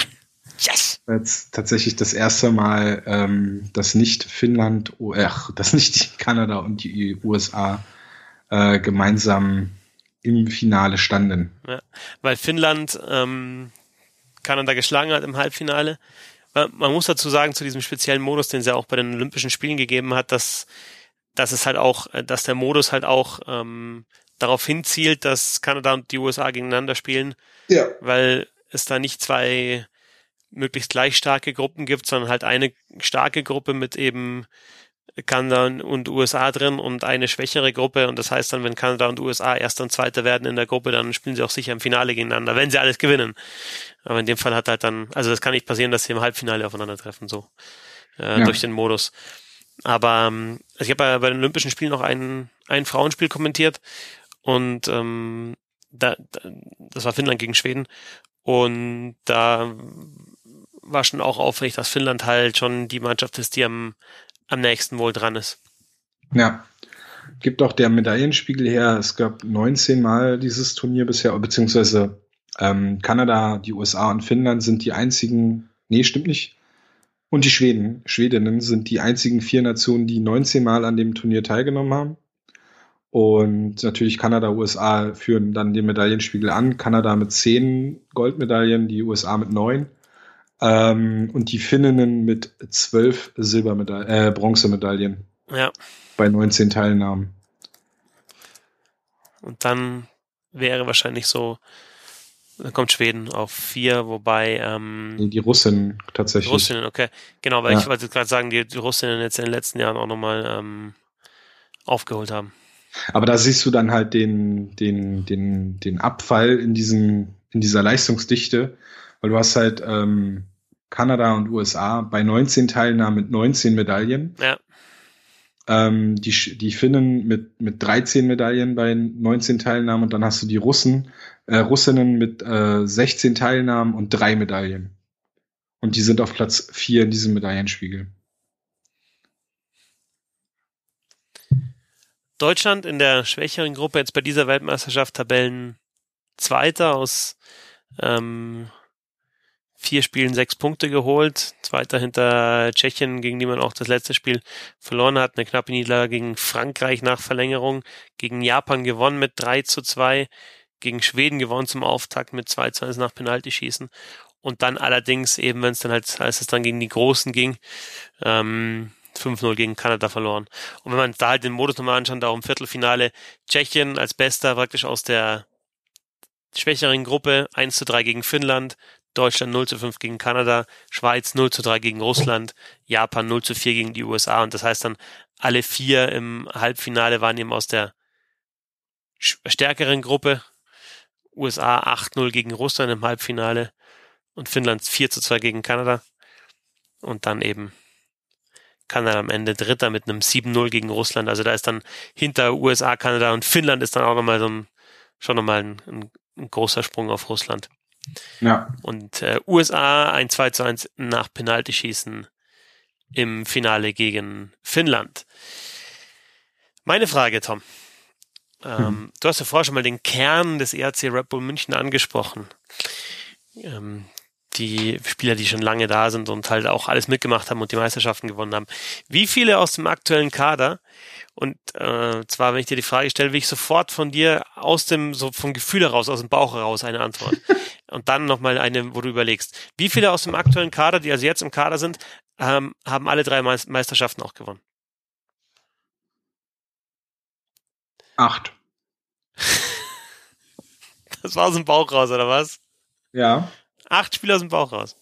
Yes! Jetzt tatsächlich das erste Mal, ähm, dass nicht Finnland, äh, dass nicht Kanada und die USA äh, gemeinsam im Finale standen. Ja, weil Finnland ähm, Kanada geschlagen hat im Halbfinale. Man muss dazu sagen, zu diesem speziellen Modus, den es ja auch bei den Olympischen Spielen gegeben hat, dass, dass es halt auch, dass der Modus halt auch ähm, darauf hinzielt, dass Kanada und die USA gegeneinander spielen. Ja. Weil es da nicht zwei möglichst gleich starke Gruppen gibt, sondern halt eine starke Gruppe mit eben Kanada und USA drin und eine schwächere Gruppe. Und das heißt dann, wenn Kanada und USA Erster und Zweiter werden in der Gruppe, dann spielen sie auch sicher im Finale gegeneinander, wenn sie alles gewinnen. Aber in dem Fall hat halt dann, also das kann nicht passieren, dass sie im Halbfinale aufeinandertreffen, so äh, ja. durch den Modus. Aber ähm, ich habe bei, bei den Olympischen Spielen noch ein, ein Frauenspiel kommentiert und ähm, da, da, das war Finnland gegen Schweden und da war schon auch aufregend, dass Finnland halt schon die Mannschaft ist, die am am nächsten wohl dran ist. Ja. Gibt auch der Medaillenspiegel her. Es gab 19 Mal dieses Turnier bisher, beziehungsweise ähm, Kanada, die USA und Finnland sind die einzigen, nee, stimmt nicht. Und die Schweden, Schwedinnen sind die einzigen vier Nationen, die 19 Mal an dem Turnier teilgenommen haben. Und natürlich Kanada, USA führen dann den Medaillenspiegel an. Kanada mit zehn Goldmedaillen, die USA mit neun. Ähm, und die Finninnen mit zwölf Silbermedaillen, äh, Bronzemedaillen. Ja. Bei 19 Teilnahmen. Und dann wäre wahrscheinlich so, dann kommt Schweden auf vier, wobei ähm, nee, die Russen tatsächlich. Russinnen, okay. Genau, weil ja. ich wollte gerade sagen, die, die Russinnen jetzt in den letzten Jahren auch nochmal ähm, aufgeholt haben. Aber da siehst du dann halt den, den, den, den Abfall in diesem, in dieser Leistungsdichte, weil du hast halt ähm, Kanada und USA bei 19 Teilnahmen mit 19 Medaillen. Ja. Ähm, die, die Finnen mit, mit 13 Medaillen bei 19 Teilnahmen und dann hast du die Russen, äh, Russinnen mit äh, 16 Teilnahmen und drei Medaillen. Und die sind auf Platz 4 in diesem Medaillenspiegel. Deutschland in der schwächeren Gruppe jetzt bei dieser Weltmeisterschaft Tabellen Zweiter aus ähm, vier Spielen sechs Punkte geholt. Zweiter hinter Tschechien, gegen die man auch das letzte Spiel verloren hat. Eine knappe Niederlage gegen Frankreich nach Verlängerung. Gegen Japan gewonnen mit 3 zu 2. gegen Schweden gewonnen zum Auftakt mit 2 zu 1 nach Penaltyschießen. Und dann allerdings eben, wenn es dann halt, als es dann gegen die Großen ging, ähm, 5-0 gegen Kanada verloren. Und wenn man da halt den Modus nochmal anschaut, da im Viertelfinale Tschechien als Bester praktisch aus der schwächeren Gruppe 1 zu 3 gegen Finnland, Deutschland 0 zu 5 gegen Kanada, Schweiz 0 zu 3 gegen Russland, Japan 0 zu 4 gegen die USA. Und das heißt dann, alle vier im Halbfinale waren eben aus der stärkeren Gruppe. USA 8-0 gegen Russland im Halbfinale und Finnland 4 zu 2 gegen Kanada. Und dann eben Kanada am Ende Dritter mit einem 7-0 gegen Russland. Also da ist dann hinter USA, Kanada und Finnland ist dann auch nochmal so ein, schon nochmal ein, ein, ein großer Sprung auf Russland. Ja. Und äh, USA ein 2 zu 1 nach Penaltyschießen im Finale gegen Finnland. Meine Frage, Tom. Ähm, hm. Du hast ja vorher schon mal den Kern des ERC Red Bull München angesprochen. Ähm, die Spieler, die schon lange da sind und halt auch alles mitgemacht haben und die Meisterschaften gewonnen haben. Wie viele aus dem aktuellen Kader? Und äh, zwar, wenn ich dir die Frage stelle, will ich sofort von dir aus dem, so vom Gefühl heraus, aus dem Bauch heraus eine Antwort. und dann nochmal eine, wo du überlegst. Wie viele aus dem aktuellen Kader, die also jetzt im Kader sind, ähm, haben alle drei Meisterschaften auch gewonnen? Acht. Das war aus dem Bauch raus, oder was? Ja. Acht Spieler aus dem Bauch raus.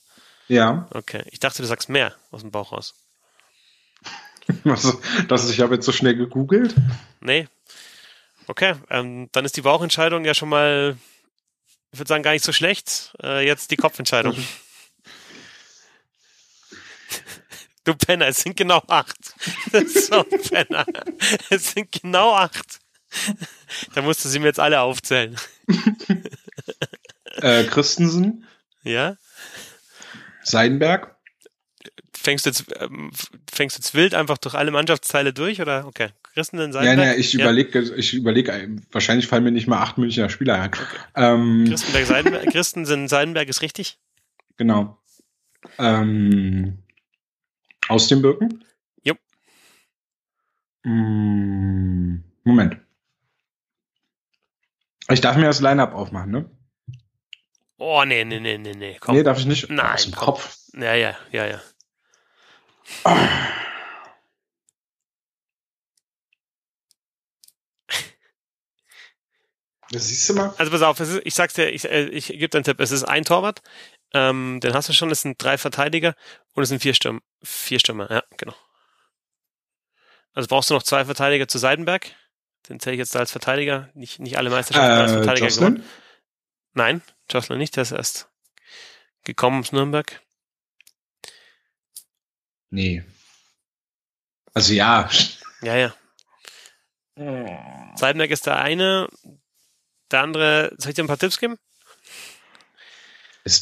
Ja. Okay. Ich dachte, du sagst mehr aus dem Bauch raus. Was, das, ich habe jetzt so schnell gegoogelt? Nee. Okay, ähm, dann ist die Bauchentscheidung ja schon mal, ich würde sagen, gar nicht so schlecht. Äh, jetzt die Kopfentscheidung. du Penner, es sind genau acht. so, Penner. Es sind genau acht. Da musst du sie mir jetzt alle aufzählen. äh, Christensen. Ja. Seidenberg. Fängst du jetzt, ähm, fängst du jetzt wild einfach durch alle Mannschaftsteile durch oder? Okay. Christensen, Seidenberg. Ja, ja, ich überlege, ich überlege, wahrscheinlich fallen mir nicht mal acht Münchner Spieler ein. Okay. Ähm, Christenberg, Seidenberg, Christensen, Seidenberg ist richtig? Genau. Ähm, aus dem Birken? Jupp. Mm, Moment. Ich darf mir das Line-Up aufmachen, ne? Oh, nee, nee, nee, nee, nee. Komm. Nee, darf ich nicht? Nein, aus dem komm. Kopf. Ja, ja, ja, ja. Das siehst du mal. Also pass auf, ist, ich sag's dir, ich, äh, ich gebe dir einen Tipp. Es ist ein Torwart, ähm, den hast du schon, es sind drei Verteidiger und es sind vier Stürmer. Vier Stürmer, ja, genau. Also brauchst du noch zwei Verteidiger zu Seidenberg. Den zähle ich jetzt da als Verteidiger. Nicht, nicht alle Meisterschaften äh, als Verteidiger Jocelyn? gewonnen. Nein, Jocelyn nicht, der ist erst gekommen aus Nürnberg. Nee. Also ja. Ja, ja. Seidenberg ist der eine. Der andere, soll ich dir ein paar Tipps geben?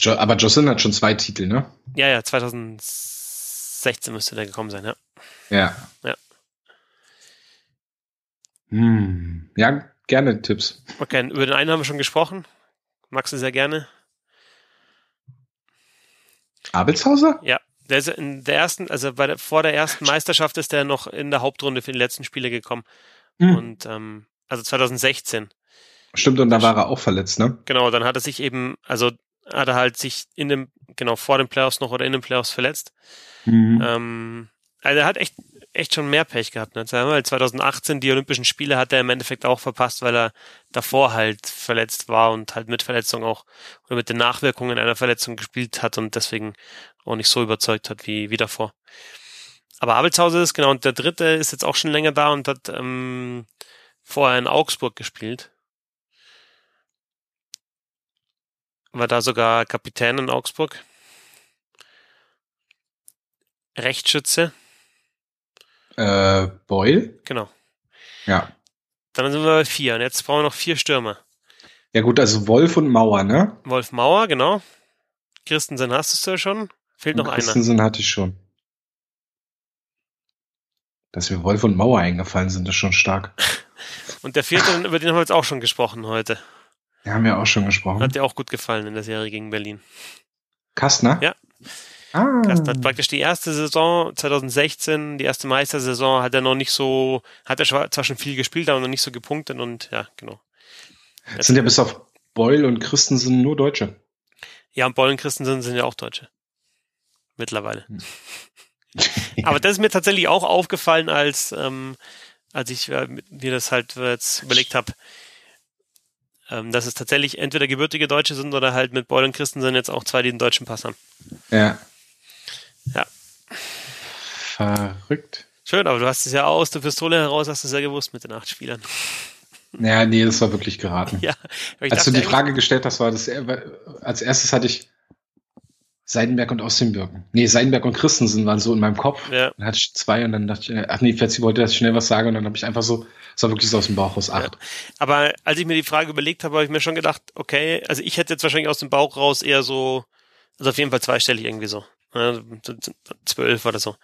Jo aber Jocelyn hat schon zwei Titel, ne? Ja, ja, 2016 müsste der gekommen sein, ja. Ja. Ja. Hm. Ja, gerne Tipps. Okay, über den einen haben wir schon gesprochen. Magst du sehr gerne? Abelshauser? Ja. Der ist in der ersten, also bei der, vor der ersten Meisterschaft ist der noch in der Hauptrunde für die letzten Spiele gekommen. Hm. Und ähm, also 2016. Stimmt, und da war er auch verletzt, ne? Genau, dann hat er sich eben, also hat er halt sich in dem, genau, vor den Playoffs noch oder in den Playoffs verletzt. Mhm. Ähm, also er hat echt echt schon mehr Pech gehabt. Ne? 2018 die Olympischen Spiele hat er im Endeffekt auch verpasst, weil er davor halt verletzt war und halt mit Verletzung auch oder mit den Nachwirkungen einer Verletzung gespielt hat und deswegen auch nicht so überzeugt hat wie, wie davor. Aber Abelshauser ist genau und der dritte ist jetzt auch schon länger da und hat ähm, vorher in Augsburg gespielt. War da sogar Kapitän in Augsburg. Rechtsschütze. Äh, Boyle? Genau. Ja. Dann sind wir bei vier. Und jetzt brauchen wir noch vier Stürmer. Ja gut, also Wolf und Mauer, ne? Wolf Mauer, genau. Christensen hast du ja schon. Fehlt noch Christensen einer. Christensen hatte ich schon. Dass mir Wolf und Mauer eingefallen sind, ist schon stark. und der vierte, über den haben wir jetzt auch schon gesprochen heute. Ja, haben wir auch schon gesprochen. Hat dir auch gut gefallen in der Serie gegen Berlin. Kastner? Ja. Ah. Hat praktisch die erste Saison 2016, die erste Meistersaison, hat er noch nicht so, hat er zwar schon viel gespielt, aber noch nicht so gepunktet und ja, genau. Es sind ja bis auf Beul und Christensen nur Deutsche. Ja, und Beul und Christensen sind ja auch Deutsche. Mittlerweile. Aber das ist mir tatsächlich auch aufgefallen, als, ähm, als ich äh, mir das halt jetzt überlegt habe, ähm, dass es tatsächlich entweder gebürtige Deutsche sind oder halt mit Beul und Christensen jetzt auch zwei, die den deutschen Pass haben. Ja. Ja. Verrückt. Schön, aber du hast es ja aus der Pistole heraus, hast du es ja gewusst mit den acht Spielern. Ja, nee, das war wirklich geraten. Ja, als du die Frage gestellt hast, war das, als erstes hatte ich Seidenberg und Ossenbürgen. Nee, Seidenberg und Christensen waren so in meinem Kopf. Ja. Dann hatte ich zwei und dann dachte ich, ach nee, Fetzi wollte, dass ich schnell was sage und dann habe ich einfach so, es war wirklich so aus dem Bauch raus acht. Aber als ich mir die Frage überlegt habe, habe ich mir schon gedacht, okay, also ich hätte jetzt wahrscheinlich aus dem Bauch raus eher so, also auf jeden Fall zweistellig irgendwie so. Zwölf oder so.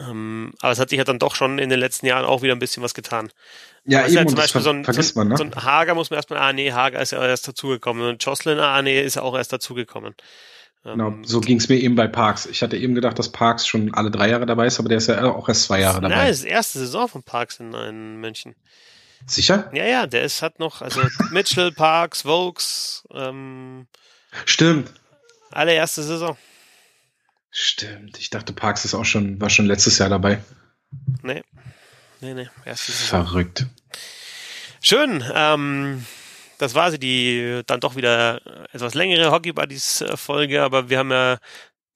Ähm, aber es hat sich ja dann doch schon in den letzten Jahren auch wieder ein bisschen was getan. Ja, eben, ja zum Beispiel so ein, vergisst man, ne? so ein Hager muss man erstmal, ah nee, Hager ist ja erst dazugekommen. Und Jocelyn, ah nee, ist ja auch erst dazugekommen. Genau, ähm, so ging es mir eben bei Parks. Ich hatte eben gedacht, dass Parks schon alle drei Jahre dabei ist, aber der ist ja auch erst zwei Jahre dabei. Nein, das ist die erste Saison von Parks in, in München. Sicher? Ja, ja, der ist hat noch, also Mitchell, Parks, Vokes, ähm, Stimmt. Alle erste Saison. Stimmt. Ich dachte, Parks ist auch schon, war schon letztes Jahr dabei. Nee. Nee, nee. Erste Saison. Verrückt. Schön. Ähm, das war sie, die dann doch wieder etwas längere Hockey Buddies Folge, aber wir haben ja,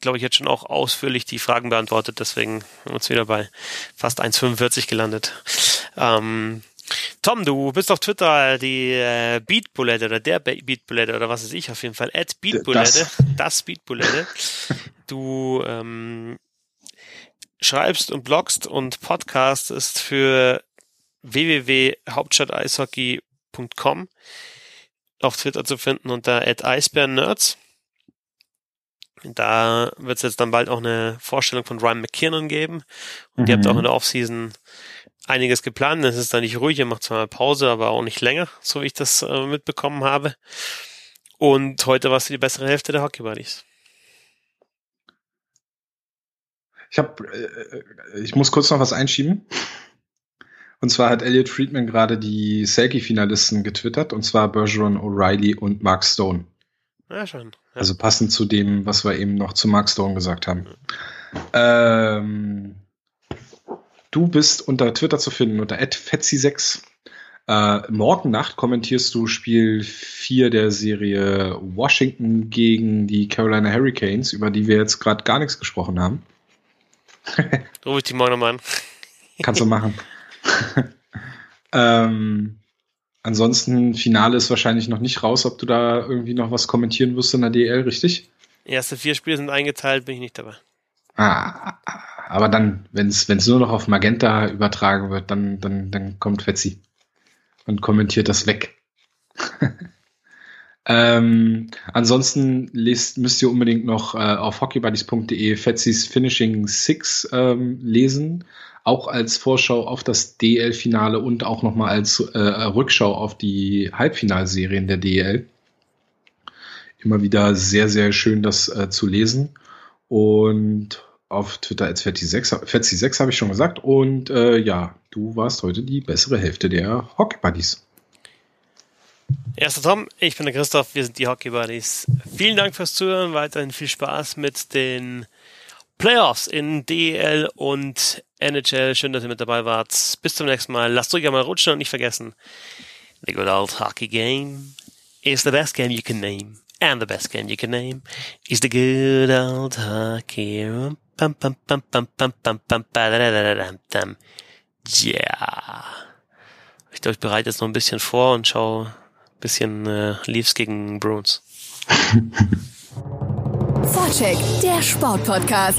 glaube ich, jetzt schon auch ausführlich die Fragen beantwortet, deswegen haben wir uns wieder bei fast 1,45 gelandet. Ähm, Tom, du bist auf Twitter die äh, Beatbulette oder der Beatbulette oder was ist ich auf jeden Fall. At Beatbulette, das, das Beatbulette. Du ähm, schreibst und bloggst und podcastest für www.hauptstadteishockey.com auf Twitter zu finden unter @eisbärennerds. Da wird es jetzt dann bald auch eine Vorstellung von Ryan McKinnon geben. Und mhm. ihr habt auch in der Offseason einiges geplant. Es ist da nicht ruhig, ihr macht zwar Pause, aber auch nicht länger, so wie ich das äh, mitbekommen habe. Und heute warst du die bessere Hälfte der Hockey Buddies. Ich habe, äh, ich muss kurz noch was einschieben. Und zwar hat Elliot Friedman gerade die Selkie-Finalisten getwittert, und zwar Bergeron, O'Reilly und Mark Stone. Ja, schon. Ja. Also passend zu dem, was wir eben noch zu Mark Stone gesagt haben. Ähm, du bist unter Twitter zu finden, unter @fetzi6. Äh, morgen Nacht kommentierst du Spiel 4 der Serie Washington gegen die Carolina Hurricanes, über die wir jetzt gerade gar nichts gesprochen haben. Ruf ich die morgen nochmal an. Kannst du machen. ähm, ansonsten, Finale ist wahrscheinlich noch nicht raus, ob du da irgendwie noch was kommentieren wirst in der DL, richtig? erste vier Spiele sind eingeteilt, bin ich nicht dabei. Ah, aber dann, wenn es nur noch auf Magenta übertragen wird, dann, dann, dann kommt Fetzi und kommentiert das weg. ähm, ansonsten lest, müsst ihr unbedingt noch äh, auf hockeybuddies.de Fetzis Finishing Six ähm, lesen auch als Vorschau auf das DL-Finale und auch nochmal als äh, Rückschau auf die Halbfinalserien der DL. Immer wieder sehr, sehr schön, das äh, zu lesen. Und auf Twitter als Fetzi6, Fetzi6 habe ich schon gesagt. Und äh, ja, du warst heute die bessere Hälfte der Hockey Buddies. Erster Tom, ich bin der Christoph, wir sind die Hockey Buddies. Vielen Dank fürs Zuhören, weiterhin viel Spaß mit den Playoffs in DL und NHL. Schön, dass ihr mit dabei wart. Bis zum nächsten Mal. Lasst euch ja mal rutschen und nicht vergessen. The good old hockey game is the best game you can name. And the best game you can name is the good old hockey. Yeah. Ich glaube, ich bereite jetzt noch ein bisschen vor und schaue ein bisschen äh, Leafs gegen Bruins. Vorcheck, der Sportpodcast.